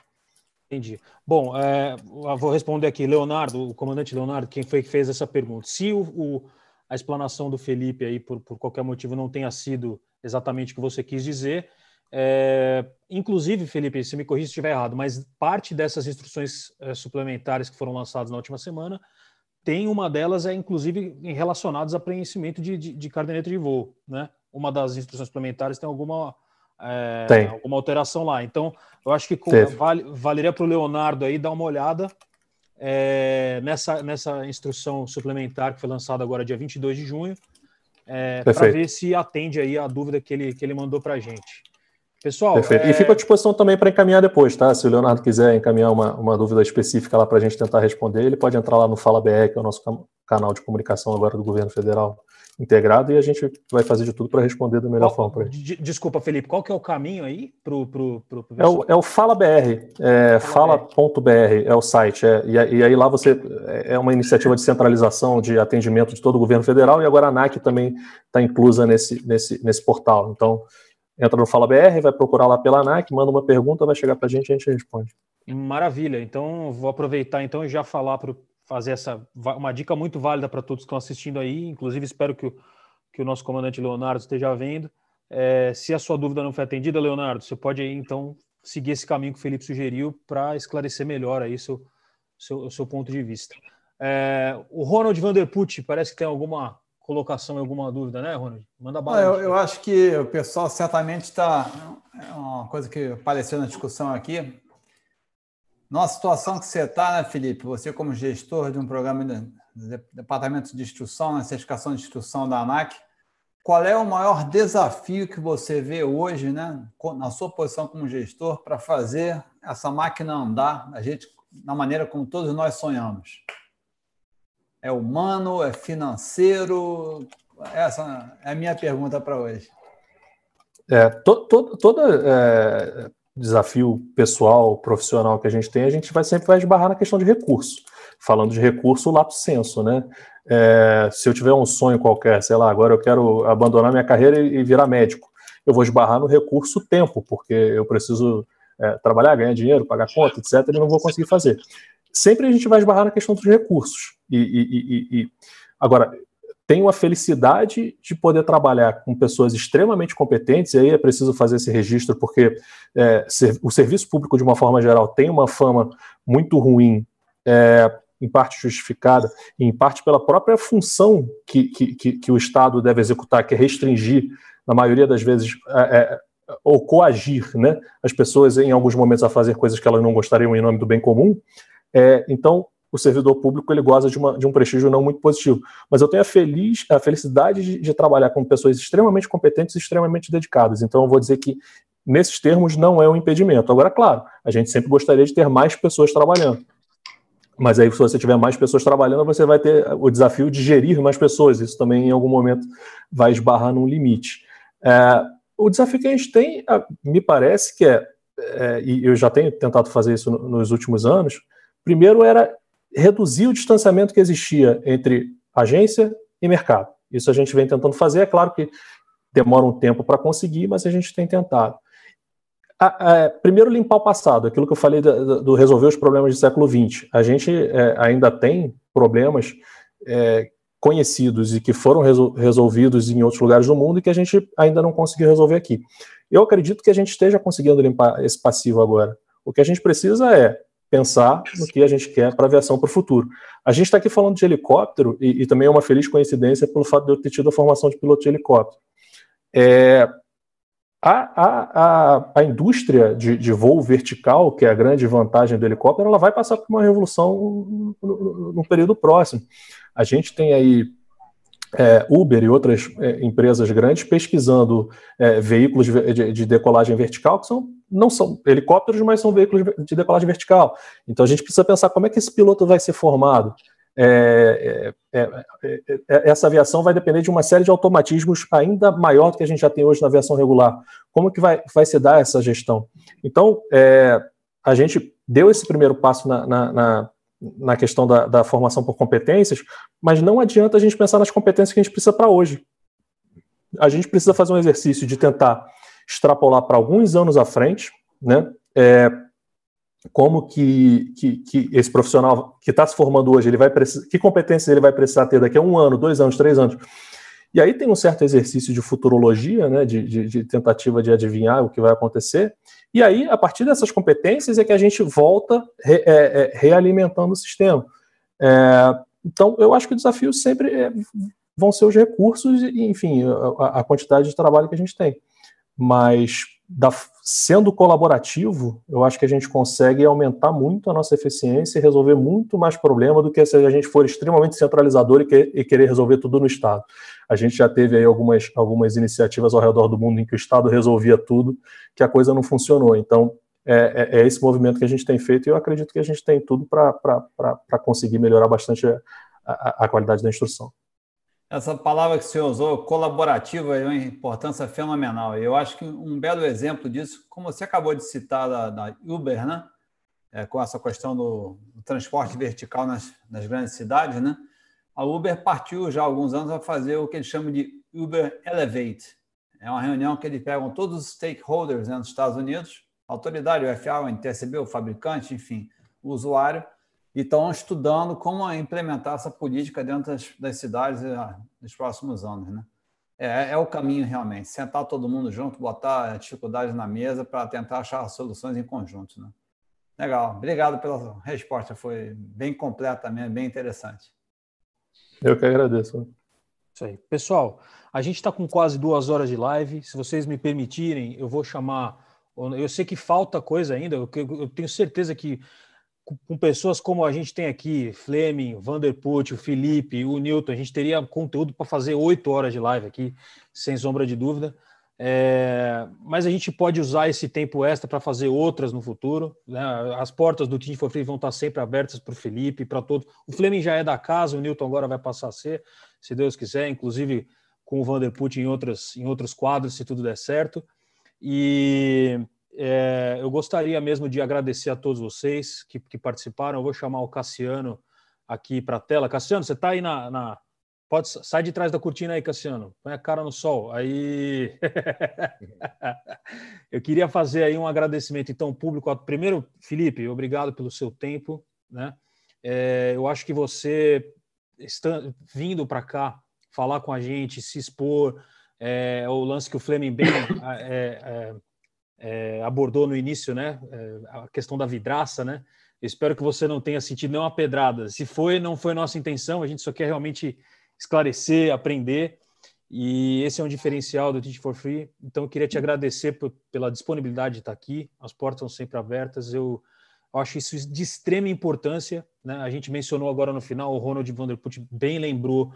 Entendi. Bom, é, vou responder aqui, Leonardo, o comandante Leonardo, quem foi que fez essa pergunta. Se o, o, a explanação do Felipe aí, por, por qualquer motivo, não tenha sido exatamente o que você quis dizer, é, inclusive, Felipe, se me corrija se estiver errado, mas parte dessas instruções é, suplementares que foram lançadas na última semana, tem uma delas é inclusive relacionadas a preenchimento de, de, de caderneta de voo, né? Uma das instruções suplementares tem alguma é, tem. alguma alteração lá. Então, eu acho que vale, valeria para o Leonardo aí dar uma olhada é, nessa, nessa instrução suplementar que foi lançada agora dia 22 de junho, é, para ver se atende aí a dúvida que ele, que ele mandou para a gente. Pessoal. Perfeito. É... E fico à disposição também para encaminhar depois, tá? Se o Leonardo quiser encaminhar uma, uma dúvida específica lá para a gente tentar responder, ele pode entrar lá no Fala BR, que é o nosso canal de comunicação agora do governo federal integrado, e a gente vai fazer de tudo para responder da melhor qual, forma para ele. Desculpa, Felipe, qual que é o caminho aí para o. Pro, pro, pro é, o, é o Fala BR, é, fala.br é o site, é, e, e, aí lá você. É uma iniciativa de centralização de atendimento de todo o governo federal, e agora a ANAC também está inclusa nesse, nesse, nesse portal. Então entra no Fala BR, vai procurar lá pela ANAC, manda uma pergunta, vai chegar para a gente e a gente responde. Maravilha. Então, vou aproveitar então e já falar para fazer essa uma dica muito válida para todos que estão assistindo aí. Inclusive, espero que o, que o nosso comandante Leonardo esteja vendo. É, se a sua dúvida não foi atendida, Leonardo, você pode aí então seguir esse caminho que o Felipe sugeriu para esclarecer melhor aí seu, seu, seu ponto de vista. É, o Ronald Vanderput parece que tem alguma colocação, alguma dúvida, né, Ronald? Manda bala. Eu, eu acho que o pessoal certamente está. É uma coisa que apareceu na discussão aqui. Nossa situação que você está, né, Felipe? Você, como gestor de um programa de departamento de instrução, na né, certificação de instrução da ANAC, qual é o maior desafio que você vê hoje, né, na sua posição como gestor, para fazer essa máquina andar a gente, da maneira como todos nós sonhamos? É humano? É financeiro? Essa é a minha pergunta para hoje. É, to, to, todo é, desafio pessoal, profissional que a gente tem, a gente vai sempre vai esbarrar na questão de recurso. Falando de recurso, o lato senso, né? É, se eu tiver um sonho qualquer, sei lá, agora eu quero abandonar minha carreira e, e virar médico, eu vou esbarrar no recurso tempo, porque eu preciso é, trabalhar, ganhar dinheiro, pagar conta, etc., e não vou conseguir fazer sempre a gente vai esbarrar na questão dos recursos. E, e, e, e, agora, tenho a felicidade de poder trabalhar com pessoas extremamente competentes, e aí é preciso fazer esse registro, porque é, ser, o serviço público, de uma forma geral, tem uma fama muito ruim, é, em parte justificada, e em parte pela própria função que, que, que, que, o Estado deve executar, que é restringir, na maioria das vezes, é, é ou coagir né, as pessoas em alguns momentos a fazer coisas que elas não gostariam em nome do bem comum, é, então, o servidor público ele goza de, uma, de, um prestígio não muito positivo. Mas eu tenho a, feliz, a felicidade de, de, trabalhar com pessoas extremamente competentes e extremamente dedicadas. Então, eu vou dizer que nesses termos, não é um impedimento. Agora, claro, a gente sempre gostaria de ter mais pessoas trabalhando. Mas aí, se você tiver mais pessoas trabalhando, você vai ter o desafio de gerir mais pessoas. Isso também, em algum momento, vai esbarrar num limite. É, o desafio que a gente tem, me parece que é, é, e eu já tenho tentado fazer isso nos últimos anos, primeiro era reduzir o distanciamento que existia entre agência e mercado. Isso a gente vem tentando fazer, é claro que demora um tempo para conseguir, mas a gente tem tentado. A, a, primeiro, limpar o passado, aquilo que eu falei do, do resolver os problemas do século XX. A gente é, ainda tem problemas é, conhecidos e que foram resol resolvidos em outros lugares do mundo e que a gente ainda não conseguiu resolver aqui. Eu acredito que a gente esteja conseguindo limpar esse passivo agora. O que a gente precisa é pensar no que a gente quer para a aviação para o futuro. A gente está aqui falando de helicóptero e, e, também é uma feliz coincidência pelo fato de eu ter tido a formação de piloto de helicóptero. É, a, a, a, indústria de, de, voo vertical, que é a grande vantagem do helicóptero, ela vai passar por uma revolução no, período próximo. A gente tem aí é, Uber e outras é, empresas grandes pesquisando é, veículos de, de, decolagem vertical, que são, não são helicópteros, mas são veículos de decolagem vertical. Então a gente precisa pensar como é que esse piloto vai ser formado. É, é, é, essa aviação vai depender de uma série de automatismos ainda maior do que a gente já tem hoje na aviação regular. Como que vai, vai se dar essa gestão? Então, a gente deu esse primeiro passo na, na, na na questão da, da, formação por competências, mas não adianta a gente pensar nas competências que a gente precisa para hoje. A gente precisa fazer um exercício de tentar extrapolar para alguns anos à frente, né? É, como que, que, que, esse profissional que está se formando hoje, ele vai precisar, que competências ele vai precisar ter daqui a um ano, dois anos, três anos. E aí tem um certo exercício de futurologia, né, de, de, de tentativa de adivinhar o que vai acontecer, e aí, a partir dessas competências, é que a gente volta re, é, é, realimentando o sistema. É, então, eu acho que o desafio sempre é, vão ser os recursos e, enfim, a, a, quantidade de trabalho que a gente tem. Mas, da, sendo colaborativo, eu acho que a gente consegue aumentar muito a nossa eficiência e resolver muito mais problema do que se a gente for extremamente centralizador e, que, e querer resolver tudo no Estado. A gente já teve aí algumas, algumas iniciativas ao redor do mundo em que o Estado resolvia tudo, que a coisa não funcionou. Então, é, é, é esse movimento que a gente tem feito e eu acredito que a gente tem tudo para conseguir melhorar bastante a, a, a qualidade da instrução. Essa palavra que o senhor usou, colaborativa, é uma importância fenomenal. Eu acho que um belo exemplo disso, como você acabou de citar da, da Uber, né? É, com essa questão do, do transporte vertical nas, nas, grandes cidades, né? a Uber partiu já há alguns anos a fazer o que eles chamam de Uber Elevate. É uma reunião que eles pegam todos os stakeholders né, nos Estados Unidos, a autoridade, o FAA, o NTSB, o fabricante, enfim, o usuário, e estão estudando como implementar essa política dentro das, das cidades ah, nos próximos anos. Né? É, é, o caminho realmente, sentar todo mundo junto, botar dificuldades na mesa para tentar achar soluções em conjunto. Né? Legal, obrigado pela resposta, foi bem completa mesmo, bem interessante. Eu que agradeço. Isso aí. Pessoal, a gente está com quase duas horas de live. Se vocês me permitirem, eu vou chamar. Eu sei que falta coisa ainda, eu tenho certeza que com pessoas como a gente tem aqui, Fleming, Vanderput, o Felipe, o Newton, a gente teria conteúdo para fazer oito horas de live aqui, sem sombra de dúvida. É, mas a gente pode usar esse tempo extra para fazer outras no futuro. Né? As portas do Team for Free vão estar sempre abertas para o Felipe, para todos. O Fleming já é da casa, o Newton agora vai passar a ser, se Deus quiser, inclusive com o Vanderput em, outras, em outros quadros, se tudo der certo. E é, eu gostaria mesmo de agradecer a todos vocês que, que participaram. Eu vou chamar o Cassiano aqui para a tela. Cassiano, você está aí na, na Pode sai de trás da cortina aí, Cassiano. Põe a cara no sol. Aí *laughs* eu queria fazer aí um agradecimento então público. Primeiro, Felipe, obrigado pelo seu tempo, né? É, eu acho que você está vindo para cá falar com a gente, se expor, é, o lance que o Fleming bem *coughs* é, abordou no início, né? É, a questão da vidraça, né? Espero que você não tenha sentido nenhuma pedrada. Se foi, não foi nossa intenção. A gente só quer realmente esclarecer, aprender. E esse é um diferencial do Teach for Free. Então, eu queria te agradecer por, pela disponibilidade de estar aqui. As portas estão sempre abertas. Eu, eu acho isso de extrema importância. Né? A gente mencionou agora no final, o Ronald Vanderput bem lembrou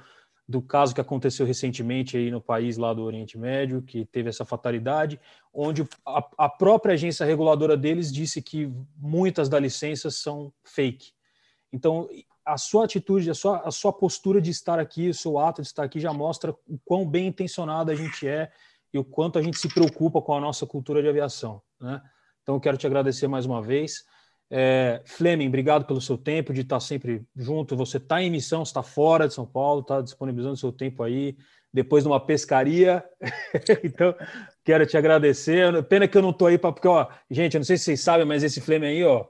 do caso que aconteceu recentemente aí no país lá do Oriente Médio, que teve essa fatalidade, onde a, a própria agência reguladora deles disse que muitas das licenças são fake. Então, a sua atitude, a sua, a sua postura de estar aqui, o seu ato de estar aqui já mostra o quão bem intencionado a gente é e o quanto a gente se preocupa com a nossa cultura de aviação. Né? Então, eu quero te agradecer mais uma vez. É, Fleming, obrigado pelo seu tempo, de estar sempre junto. Você está em missão, está fora de São Paulo, está disponibilizando seu tempo aí, depois de uma pescaria. *laughs* então, quero te agradecer. Pena que eu não estou aí para. Porque, ó, gente, eu não sei se vocês sabem, mas esse Fleming aí, ó,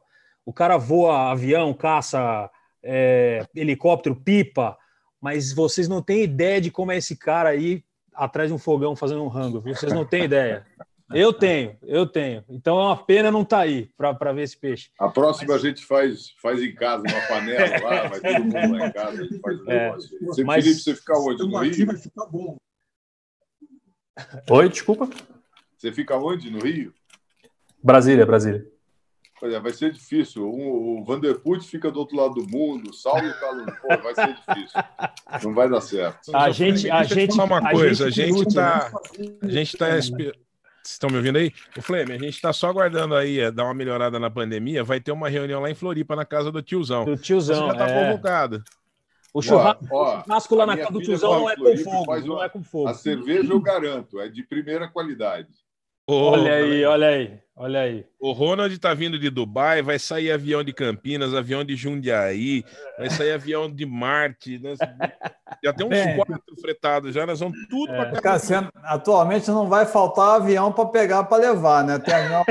o cara voa avião, caça é, helicóptero, pipa, mas vocês não têm ideia de como é esse cara aí atrás de um fogão fazendo um rango? Vocês não têm ideia. *laughs* Eu tenho, eu tenho. Então é uma pena não estar tá aí para ver esse peixe. A próxima mas... a gente faz, faz em casa, uma panela lá, *laughs* vai todo mundo lá em casa, a gente faz o é, negócio. Você, mas... Felipe, você fica onde? No Rio? Vai ficar bom. Oi, desculpa. Você fica onde? No Rio? Brasília, Brasília. É, vai ser difícil. O, o Vanderput fica do outro lado do mundo, o Saulo está no. Pô, vai ser difícil. Não vai dar certo. A gente. A gente uma coisa, a gente está. A gente está. Vocês estão me ouvindo aí? O Fleme, a gente está só aguardando aí é, dar uma melhorada na pandemia. Vai ter uma reunião lá em Floripa, na casa do tiozão. Do tiozão. Você já está é... convocado. O churrasco, ó, churrasco lá na casa do tiozão não é com fogo. Não é com fogo. A cerveja eu garanto, é de primeira qualidade. Oh, olha aí, olha aí, olha aí. O Ronald tá vindo de Dubai, vai sair avião de Campinas, avião de Jundiaí, vai sair avião de Marte. Né? Já tem uns Bem, *laughs* quatro fretados já, nós vamos tudo é. para Cassiano, atualmente não vai faltar avião para pegar para levar, né? Tem avião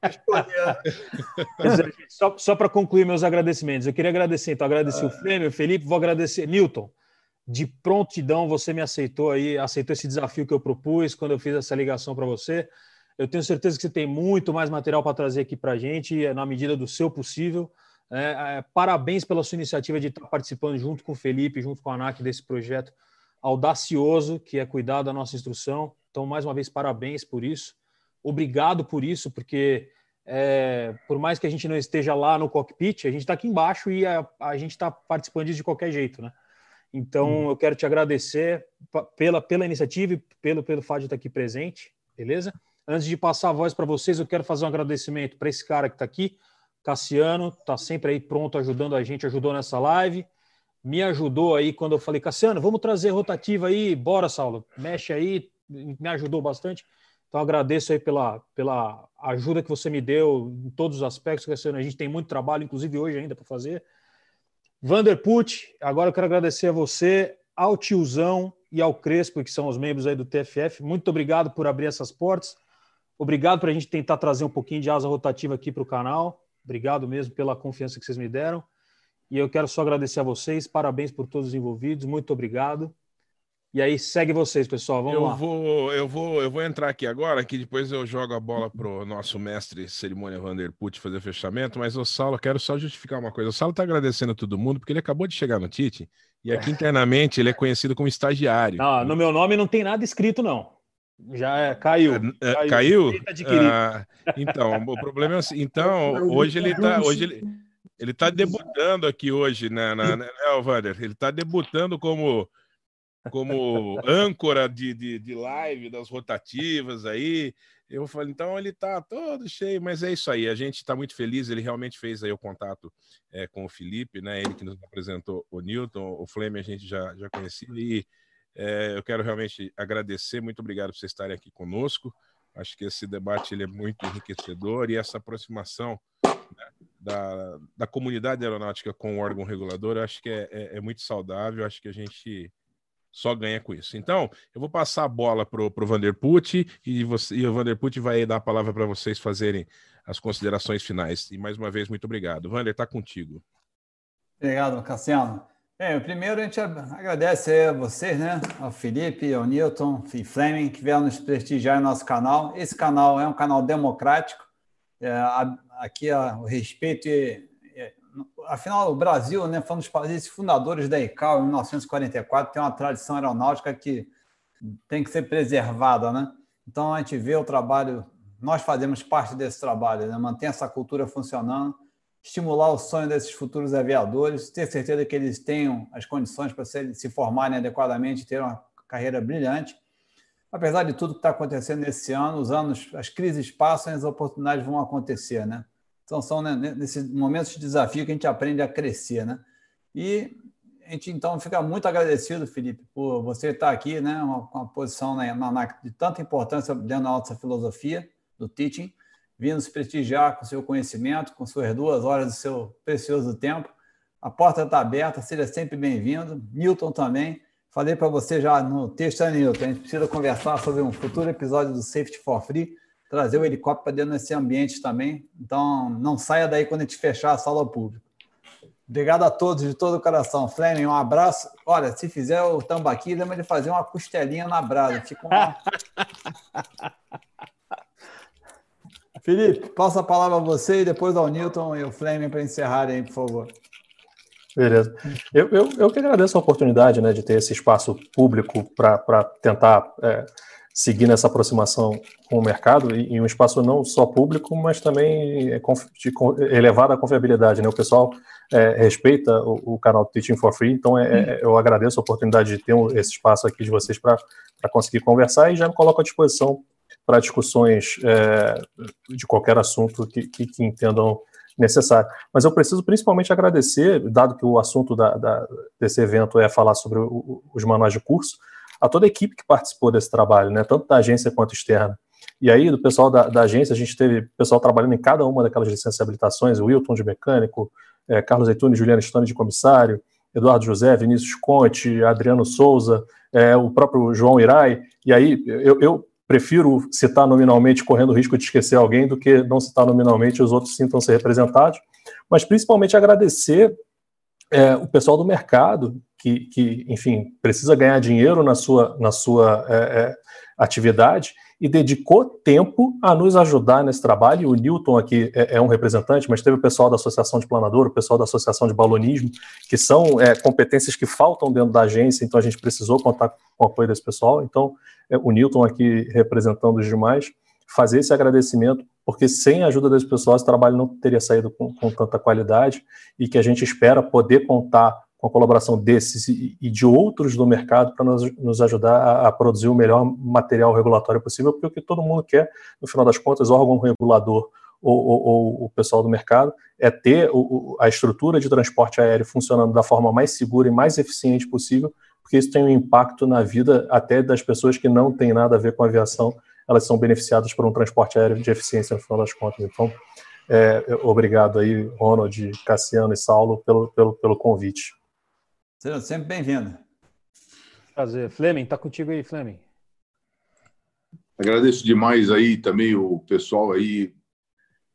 para escolher. *laughs* só só para concluir meus agradecimentos, eu queria agradecer, então agradecer é. o Flêmio, o Felipe, vou agradecer Newton de prontidão você me aceitou aí, aceitou esse desafio que eu propus quando eu fiz essa ligação para você. Eu tenho certeza que você tem muito mais material para trazer aqui para a gente, na medida do seu possível. É, é, parabéns pela sua iniciativa de estar participando junto com o Felipe, junto com a ANAC desse projeto audacioso que é cuidar da nossa instrução. Então, mais uma vez, parabéns por isso. Obrigado por isso, porque é, por mais que a gente não esteja lá no cockpit, a gente está aqui embaixo e a, a gente está participando disso de qualquer jeito, né? Então, hum. eu quero te agradecer pela, pela iniciativa e pelo, pelo fato de estar aqui presente, beleza? Antes de passar a voz para vocês, eu quero fazer um agradecimento para esse cara que está aqui, Cassiano, está sempre aí pronto ajudando a gente, ajudou nessa live, me ajudou aí quando eu falei, Cassiano, vamos trazer rotativa aí, bora, Saulo, mexe aí, me ajudou bastante. Então, agradeço aí pela, pela ajuda que você me deu em todos os aspectos, Cassiano. A gente tem muito trabalho, inclusive hoje ainda para fazer. Vanderput, agora eu quero agradecer a você, ao Tiozão e ao Crespo, que são os membros aí do TFF. Muito obrigado por abrir essas portas. Obrigado por a gente tentar trazer um pouquinho de asa rotativa aqui para o canal. Obrigado mesmo pela confiança que vocês me deram. E eu quero só agradecer a vocês. Parabéns por todos os envolvidos. Muito obrigado. E aí segue vocês, pessoal. Vamos eu lá. Vou, eu, vou, eu vou entrar aqui agora, que depois eu jogo a bola pro nosso mestre cerimônia Vanderput fazer o fechamento. Mas o Saulo, quero só justificar uma coisa. O Saulo está agradecendo a todo mundo, porque ele acabou de chegar no Tite, e aqui *laughs* internamente ele é conhecido como estagiário. Não, no meu nome não tem nada escrito, não. Já é, caiu. É, é caiu? caiu? Ah, então, o problema é assim. Então, *laughs* hoje ele está. Hoje ele, ele tá debutando aqui hoje, né, na, né, né, Vander? Ele está debutando como como âncora de, de, de, live das rotativas aí. Eu falei, então ele tá todo cheio, mas é isso aí. A gente está muito feliz. Ele realmente fez aí o contato é, com o Felipe, né? Ele que nos apresentou o Newton, o Flame a gente já, já conhecia. E é, eu quero realmente agradecer. Muito obrigado por vocês estarem aqui conosco. Acho que esse debate ele é muito enriquecedor e essa aproximação né, da, da comunidade aeronáutica com o órgão regulador, acho que é, é, é muito saudável. Acho que a gente só ganha com isso. Então, eu vou passar a bola para o Vanderput e, e o Vanderput vai dar a palavra para vocês fazerem as considerações finais. E mais uma vez, muito obrigado. Vander, está contigo. Obrigado, Cassiano. Bem, primeiro a gente agradece a vocês, né? Ao Felipe, ao Newton e Fleming, que vieram nos prestigiar em nosso canal. Esse canal é um canal democrático. É, aqui o respeito e afinal, o Brasil, né, foi um dos países fundadores da ICAO em 1944, tem uma tradição aeronáutica que tem que ser preservada, né? Então a gente vê o trabalho, nós fazemos parte desse trabalho, né? Manter essa cultura funcionando estimular o sonho desses futuros aviadores, ter certeza que eles tenham as condições para se formarem adequadamente, ter uma carreira brilhante. Apesar de tudo que está acontecendo nesse ano, os anos, as crises passam e as oportunidades vão acontecer, né? Então são né, nesses momentos de desafio que a gente aprende a crescer, né? E a gente então fica muito agradecido, Felipe, por você estar aqui, né, uma, uma posição na, na, de tanta importância dentro da nossa filosofia do teaching, vindo se prestigiar com seu conhecimento, com suas duas horas do seu precioso tempo. A porta está aberta, seja sempre bem-vindo. Newton também. Falei para você já no texto, né, Newton, a gente precisa conversar sobre um futuro episódio do Safety for Free, trazer o helicóptero para dentro desse ambiente também. Então, não saia daí quando a gente fechar a sala ao público. Obrigado a todos de todo o coração. Fleming, um abraço. Olha, se fizer o tambaqui, lembra de fazer uma costelinha na brasa. Fica uma... *laughs* Felipe, passo a palavra a você e depois ao Newton e o Fleming para encerrarem, por favor. Beleza. Eu, eu, eu que agradeço a oportunidade né, de ter esse espaço público para tentar é, seguir nessa aproximação com o mercado e, e, um espaço não só público, mas também de elevada confiabilidade. Né? O pessoal é, respeita o, o, canal Teaching for Free, então é, é, eu agradeço a oportunidade de ter esse espaço aqui de vocês para conseguir conversar e já me coloco à disposição para discussões é, de qualquer assunto que, que, que, entendam necessário. Mas eu preciso principalmente agradecer, dado que o assunto da, da, desse evento é falar sobre o, os manuais de curso, a toda a equipe que participou desse trabalho, né, tanto da agência quanto externa. E aí, do pessoal da, da agência, a gente teve pessoal trabalhando em cada uma daquelas licenças e habilitações, o Wilton de mecânico, é, Carlos Eitune, Juliana Stone de comissário, Eduardo José, Vinícius Conte, Adriano Souza, é, o próprio João Irai. E aí, eu, eu prefiro citar nominalmente, correndo o risco de esquecer alguém, do que não citar nominalmente, os outros sintam-se representados. Mas principalmente agradecer é, o pessoal do mercado, que, que, enfim, precisa ganhar dinheiro na sua, na sua é, é, atividade e dedicou tempo a nos ajudar nesse trabalho. O Newton aqui é, é, um representante, mas teve o pessoal da Associação de Planador, o pessoal da Associação de Balonismo, que são é, competências que faltam dentro da agência, então a gente precisou contar com o apoio desse pessoal. Então, é, o Newton aqui representando os demais, fazer esse agradecimento, porque sem a ajuda desse pessoal, esse trabalho não teria saído com, com tanta qualidade e que a gente espera poder contar com a colaboração desses e, de outros do mercado para nos, nos, ajudar a, a, produzir o melhor material regulatório possível, porque o que todo mundo quer, no final das contas, órgão regulador ou, ou, ou o pessoal do mercado, é ter o, a estrutura de transporte aéreo funcionando da forma mais segura e mais eficiente possível, porque isso tem um impacto na vida até das pessoas que não têm nada a ver com a aviação, elas são beneficiadas por um transporte aéreo de eficiência no final das contas. Então, é, obrigado aí, Ronald, Cassiano e Saulo, pelo, pelo, pelo convite. Seja sempre bem-vindo. Prazer. Fleming, está contigo aí, Fleming. Agradeço demais aí também o pessoal aí.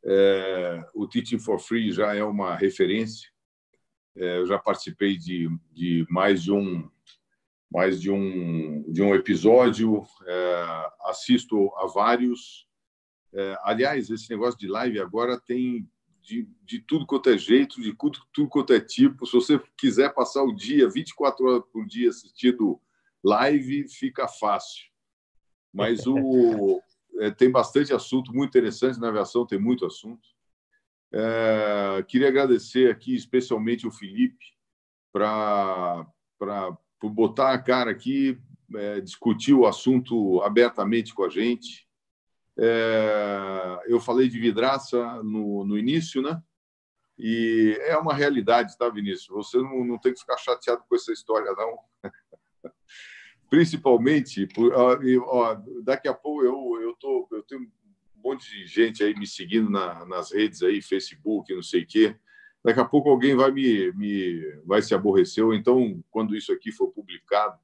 É, o Teaching for Free já é uma referência. É, eu já participei de, de mais de um mais de um de um episódio. É, assisto a vários. É, aliás, esse negócio de live agora tem de, de tudo quanto é jeito, de tudo, tudo quanto é tipo. Se você quiser passar o dia, 24 horas por dia assistindo live, fica fácil. Mas o, *laughs* é, tem bastante assunto muito interessante na aviação, tem muito assunto. É, queria agradecer aqui especialmente o Felipe para por botar a cara aqui, é, discutir o assunto abertamente com a gente. É, eu falei de vidraça no, no início, né? E é uma realidade, tá, Vinícius? Você não, não tem que ficar chateado com essa história, não. *laughs* Principalmente, por, ó, ó, daqui a pouco eu, eu, tô, eu tenho um monte de gente aí me seguindo na, nas redes aí, Facebook, não sei o quê. Daqui a pouco alguém vai me, me vai se aborrecer, ou então, quando isso aqui for publicado,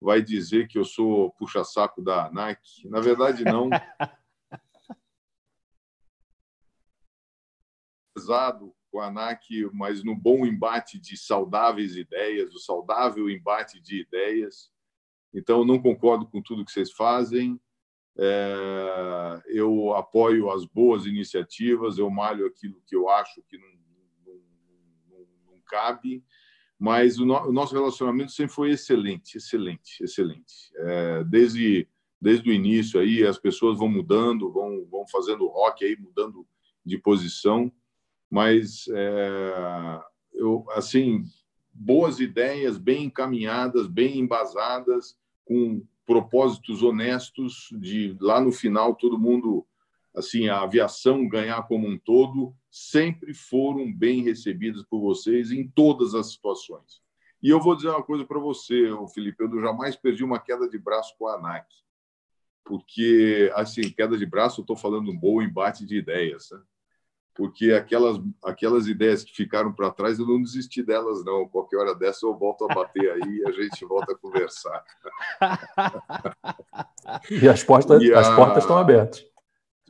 vai dizer que eu sou puxa-saco da Nike. Na verdade, não. *laughs* pesado com a ANAC, mas no bom embate de saudáveis ideias, o saudável embate de ideias. Então, não concordo com tudo que vocês fazem. É, eu apoio as boas iniciativas, eu malho aquilo que eu acho que não, não, não, não cabe, mas o, no, o, nosso relacionamento sempre foi excelente, excelente, excelente. É, desde, desde o início aí, as pessoas vão mudando, vão, vão fazendo rock aí, mudando de posição, mas é, eu, assim, boas ideias, bem encaminhadas, bem embasadas, com propósitos honestos de lá no final todo mundo assim a aviação ganhar como um todo sempre foram bem recebidas por vocês em todas as situações e eu vou dizer uma coisa para você Felipe eu jamais perdi uma queda de braço com a ANAC porque assim queda de braço eu estou falando um bom embate de ideias né? Porque aquelas, aquelas ideias que ficaram para trás, eu não desisti delas, não. Qualquer hora dessa eu volto a bater aí e a gente volta a conversar. *laughs* e as portas, e a... as portas estão abertas.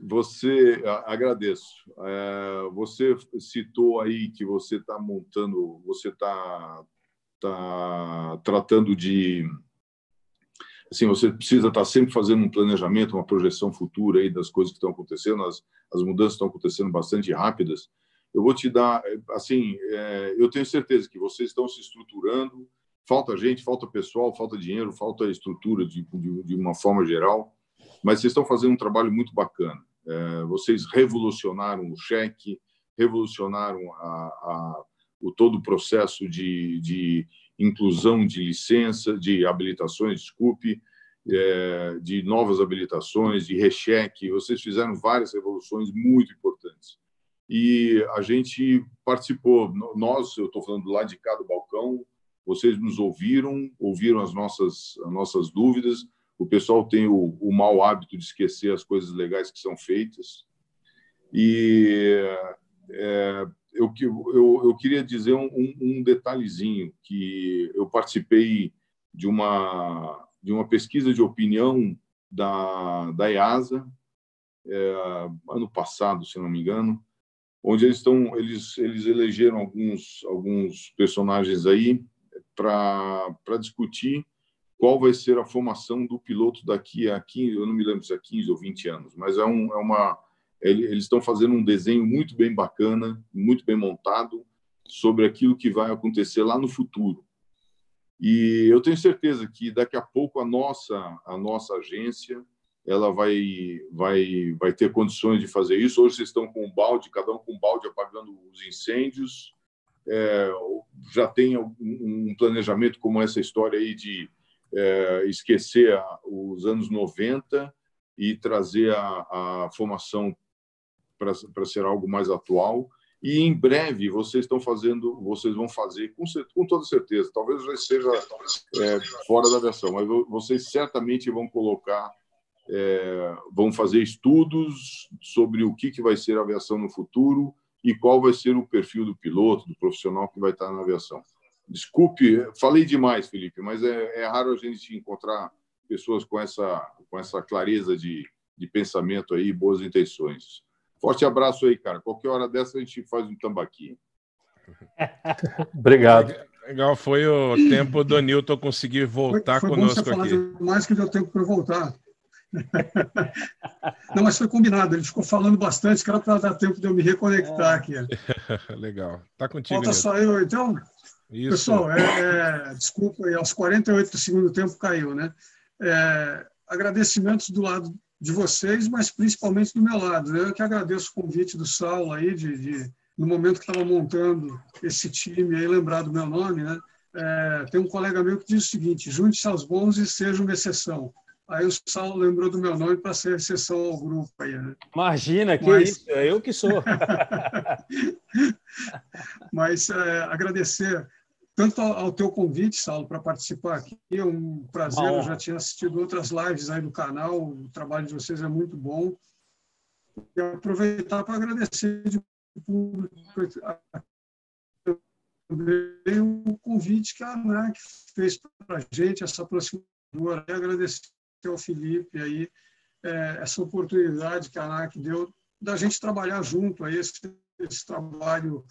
Você, agradeço. É, você citou aí que você está montando, você está tá tratando de assim, você precisa estar sempre fazendo um planejamento, uma projeção futura aí das coisas que estão acontecendo, as, as mudanças estão acontecendo bastante rápidas. Eu vou te dar, assim, é, eu tenho certeza que vocês estão se estruturando, falta gente, falta pessoal, falta dinheiro, falta estrutura de, de, de uma forma geral, mas vocês estão fazendo um trabalho muito bacana. É, vocês revolucionaram o cheque, revolucionaram a, a, o todo o processo de, de inclusão de licença, de habilitações, desculpe, é, de novas habilitações, de recheque. Vocês fizeram várias revoluções muito importantes. E a gente participou, nós, eu estou falando lá de cá do balcão, vocês nos ouviram, ouviram as nossas, as nossas dúvidas. O pessoal tem o, o mau hábito de esquecer as coisas legais que são feitas. E é, eu, eu, eu queria dizer um, um, detalhezinho, que eu participei de uma, de uma pesquisa de opinião da, da EASA, é, ano passado, se não me engano, onde eles estão eles eles elegeram alguns alguns personagens aí para para discutir qual vai ser a formação do piloto daqui a 15, eu não me lembro se é 15 ou 20 anos, mas é, um, é uma eles estão fazendo um desenho muito bem bacana, muito bem montado sobre aquilo que vai acontecer lá no futuro. E eu tenho certeza que daqui a pouco a nossa a nossa agência ela vai vai vai ter condições de fazer isso. Hoje vocês estão com um balde, cada um com um balde apagando os incêndios. É, já tem um planejamento como essa história aí de é, esquecer os anos 90 e trazer a, a formação para ser algo mais atual. E em breve vocês estão fazendo, vocês vão fazer com, com toda certeza. Talvez já seja é, fora da versão, mas vocês certamente vão colocar, é, vão fazer estudos sobre o que, que vai ser a aviação no futuro e qual vai ser o perfil do piloto, do profissional que vai estar na aviação. Desculpe, falei demais, Felipe, mas é, é raro a gente encontrar pessoas com essa com essa clareza de, de pensamento aí, boas intenções. Forte abraço aí, cara. Qualquer hora dessa a gente faz um tambaqui. *laughs* Obrigado. Legal, foi o tempo do Newton conseguir voltar foi, foi conosco bom você aqui. mais que deu tempo para voltar. *laughs* Não, mas foi combinado. Ele ficou falando bastante, que era para dar tempo de eu me reconectar aqui. *laughs* Legal. Tá contigo. Falta só eu, então. Isso. Pessoal, é, é, desculpa, aos 48 do segundo tempo caiu, né? É, agradecimentos do lado de vocês, mas principalmente do meu lado. Eu que agradeço o convite do Saulo aí, de, de no momento que estava montando esse time, aí lembrar do meu nome, né? É, tem um colega meu que diz o seguinte: junte-se aos bons e seja uma exceção. Aí o Saulo lembrou do meu nome para ser exceção ao grupo aí, né? Imagina, que Mas... isso, é eu que sou. *laughs* Mas é, agradecer tanto ao, teu convite, Saulo, para participar aqui. É um prazer. Bom. Eu já tinha assistido outras lives aí no canal. O trabalho de vocês é muito bom. E aproveitar para agradecer de público também o convite que a ANAC fez para a gente, essa aproximadora. Agradecer ao Felipe aí é, essa oportunidade que a ANAC deu da gente trabalhar junto aí esse, esse trabalho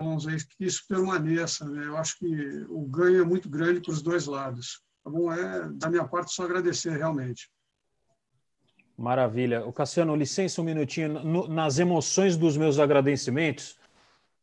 mãos aí que isso permaneça. Né? Eu acho que o ganho é muito grande para os dois lados. Tá bom? É, da minha parte, só agradecer realmente. Maravilha. O Cassiano, licença um minutinho. No, nas emoções dos meus agradecimentos,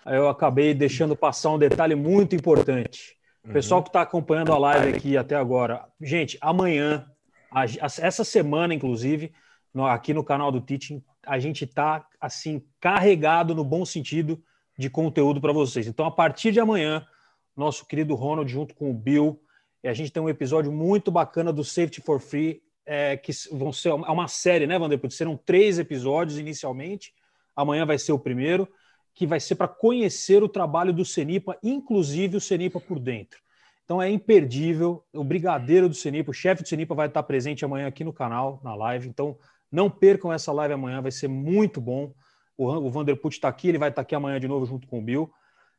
eu acabei deixando passar um detalhe muito importante. O pessoal uhum. que está acompanhando a live aqui até agora, gente, amanhã, a, essa semana, inclusive, no, aqui no canal do Teaching, a gente está assim carregado no bom sentido de conteúdo para vocês. Então, a partir de amanhã, nosso querido Ronald, junto com o Bill, a gente tem um episódio muito bacana do Safety for Free, é, que vão ser é uma série, né, Vanderput? Serão três episódios inicialmente. Amanhã vai ser o primeiro, que vai ser para conhecer o trabalho do Cenipa, inclusive o Cenipa por dentro. Então é imperdível. O brigadeiro do Cenipa, o chefe do Cenipa, vai estar presente amanhã aqui no canal, na live. Então não percam essa live amanhã, vai ser muito bom. O, Vanderput está aqui, ele vai estar aqui amanhã de novo junto com o Bill.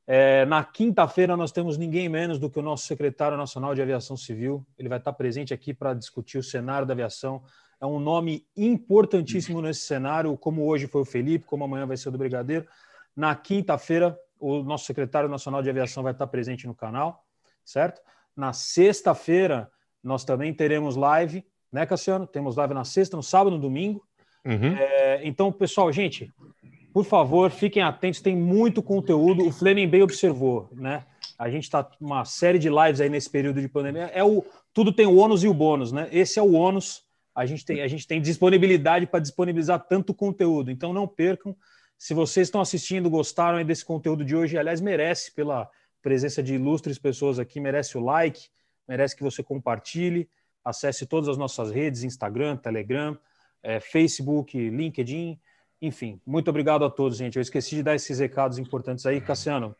É, na quinta-feira, nós temos ninguém menos do que o nosso secretário nacional de aviação civil. Ele vai estar presente aqui para discutir o cenário da aviação. É um nome importantíssimo nesse cenário, como hoje foi o Felipe, como amanhã vai ser o do Brigadeiro. Na quinta-feira, o nosso secretário nacional de aviação vai estar presente no canal, certo? Na sexta-feira, nós também teremos live, né, Cassiano? Temos live na sexta, no sábado, no domingo. Uhum. É, então, pessoal, gente, por favor, fiquem atentos, tem muito conteúdo. O Fleming bem observou, né? A gente está uma série de lives aí nesse período de pandemia. É o tudo tem o ônus e o bônus, né? Esse é o ônus. A gente tem a gente tem disponibilidade para disponibilizar tanto conteúdo. Então não percam. Se vocês estão assistindo, gostaram desse conteúdo de hoje, aliás, merece pela presença de ilustres pessoas aqui, merece o like, merece que você compartilhe, acesse todas as nossas redes, Instagram, Telegram, é, Facebook, LinkedIn. Enfim, muito obrigado a todos, gente. Eu esqueci de dar esses recados importantes aí. Cassiano,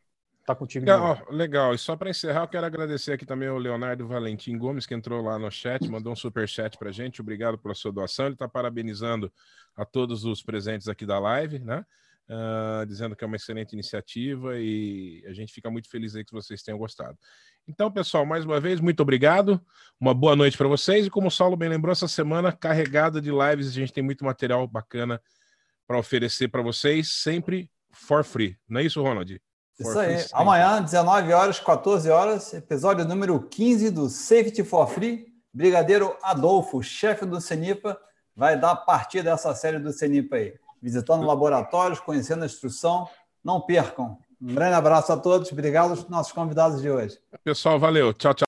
tá contigo. Legal, legal. E só para encerrar, eu quero agradecer aqui também ao Leonardo Valentim Gomes, que entrou lá no chat, mandou um super chat para gente. Obrigado pela sua doação. Ele está parabenizando a todos os presentes aqui da live, né? Uh, dizendo que é uma excelente iniciativa e a gente fica muito feliz aí que vocês tenham gostado. Então, pessoal, mais uma vez, muito obrigado. Uma boa noite para vocês. E como o Saulo bem lembrou, essa semana carregada de lives, a gente tem muito material bacana para oferecer para vocês, sempre for free. Não é isso, Ronald? For isso aí. Amanhã, 19 horas, 14 horas, episódio número 15 do Safety for Free. Brigadeiro Adolfo, chefe do CENIPA, vai dar partida dessa série do CENIPA aí. Visitando laboratórios, conhecendo a instrução. Não percam. Um grande abraço a todos. Obrigado aos nossos convidados de hoje. Pessoal, valeu. Tchau, tchau.